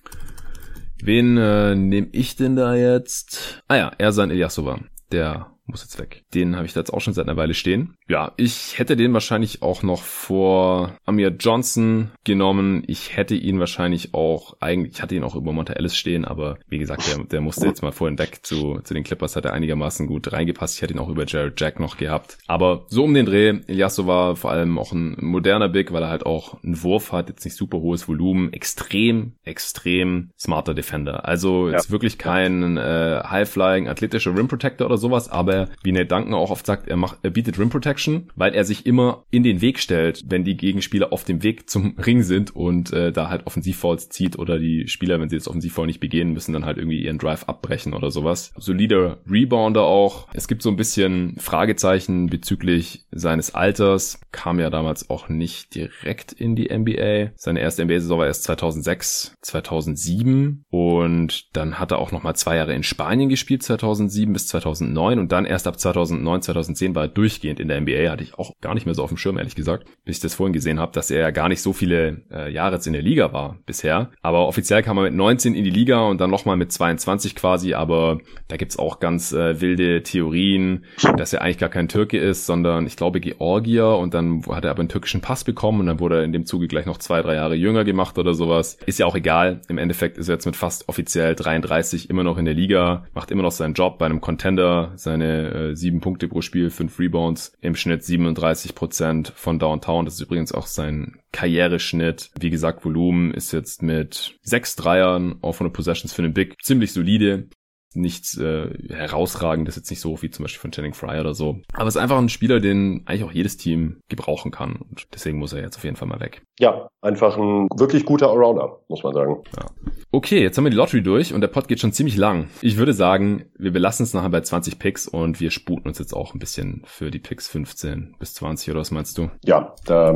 Wen äh, nehme ich denn da jetzt? Ah ja, Ersan Ilyasova, der muss jetzt weg. Den habe ich da jetzt auch schon seit einer Weile stehen. Ja, ich hätte den wahrscheinlich auch noch vor Amir Johnson genommen. Ich hätte ihn wahrscheinlich auch, eigentlich, ich hatte ihn auch über Monta Ellis stehen, aber wie gesagt, der, der musste jetzt mal vorhin weg zu, zu den Clippers, hat er einigermaßen gut reingepasst. Ich hätte ihn auch über Jared Jack noch gehabt. Aber so um den Dreh, Eliasso war vor allem auch ein moderner Big, weil er halt auch einen Wurf hat, jetzt nicht super hohes Volumen, extrem, extrem smarter Defender. Also jetzt ja. wirklich kein äh, High-Flying, athletischer Rim Protector oder sowas, aber wie Nate Duncan auch oft sagt, er macht, er bietet Rim Protection Protection, weil er sich immer in den Weg stellt, wenn die Gegenspieler auf dem Weg zum Ring sind und äh, da halt Offensivfalls zieht oder die Spieler, wenn sie das Offensivfall nicht begehen, müssen dann halt irgendwie ihren Drive abbrechen oder sowas. Solider Rebounder auch. Es gibt so ein bisschen Fragezeichen bezüglich seines Alters. Kam ja damals auch nicht direkt in die NBA. Seine erste NBA-Saison war erst 2006, 2007 und dann hat er auch nochmal zwei Jahre in Spanien gespielt, 2007 bis 2009 und dann erst ab 2009, 2010 war er durchgehend in der NBA hatte ich auch gar nicht mehr so auf dem Schirm, ehrlich gesagt, bis ich das vorhin gesehen habe, dass er ja gar nicht so viele äh, Jahre jetzt in der Liga war bisher. Aber offiziell kam er mit 19 in die Liga und dann nochmal mit 22 quasi, aber da gibt's auch ganz äh, wilde Theorien, dass er eigentlich gar kein Türke ist, sondern ich glaube Georgier und dann hat er aber einen türkischen Pass bekommen und dann wurde er in dem Zuge gleich noch zwei, drei Jahre jünger gemacht oder sowas. Ist ja auch egal. Im Endeffekt ist er jetzt mit fast offiziell 33 immer noch in der Liga, macht immer noch seinen Job bei einem Contender, seine äh, sieben Punkte pro Spiel, fünf Rebounds im Schnitt 37 Prozent von Downtown. Das ist übrigens auch sein Karriereschnitt. Wie gesagt, Volumen ist jetzt mit sechs Dreiern auf 100 Possessions für den Big ziemlich solide nichts äh, herausragendes, jetzt nicht so wie zum Beispiel von Channing Fry oder so. Aber es ist einfach ein Spieler, den eigentlich auch jedes Team gebrauchen kann. Und deswegen muss er jetzt auf jeden Fall mal weg. Ja, einfach ein wirklich guter Allrounder, muss man sagen. Ja. Okay, jetzt haben wir die Lottery durch und der Pod geht schon ziemlich lang. Ich würde sagen, wir belassen es nachher bei 20 Picks und wir sputen uns jetzt auch ein bisschen für die Picks 15 bis 20 oder was meinst du? Ja, da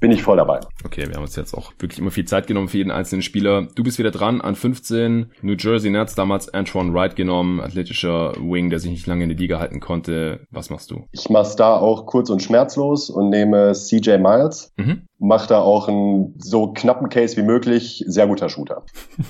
bin ich voll dabei. Okay, wir haben uns jetzt auch wirklich immer viel Zeit genommen für jeden einzelnen Spieler. Du bist wieder dran an 15. New Jersey Nets, damals Antoine Wright genommen, athletischer Wing, der sich nicht lange in die Liga halten konnte. Was machst du? Ich mach's da auch kurz und schmerzlos und nehme CJ Miles. Mhm macht da auch einen so knappen Case wie möglich. Sehr guter Shooter.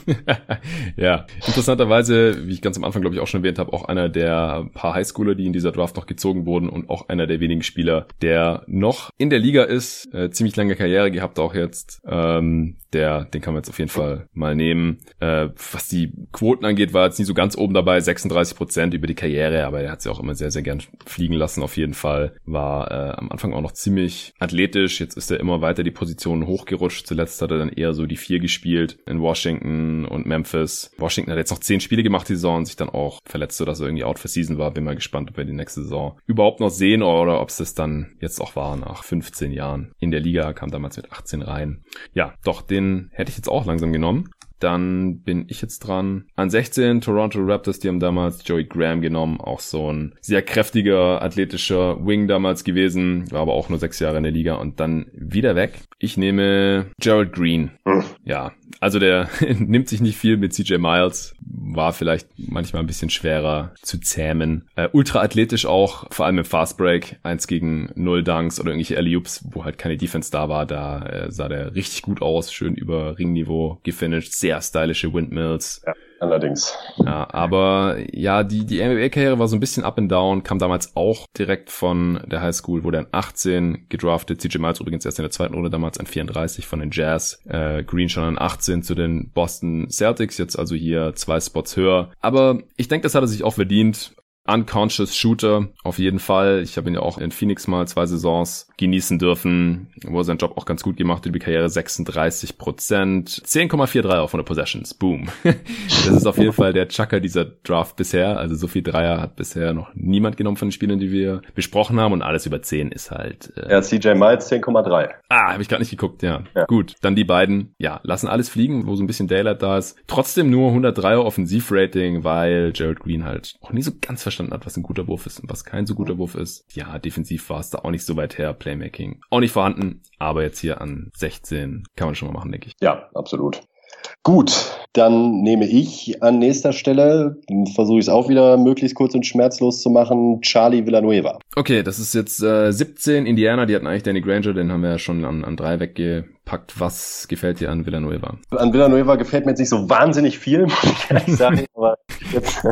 ja, interessanterweise, wie ich ganz am Anfang, glaube ich, auch schon erwähnt habe, auch einer der paar Highschooler, die in dieser Draft noch gezogen wurden und auch einer der wenigen Spieler, der noch in der Liga ist, äh, ziemlich lange Karriere gehabt auch jetzt. Ähm, der, den kann man jetzt auf jeden Fall mal nehmen. Äh, was die Quoten angeht, war jetzt nie so ganz oben dabei, 36 Prozent über die Karriere, aber er hat sie auch immer sehr, sehr gern fliegen lassen auf jeden Fall. War äh, am Anfang auch noch ziemlich athletisch, jetzt ist er immer weiter die Positionen hochgerutscht. Zuletzt hat er dann eher so die vier gespielt in Washington und Memphis. Washington hat jetzt noch zehn Spiele gemacht die Saison und sich dann auch verletzt, sodass er irgendwie out for season war. Bin mal gespannt, ob wir die nächste Saison überhaupt noch sehen oder ob es das dann jetzt auch war nach 15 Jahren in der Liga, kam damals mit 18 rein. Ja, doch, den hätte ich jetzt auch langsam genommen. Dann bin ich jetzt dran. An 16 Toronto Raptors, die haben damals Joey Graham genommen, auch so ein sehr kräftiger, athletischer Wing damals gewesen, war aber auch nur sechs Jahre in der Liga und dann wieder weg. Ich nehme Gerald Green. Hm. Ja, also der nimmt sich nicht viel mit CJ Miles, war vielleicht manchmal ein bisschen schwerer zu zähmen. Äh, ultra auch, vor allem im Fast Break, eins gegen null Dunks oder irgendwelche alley wo halt keine Defense da war, da äh, sah der richtig gut aus, schön über Ringniveau gefinisht, sehr stylische Windmills. Ja allerdings. Ja, aber ja, die, die NBA-Karriere war so ein bisschen up and down, kam damals auch direkt von der High School, wurde an 18 gedraftet, CJ Miles übrigens erst in der zweiten Runde damals an 34 von den Jazz, äh, Green schon an 18 zu den Boston Celtics, jetzt also hier zwei Spots höher. Aber ich denke, das hat er sich auch verdient unconscious Shooter auf jeden Fall. Ich habe ihn ja auch in Phoenix mal zwei Saisons genießen dürfen, wo er seinen Job auch ganz gut gemacht hat, über die Karriere 36 Prozent, 10,43 auch von der Possessions, boom. das ist auf jeden Fall der Chucker dieser Draft bisher, also so viel Dreier hat bisher noch niemand genommen von den Spielern, die wir besprochen haben und alles über 10 ist halt... Äh ja, CJ Miles 10,3. Ah, habe ich gerade nicht geguckt, ja. ja. Gut, dann die beiden, ja, lassen alles fliegen, wo so ein bisschen Daylight da ist. Trotzdem nur 103er Offensivrating, weil Jared Green halt auch nie so ganz verstanden hat, was ein guter Wurf ist und was kein so guter Wurf ist. Ja, defensiv war es da auch nicht so weit her. Playmaking auch nicht vorhanden, aber jetzt hier an 16 kann man schon mal machen, denke ich. Ja, absolut. Gut, dann nehme ich an nächster Stelle, versuche ich es auch wieder möglichst kurz und schmerzlos zu machen, Charlie Villanueva. Okay, das ist jetzt äh, 17 Indiana, die hatten eigentlich Danny Granger, den haben wir ja schon an, an drei wegge packt. Was gefällt dir an Villanueva? An Villanueva gefällt mir jetzt nicht so wahnsinnig viel, muss ich ehrlich sagen. aber jetzt,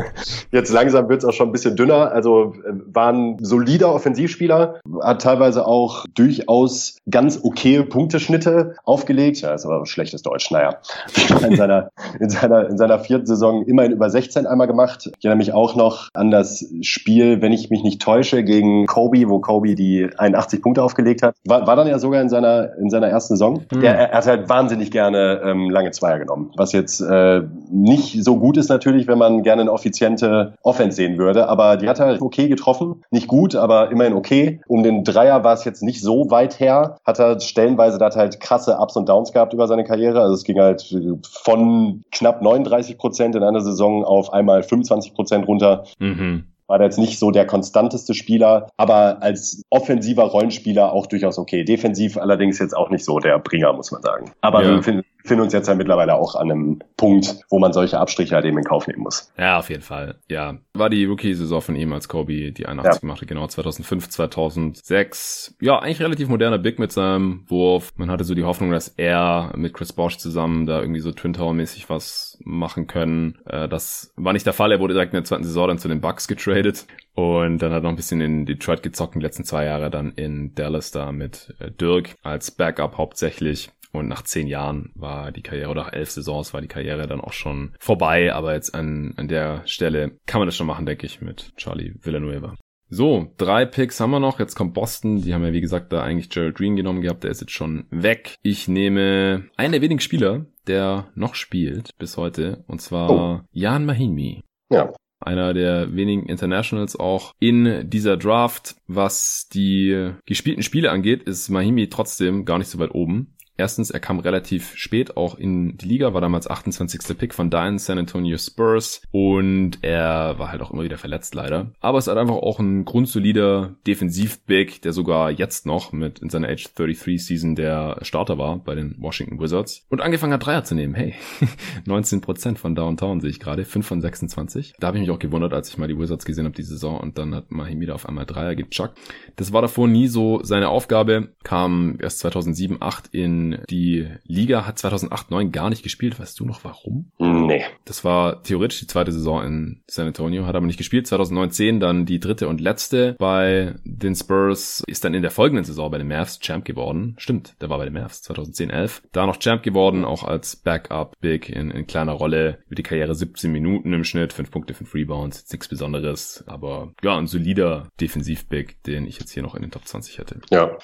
jetzt langsam wird es auch schon ein bisschen dünner. Also äh, war ein solider Offensivspieler, hat teilweise auch durchaus ganz okay Punkteschnitte aufgelegt. Ja, ist aber schlechtes Deutsch. Naja, in seiner, in seiner, in seiner vierten Saison immerhin über 16 einmal gemacht. Ich erinnere mich auch noch an das Spiel, wenn ich mich nicht täusche, gegen Kobe, wo Kobe die 81 Punkte aufgelegt hat. War, war dann ja sogar in seiner, in seiner ersten Saison. Mhm. Der, er hat halt wahnsinnig gerne ähm, lange Zweier genommen. Was jetzt äh, nicht so gut ist natürlich, wenn man gerne eine effiziente Offense sehen würde. Aber die hat halt okay getroffen. Nicht gut, aber immerhin okay. Um den Dreier war es jetzt nicht so weit her. Hat er stellenweise, da hat halt krasse Ups und Downs gehabt über seine Karriere. Also es ging halt von knapp 39 Prozent in einer Saison auf einmal 25 Prozent runter. Mhm war da jetzt nicht so der konstanteste Spieler, aber als offensiver Rollenspieler auch durchaus okay. Defensiv allerdings jetzt auch nicht so der Bringer, muss man sagen. Aber ja. wir finden finden uns jetzt ja mittlerweile auch an einem Punkt, wo man solche Abstriche halt eben in Kauf nehmen muss. Ja, auf jeden Fall. Ja, war die Rookie-Saison von ihm, als Kobe die 81 ja. gemacht hat, genau 2005, 2006. Ja, eigentlich relativ moderner Big mit seinem Wurf. Man hatte so die Hoffnung, dass er mit Chris Bosch zusammen da irgendwie so Twin Tower-mäßig was machen können. Äh, das war nicht der Fall. Er wurde direkt in der zweiten Saison dann zu den Bucks getradet und dann hat er noch ein bisschen in Detroit gezockt, die letzten zwei Jahre dann in Dallas da mit äh, Dirk als Backup hauptsächlich. Und nach zehn Jahren war die Karriere, oder nach elf Saisons war die Karriere dann auch schon vorbei. Aber jetzt an, an der Stelle kann man das schon machen, denke ich, mit Charlie Villanueva. So, drei Picks haben wir noch. Jetzt kommt Boston. Die haben ja, wie gesagt, da eigentlich Gerald Green genommen gehabt. Der ist jetzt schon weg. Ich nehme einen der wenigen Spieler, der noch spielt bis heute. Und zwar oh. Jan Mahinmi. Ja. Einer der wenigen Internationals auch in dieser Draft. Was die gespielten Spiele angeht, ist Mahimi trotzdem gar nicht so weit oben. Erstens, er kam relativ spät auch in die Liga, war damals 28. Pick von deinen San Antonio Spurs und er war halt auch immer wieder verletzt leider. Aber es halt einfach auch ein grundsolider Defensiv-Big, der sogar jetzt noch mit in seiner Age 33 Season der Starter war bei den Washington Wizards und angefangen hat Dreier zu nehmen. Hey, 19% von Downtown sehe ich gerade, 5 von 26. Da habe ich mich auch gewundert, als ich mal die Wizards gesehen habe die Saison und dann hat Mahimida auf einmal Dreier gechuckt. Das war davor nie so seine Aufgabe, kam erst 2007, 8 in die Liga, hat 2008, 9 gar nicht gespielt. Weißt du noch warum? Nee. Das war theoretisch die zweite Saison in San Antonio, hat aber nicht gespielt. 2019 dann die dritte und letzte bei den Spurs, ist dann in der folgenden Saison bei den Mavs Champ geworden. Stimmt, der war bei den Mavs 2010, 11. Da noch Champ geworden, auch als Backup Big in, in kleiner Rolle. Über die Karriere 17 Minuten im Schnitt, 5 Punkte, 5 Rebounds, nichts Besonderes. Aber ja, ein solider Defensiv-Big, den ich jetzt hier noch in den Top 20 hätte. Ja.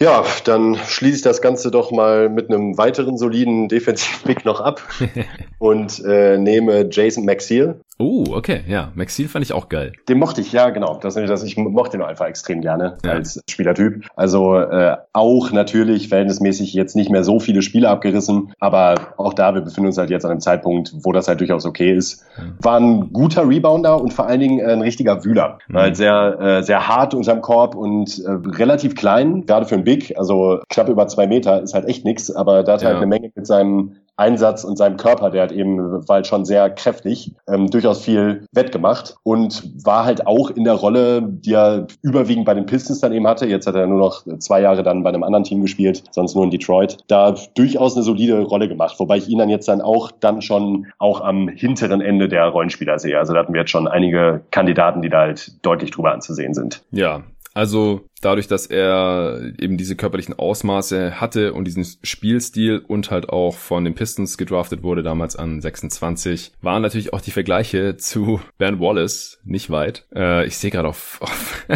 Ja, dann schließe ich das Ganze doch mal mit einem weiteren soliden Defensiv-Pick noch ab und äh, nehme Jason Maxiel. Oh, okay, ja. Maxil fand ich auch geil. Den mochte ich, ja, genau. Das ist das. Ich mochte ihn einfach extrem gerne ja. als Spielertyp. Also äh, auch natürlich verhältnismäßig jetzt nicht mehr so viele Spiele abgerissen, aber auch da, wir befinden uns halt jetzt an einem Zeitpunkt, wo das halt durchaus okay ist. War ein guter Rebounder und vor allen Dingen ein richtiger Wühler. Mhm. Halt sehr, äh, sehr hart unterm Korb und äh, relativ klein, gerade für einen Big, also knapp über zwei Meter, ist halt echt nix, aber da hat ja. halt eine Menge mit seinem Einsatz und seinem Körper, der hat eben, halt schon sehr kräftig, ähm, durchaus viel wettgemacht und war halt auch in der Rolle, die er überwiegend bei den Pistons dann eben hatte. Jetzt hat er nur noch zwei Jahre dann bei einem anderen Team gespielt, sonst nur in Detroit. Da durchaus eine solide Rolle gemacht, wobei ich ihn dann jetzt dann auch dann schon auch am hinteren Ende der Rollenspieler sehe. Also da hatten wir jetzt schon einige Kandidaten, die da halt deutlich drüber anzusehen sind. Ja, also dadurch, dass er eben diese körperlichen Ausmaße hatte und diesen Spielstil und halt auch von den Pistons gedraftet wurde, damals an 26, waren natürlich auch die Vergleiche zu Ben Wallace nicht weit. Äh, ich sehe gerade auf, auf,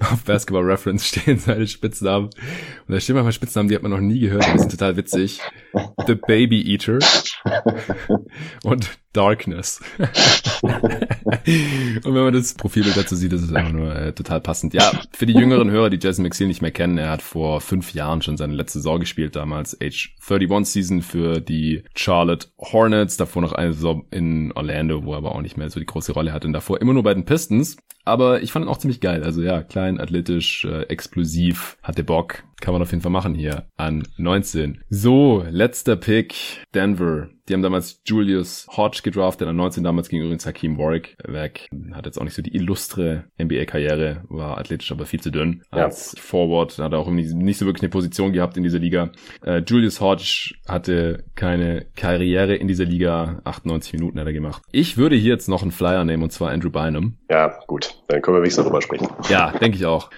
auf Basketball Reference stehen seine Spitznamen. Und da stehen manchmal Spitznamen, die hat man noch nie gehört, die sind total witzig. The Baby Eater und Darkness. und wenn man das Profilbild dazu sieht, ist es einfach nur äh, total passend. Ja, für die jüngeren Hörer, die Jason McSeal nicht mehr kennen, er hat vor fünf Jahren schon seine letzte Saison gespielt, damals Age 31 Season für die Charlotte Hornets, davor noch eine Saison in Orlando, wo er aber auch nicht mehr so die große Rolle hatte. Und davor immer nur bei den Pistons. Aber ich fand ihn auch ziemlich geil. Also ja, klein, athletisch, äh, explosiv, hatte Bock. Kann man auf jeden Fall machen hier an 19. So, letzter Pick, Denver. Die haben damals Julius Hodge gedraftet, an 19 damals ging übrigens Hakeem Warwick weg. Hat jetzt auch nicht so die illustre NBA-Karriere, war athletisch, aber viel zu dünn. Als ja. Forward hat er auch nicht so wirklich eine Position gehabt in dieser Liga. Äh, Julius Hodge hatte keine Karriere in dieser Liga, 98 Minuten hat er gemacht. Ich würde hier jetzt noch einen Flyer nehmen, und zwar Andrew Bynum. Ja, gut, dann können wir wenigstens darüber sprechen. Ja, denke ich auch.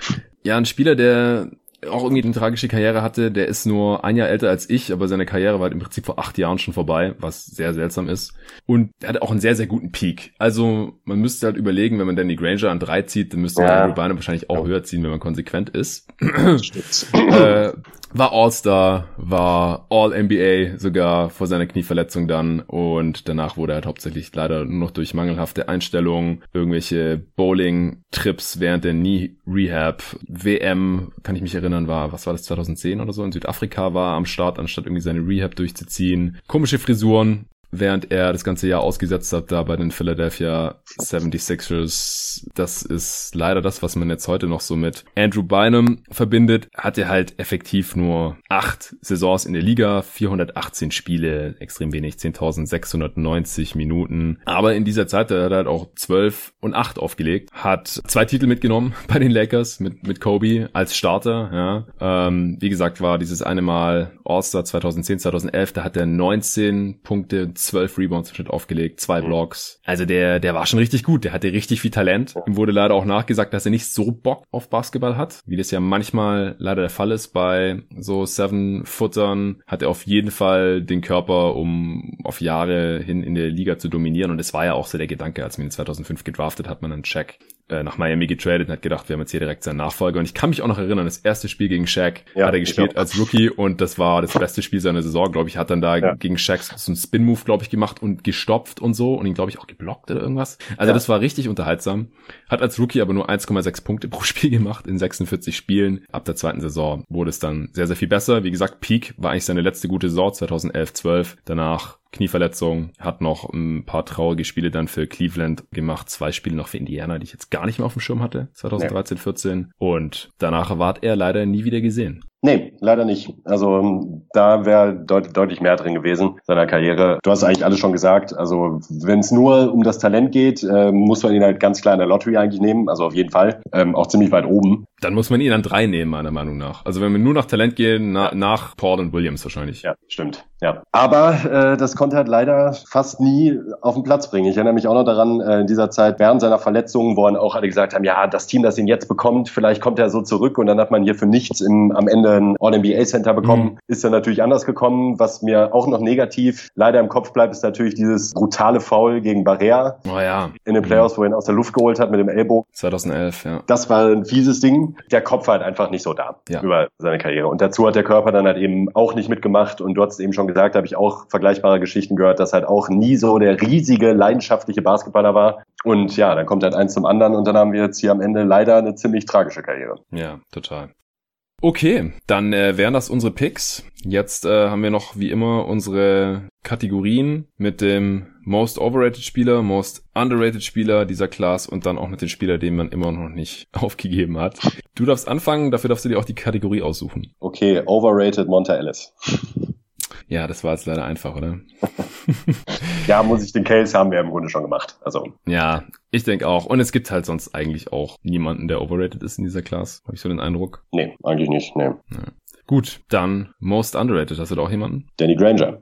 Ja, ein Spieler, der auch irgendwie eine tragische Karriere hatte. Der ist nur ein Jahr älter als ich, aber seine Karriere war halt im Prinzip vor acht Jahren schon vorbei, was sehr seltsam ist. Und er hatte auch einen sehr, sehr guten Peak. Also man müsste halt überlegen, wenn man Danny Granger an drei zieht, dann müsste ja. Andrew Bynum wahrscheinlich auch ja. höher ziehen, wenn man konsequent ist. äh, war All-Star, war All-NBA sogar vor seiner Knieverletzung dann. Und danach wurde er halt hauptsächlich leider nur noch durch mangelhafte Einstellungen, irgendwelche Bowling-Trips während der Knee-Rehab, WM, kann ich mich erinnern, war, was war das, 2010 oder so, in Südafrika war am Start, anstatt irgendwie seine Rehab durchzuziehen. Komische Frisuren, während er das ganze Jahr ausgesetzt hat, da bei den Philadelphia 76ers. Das ist leider das, was man jetzt heute noch so mit Andrew Bynum verbindet. Hat er halt effektiv nur acht Saisons in der Liga, 418 Spiele, extrem wenig, 10.690 Minuten. Aber in dieser Zeit hat er halt auch 12 und 8 aufgelegt, hat zwei Titel mitgenommen bei den Lakers mit, mit Kobe als Starter, ja. Ähm, wie gesagt, war dieses eine Mal All-Star 2010, 2011, da hat er 19 Punkte, 12 Rebounds im Schnitt aufgelegt, zwei mhm. Blocks. Also der, der war schon richtig gut. Der hatte richtig viel Talent. Ihm wurde leider auch nachgesagt, dass er nicht so Bock auf Basketball hat, wie das ja manchmal leider der Fall ist bei so Seven-Footern. Hat er auf jeden Fall den Körper, um auf Jahre hin in der Liga zu dominieren. Und es war ja auch so der Gedanke, als man ihn 2005 gedraftet hat, man einen Check äh, nach Miami getradet und hat gedacht, wir haben jetzt hier direkt seinen Nachfolger. Und ich kann mich auch noch erinnern, das erste Spiel gegen Shaq ja, hat er gespielt als Rookie und das war das beste Spiel seiner Saison, glaube ich. Hat dann da ja. gegen Shaq so einen Spin-Move, glaube ich, gemacht und gestopft und so und ihn, glaube ich, auch geblockt oder irgendwas. Also ja. das war richtig unterhaltsam. Hat als Rookie aber nur 1,6 Punkte pro Spiel gemacht in 46 Spielen. Ab der zweiten Saison wurde es dann sehr, sehr viel besser. Wie gesagt, Peak war eigentlich seine letzte gute Saison 2011, 12. Danach Knieverletzung, hat noch ein paar traurige Spiele dann für Cleveland gemacht, zwei Spiele noch für Indiana, die ich jetzt gar nicht mehr auf dem Schirm hatte, 2013, 14 und danach ward er leider nie wieder gesehen. Nee, leider nicht. Also da wäre deut deutlich mehr drin gewesen seiner Karriere. Du hast eigentlich alles schon gesagt. Also wenn es nur um das Talent geht, äh, muss man ihn halt ganz klar in der Lottery eigentlich nehmen. Also auf jeden Fall. Ähm, auch ziemlich weit oben. Dann muss man ihn an drei nehmen, meiner Meinung nach. Also wenn wir nur nach Talent gehen, na nach Paul und Williams wahrscheinlich. Ja, stimmt. Ja. Aber äh, das konnte halt leider fast nie auf den Platz bringen. Ich erinnere mich auch noch daran, äh, in dieser Zeit während seiner Verletzungen, wo dann auch alle gesagt haben, ja, das Team, das ihn jetzt bekommt, vielleicht kommt er so zurück und dann hat man hier für nichts im, am Ende ein All-NBA-Center bekommen. Mhm. Ist dann natürlich anders gekommen. Was mir auch noch negativ leider im Kopf bleibt, ist natürlich dieses brutale Foul gegen Barrea oh, ja. in den Playoffs, mhm. wo er ihn aus der Luft geholt hat mit dem Ellbogen. 2011, ja. Das war ein fieses Ding. Der Kopf war halt einfach nicht so da ja. über seine Karriere. Und dazu hat der Körper dann halt eben auch nicht mitgemacht. Und du hast eben schon gesagt, habe ich auch vergleichbare Geschichten gehört, dass halt auch nie so der riesige, leidenschaftliche Basketballer war. Und ja, dann kommt halt eins zum anderen und dann haben wir jetzt hier am Ende leider eine ziemlich tragische Karriere. Ja, total. Okay, dann äh, wären das unsere Picks. Jetzt äh, haben wir noch wie immer unsere Kategorien mit dem Most Overrated Spieler, Most Underrated Spieler dieser Class und dann auch mit dem Spieler, den man immer noch nicht aufgegeben hat. Du darfst anfangen, dafür darfst du dir auch die Kategorie aussuchen. Okay, Overrated Monta Ellis. Ja, das war jetzt leider einfach, oder? ja, muss ich den Case haben wir im Grunde schon gemacht. Also. Ja, ich denke auch. Und es gibt halt sonst eigentlich auch niemanden, der overrated ist in dieser Class. Habe ich so den Eindruck? Nee, eigentlich nicht, nee. Ja. Gut, dann Most Underrated. Hast du da auch jemanden? Danny Granger.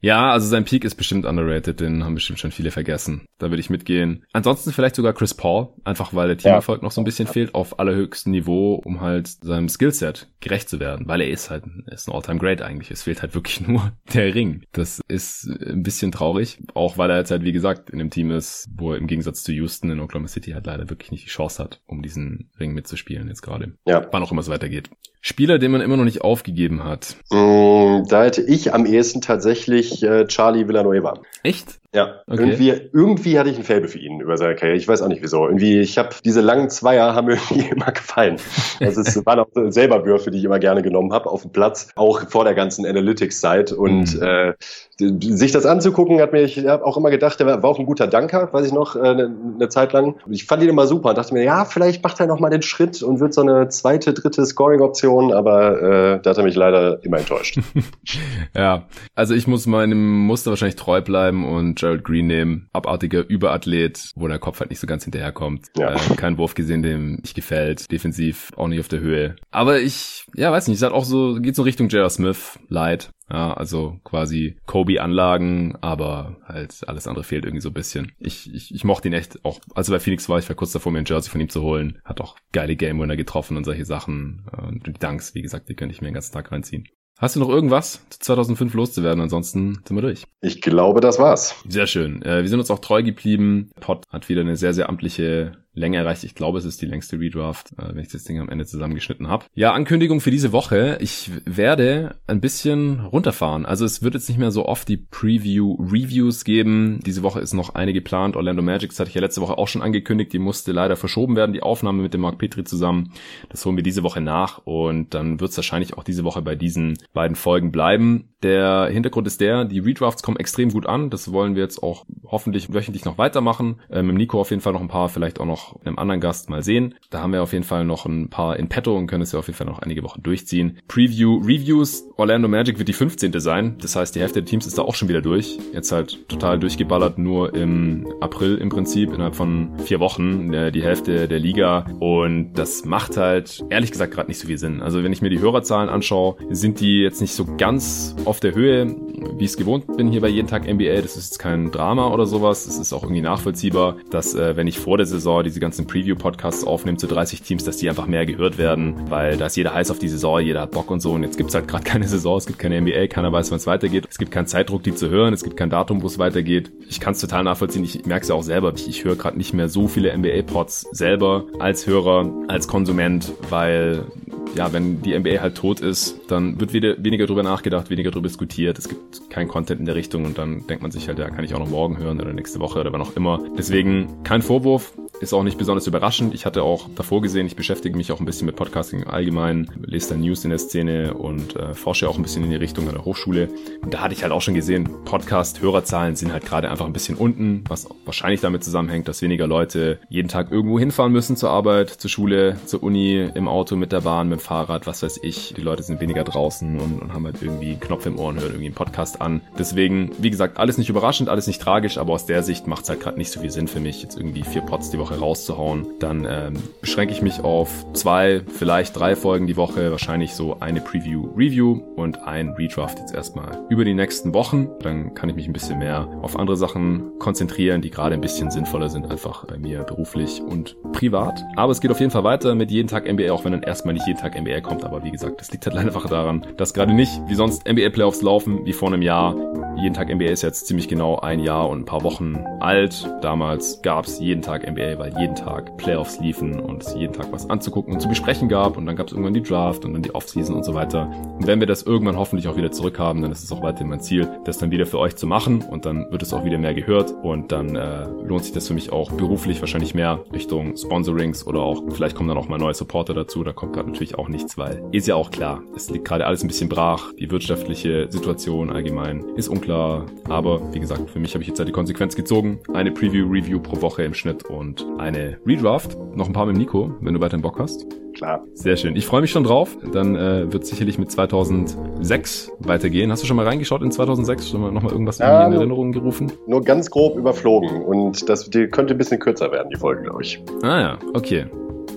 Ja, also sein Peak ist bestimmt underrated, den haben bestimmt schon viele vergessen. Da würde ich mitgehen. Ansonsten vielleicht sogar Chris Paul, einfach weil der Teamerfolg ja. noch so ein bisschen fehlt auf allerhöchstem Niveau, um halt seinem Skillset gerecht zu werden, weil er ist halt ist ein All-Time Great eigentlich. Es fehlt halt wirklich nur der Ring. Das ist ein bisschen traurig, auch weil er jetzt halt wie gesagt in dem Team ist, wo er im Gegensatz zu Houston in Oklahoma City halt leider wirklich nicht die Chance hat, um diesen Ring mitzuspielen jetzt gerade. Ja. Wann auch immer es weitergeht. Spieler, den man immer noch nicht aufgegeben hat. Mm, da hätte ich am ehesten tatsächlich äh, Charlie Villanueva. Echt? Ja, okay. irgendwie, irgendwie hatte ich ein Faible für ihn über seine Karriere. Ich weiß auch nicht wieso. Irgendwie, ich habe diese langen Zweier haben mir irgendwie immer gefallen. Also es waren auch selber Würfe, die ich immer gerne genommen habe auf dem Platz, auch vor der ganzen Analytics-Zeit. Und mhm. äh, sich das anzugucken, hat mir ich hab auch immer gedacht, der war, war auch ein guter Danker, weiß ich noch, äh, eine, eine Zeit lang. Ich fand ihn immer super und dachte mir, ja, vielleicht macht er noch mal den Schritt und wird so eine zweite, dritte Scoring-Option, aber äh, da hat er mich leider immer enttäuscht. ja, also ich muss meinem Muster wahrscheinlich treu bleiben und Gerald Green nehmen. Abartiger Überathlet, wo der Kopf halt nicht so ganz hinterherkommt. Ja. Äh, kein Wurf gesehen, dem nicht gefällt. Defensiv auch nicht auf der Höhe. Aber ich, ja, weiß nicht, es hat auch so, geht so Richtung J.R. Smith, Light. Ja, also quasi Kobe-Anlagen, aber halt alles andere fehlt irgendwie so ein bisschen. Ich, ich, ich mochte ihn echt auch, also bei Phoenix war ich war kurz davor, mir ein Jersey von ihm zu holen. Hat auch geile Game-Winner getroffen und solche Sachen. Und die Dunks, wie gesagt, die könnte ich mir den ganzen Tag reinziehen. Hast du noch irgendwas zu 2005 loszuwerden? Ansonsten sind wir durch. Ich glaube, das war's. Sehr schön. Äh, wir sind uns auch treu geblieben. Pod hat wieder eine sehr, sehr amtliche Länge erreicht. Ich glaube, es ist die längste Redraft, äh, wenn ich das Ding am Ende zusammengeschnitten habe. Ja, Ankündigung für diese Woche. Ich werde ein bisschen runterfahren. Also es wird jetzt nicht mehr so oft die Preview-Reviews geben. Diese Woche ist noch eine geplant. Orlando Magic, das hatte ich ja letzte Woche auch schon angekündigt. Die musste leider verschoben werden, die Aufnahme mit dem Mark Petri zusammen. Das holen wir diese Woche nach und dann wird es wahrscheinlich auch diese Woche bei diesen beiden Folgen bleiben. Der Hintergrund ist der, die Redrafts kommen extrem gut an. Das wollen wir jetzt auch hoffentlich wöchentlich noch weitermachen. Äh, mit Nico auf jeden Fall noch ein paar, vielleicht auch noch noch einem anderen Gast mal sehen. Da haben wir auf jeden Fall noch ein paar in petto und können es ja auf jeden Fall noch einige Wochen durchziehen. Preview, Reviews, Orlando Magic wird die 15. sein. Das heißt, die Hälfte der Teams ist da auch schon wieder durch. Jetzt halt total durchgeballert, nur im April im Prinzip, innerhalb von vier Wochen, äh, die Hälfte der Liga. Und das macht halt, ehrlich gesagt, gerade nicht so viel Sinn. Also wenn ich mir die Hörerzahlen anschaue, sind die jetzt nicht so ganz auf der Höhe, wie ich es gewohnt bin hier bei jeden Tag NBA. Das ist jetzt kein Drama oder sowas. Es ist auch irgendwie nachvollziehbar, dass äh, wenn ich vor der Saison diese ganzen Preview-Podcasts aufnimmt zu 30 Teams, dass die einfach mehr gehört werden, weil da ist jeder heiß auf die Saison, jeder hat Bock und so und jetzt gibt's halt gerade keine Saison, es gibt keine NBA, keiner weiß, wann es weitergeht, es gibt keinen Zeitdruck, die zu hören, es gibt kein Datum, wo es weitergeht. Ich kann es total nachvollziehen, ich merke es ja auch selber, ich, ich höre gerade nicht mehr so viele NBA-Pods selber als Hörer, als Konsument, weil ja, wenn die NBA halt tot ist, dann wird wieder weniger drüber nachgedacht, weniger drüber diskutiert. Es gibt kein Content in der Richtung und dann denkt man sich halt, ja, kann ich auch noch morgen hören oder nächste Woche oder wann auch immer. Deswegen kein Vorwurf, ist auch nicht besonders überraschend. Ich hatte auch davor gesehen, ich beschäftige mich auch ein bisschen mit Podcasting allgemein, lese da News in der Szene und äh, forsche auch ein bisschen in die Richtung an der Hochschule. Und da hatte ich halt auch schon gesehen, Podcast-Hörerzahlen sind halt gerade einfach ein bisschen unten, was wahrscheinlich damit zusammenhängt, dass weniger Leute jeden Tag irgendwo hinfahren müssen zur Arbeit, zur Schule, zur Uni, im Auto, mit der Bahn, mit dem Fahrrad, was weiß ich. Die Leute sind weniger draußen und, und haben halt irgendwie einen Knopf im Ohr und hören irgendwie einen Podcast an. Deswegen, wie gesagt, alles nicht überraschend, alles nicht tragisch, aber aus der Sicht macht es halt gerade nicht so viel Sinn für mich, jetzt irgendwie vier Pods die Woche rauszuhauen. Dann ähm, beschränke ich mich auf zwei, vielleicht drei Folgen die Woche, wahrscheinlich so eine Preview-Review und ein Redraft jetzt erstmal über die nächsten Wochen. Dann kann ich mich ein bisschen mehr auf andere Sachen konzentrieren, die gerade ein bisschen sinnvoller sind, einfach bei mir beruflich und privat. Aber es geht auf jeden Fall weiter mit jeden Tag NBA, auch wenn dann erstmal nicht jeden Tag NBA kommt. Aber wie gesagt, das liegt halt einfach daran, dass gerade nicht wie sonst NBA-Playoffs laufen, wie vor einem Jahr. Jeden Tag NBA ist jetzt ziemlich genau ein Jahr und ein paar Wochen alt. Damals gab es jeden Tag NBA, weil jeden Tag Playoffs liefen und es jeden Tag was anzugucken und zu besprechen gab. Und dann gab es irgendwann die Draft und dann die Offseason und so weiter. Und wenn wir das irgendwann hoffentlich auch wieder zurückhaben, dann ist es auch weiterhin mein Ziel, das dann wieder für euch zu machen. Und dann wird es auch wieder mehr gehört. Und dann äh, lohnt sich das für mich auch beruflich wahrscheinlich mehr Richtung Sponsorings oder auch vielleicht kommen dann auch mal neue Supporter dazu. Da kommt gerade natürlich auch nichts, weil ist ja auch klar, es liegt gerade alles ein bisschen brach. Die wirtschaftliche Situation allgemein ist unklar. Aber wie gesagt, für mich habe ich jetzt halt die Konsequenz gezogen. Eine Preview-Review pro Woche im Schnitt und eine Redraft. Noch ein paar mit Nico, wenn du weiterhin Bock hast. Klar. Sehr schön. Ich freue mich schon drauf. Dann äh, wird sicherlich mit 2006 weitergehen. Hast du schon mal reingeschaut in 2006? Schon mal nochmal irgendwas ja, in Erinnerung gerufen? Nur ganz grob überflogen. Und das die könnte ein bisschen kürzer werden, die Folge, glaube ich. Ah ja, okay.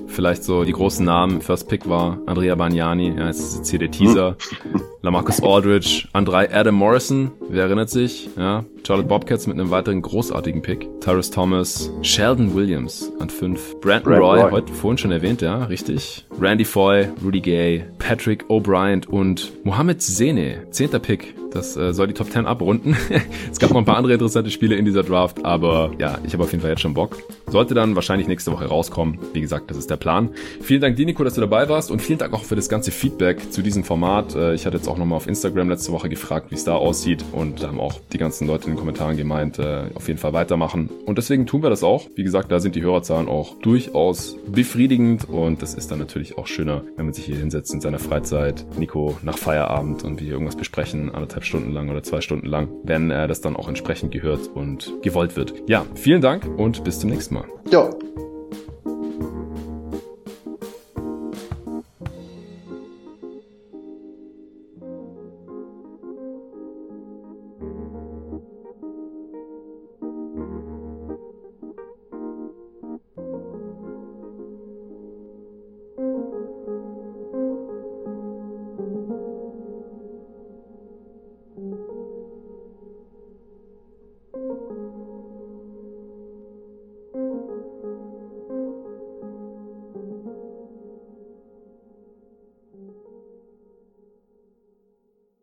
vielleicht so die großen Namen. First Pick war Andrea Bagnani, ja, jetzt ist jetzt hier der Teaser. Lamarcus Aldridge, an drei Adam Morrison, wer erinnert sich, ja, Charlotte Bobcats mit einem weiteren großartigen Pick. Tyrus Thomas, Sheldon Williams an fünf. Brandon Brand Roy, Roy, heute vorhin schon erwähnt, ja, richtig. Randy Foy, Rudy Gay, Patrick O'Brien und Mohamed Sene, zehnter Pick. Das äh, soll die Top 10 abrunden. es gab noch ein paar andere interessante Spiele in dieser Draft, aber ja, ich habe auf jeden Fall jetzt schon Bock. Sollte dann wahrscheinlich nächste Woche rauskommen. Wie gesagt, das ist der Plan. Vielen Dank, Dinico, dass du dabei warst und vielen Dank auch für das ganze Feedback zu diesem Format. Äh, ich hatte jetzt auch nochmal auf Instagram letzte Woche gefragt, wie es da aussieht und da haben auch die ganzen Leute in den Kommentaren gemeint, äh, auf jeden Fall weitermachen. Und deswegen tun wir das auch. Wie gesagt, da sind die Hörerzahlen auch durchaus befriedigend und das ist dann natürlich auch schöner, wenn man sich hier hinsetzt in seiner Freizeit, Nico nach Feierabend und wir irgendwas besprechen, anderthalb Stunden lang oder zwei Stunden lang, wenn äh, das dann auch entsprechend gehört und gewollt wird. Ja, vielen Dank und bis zum nächsten Mal. Ja,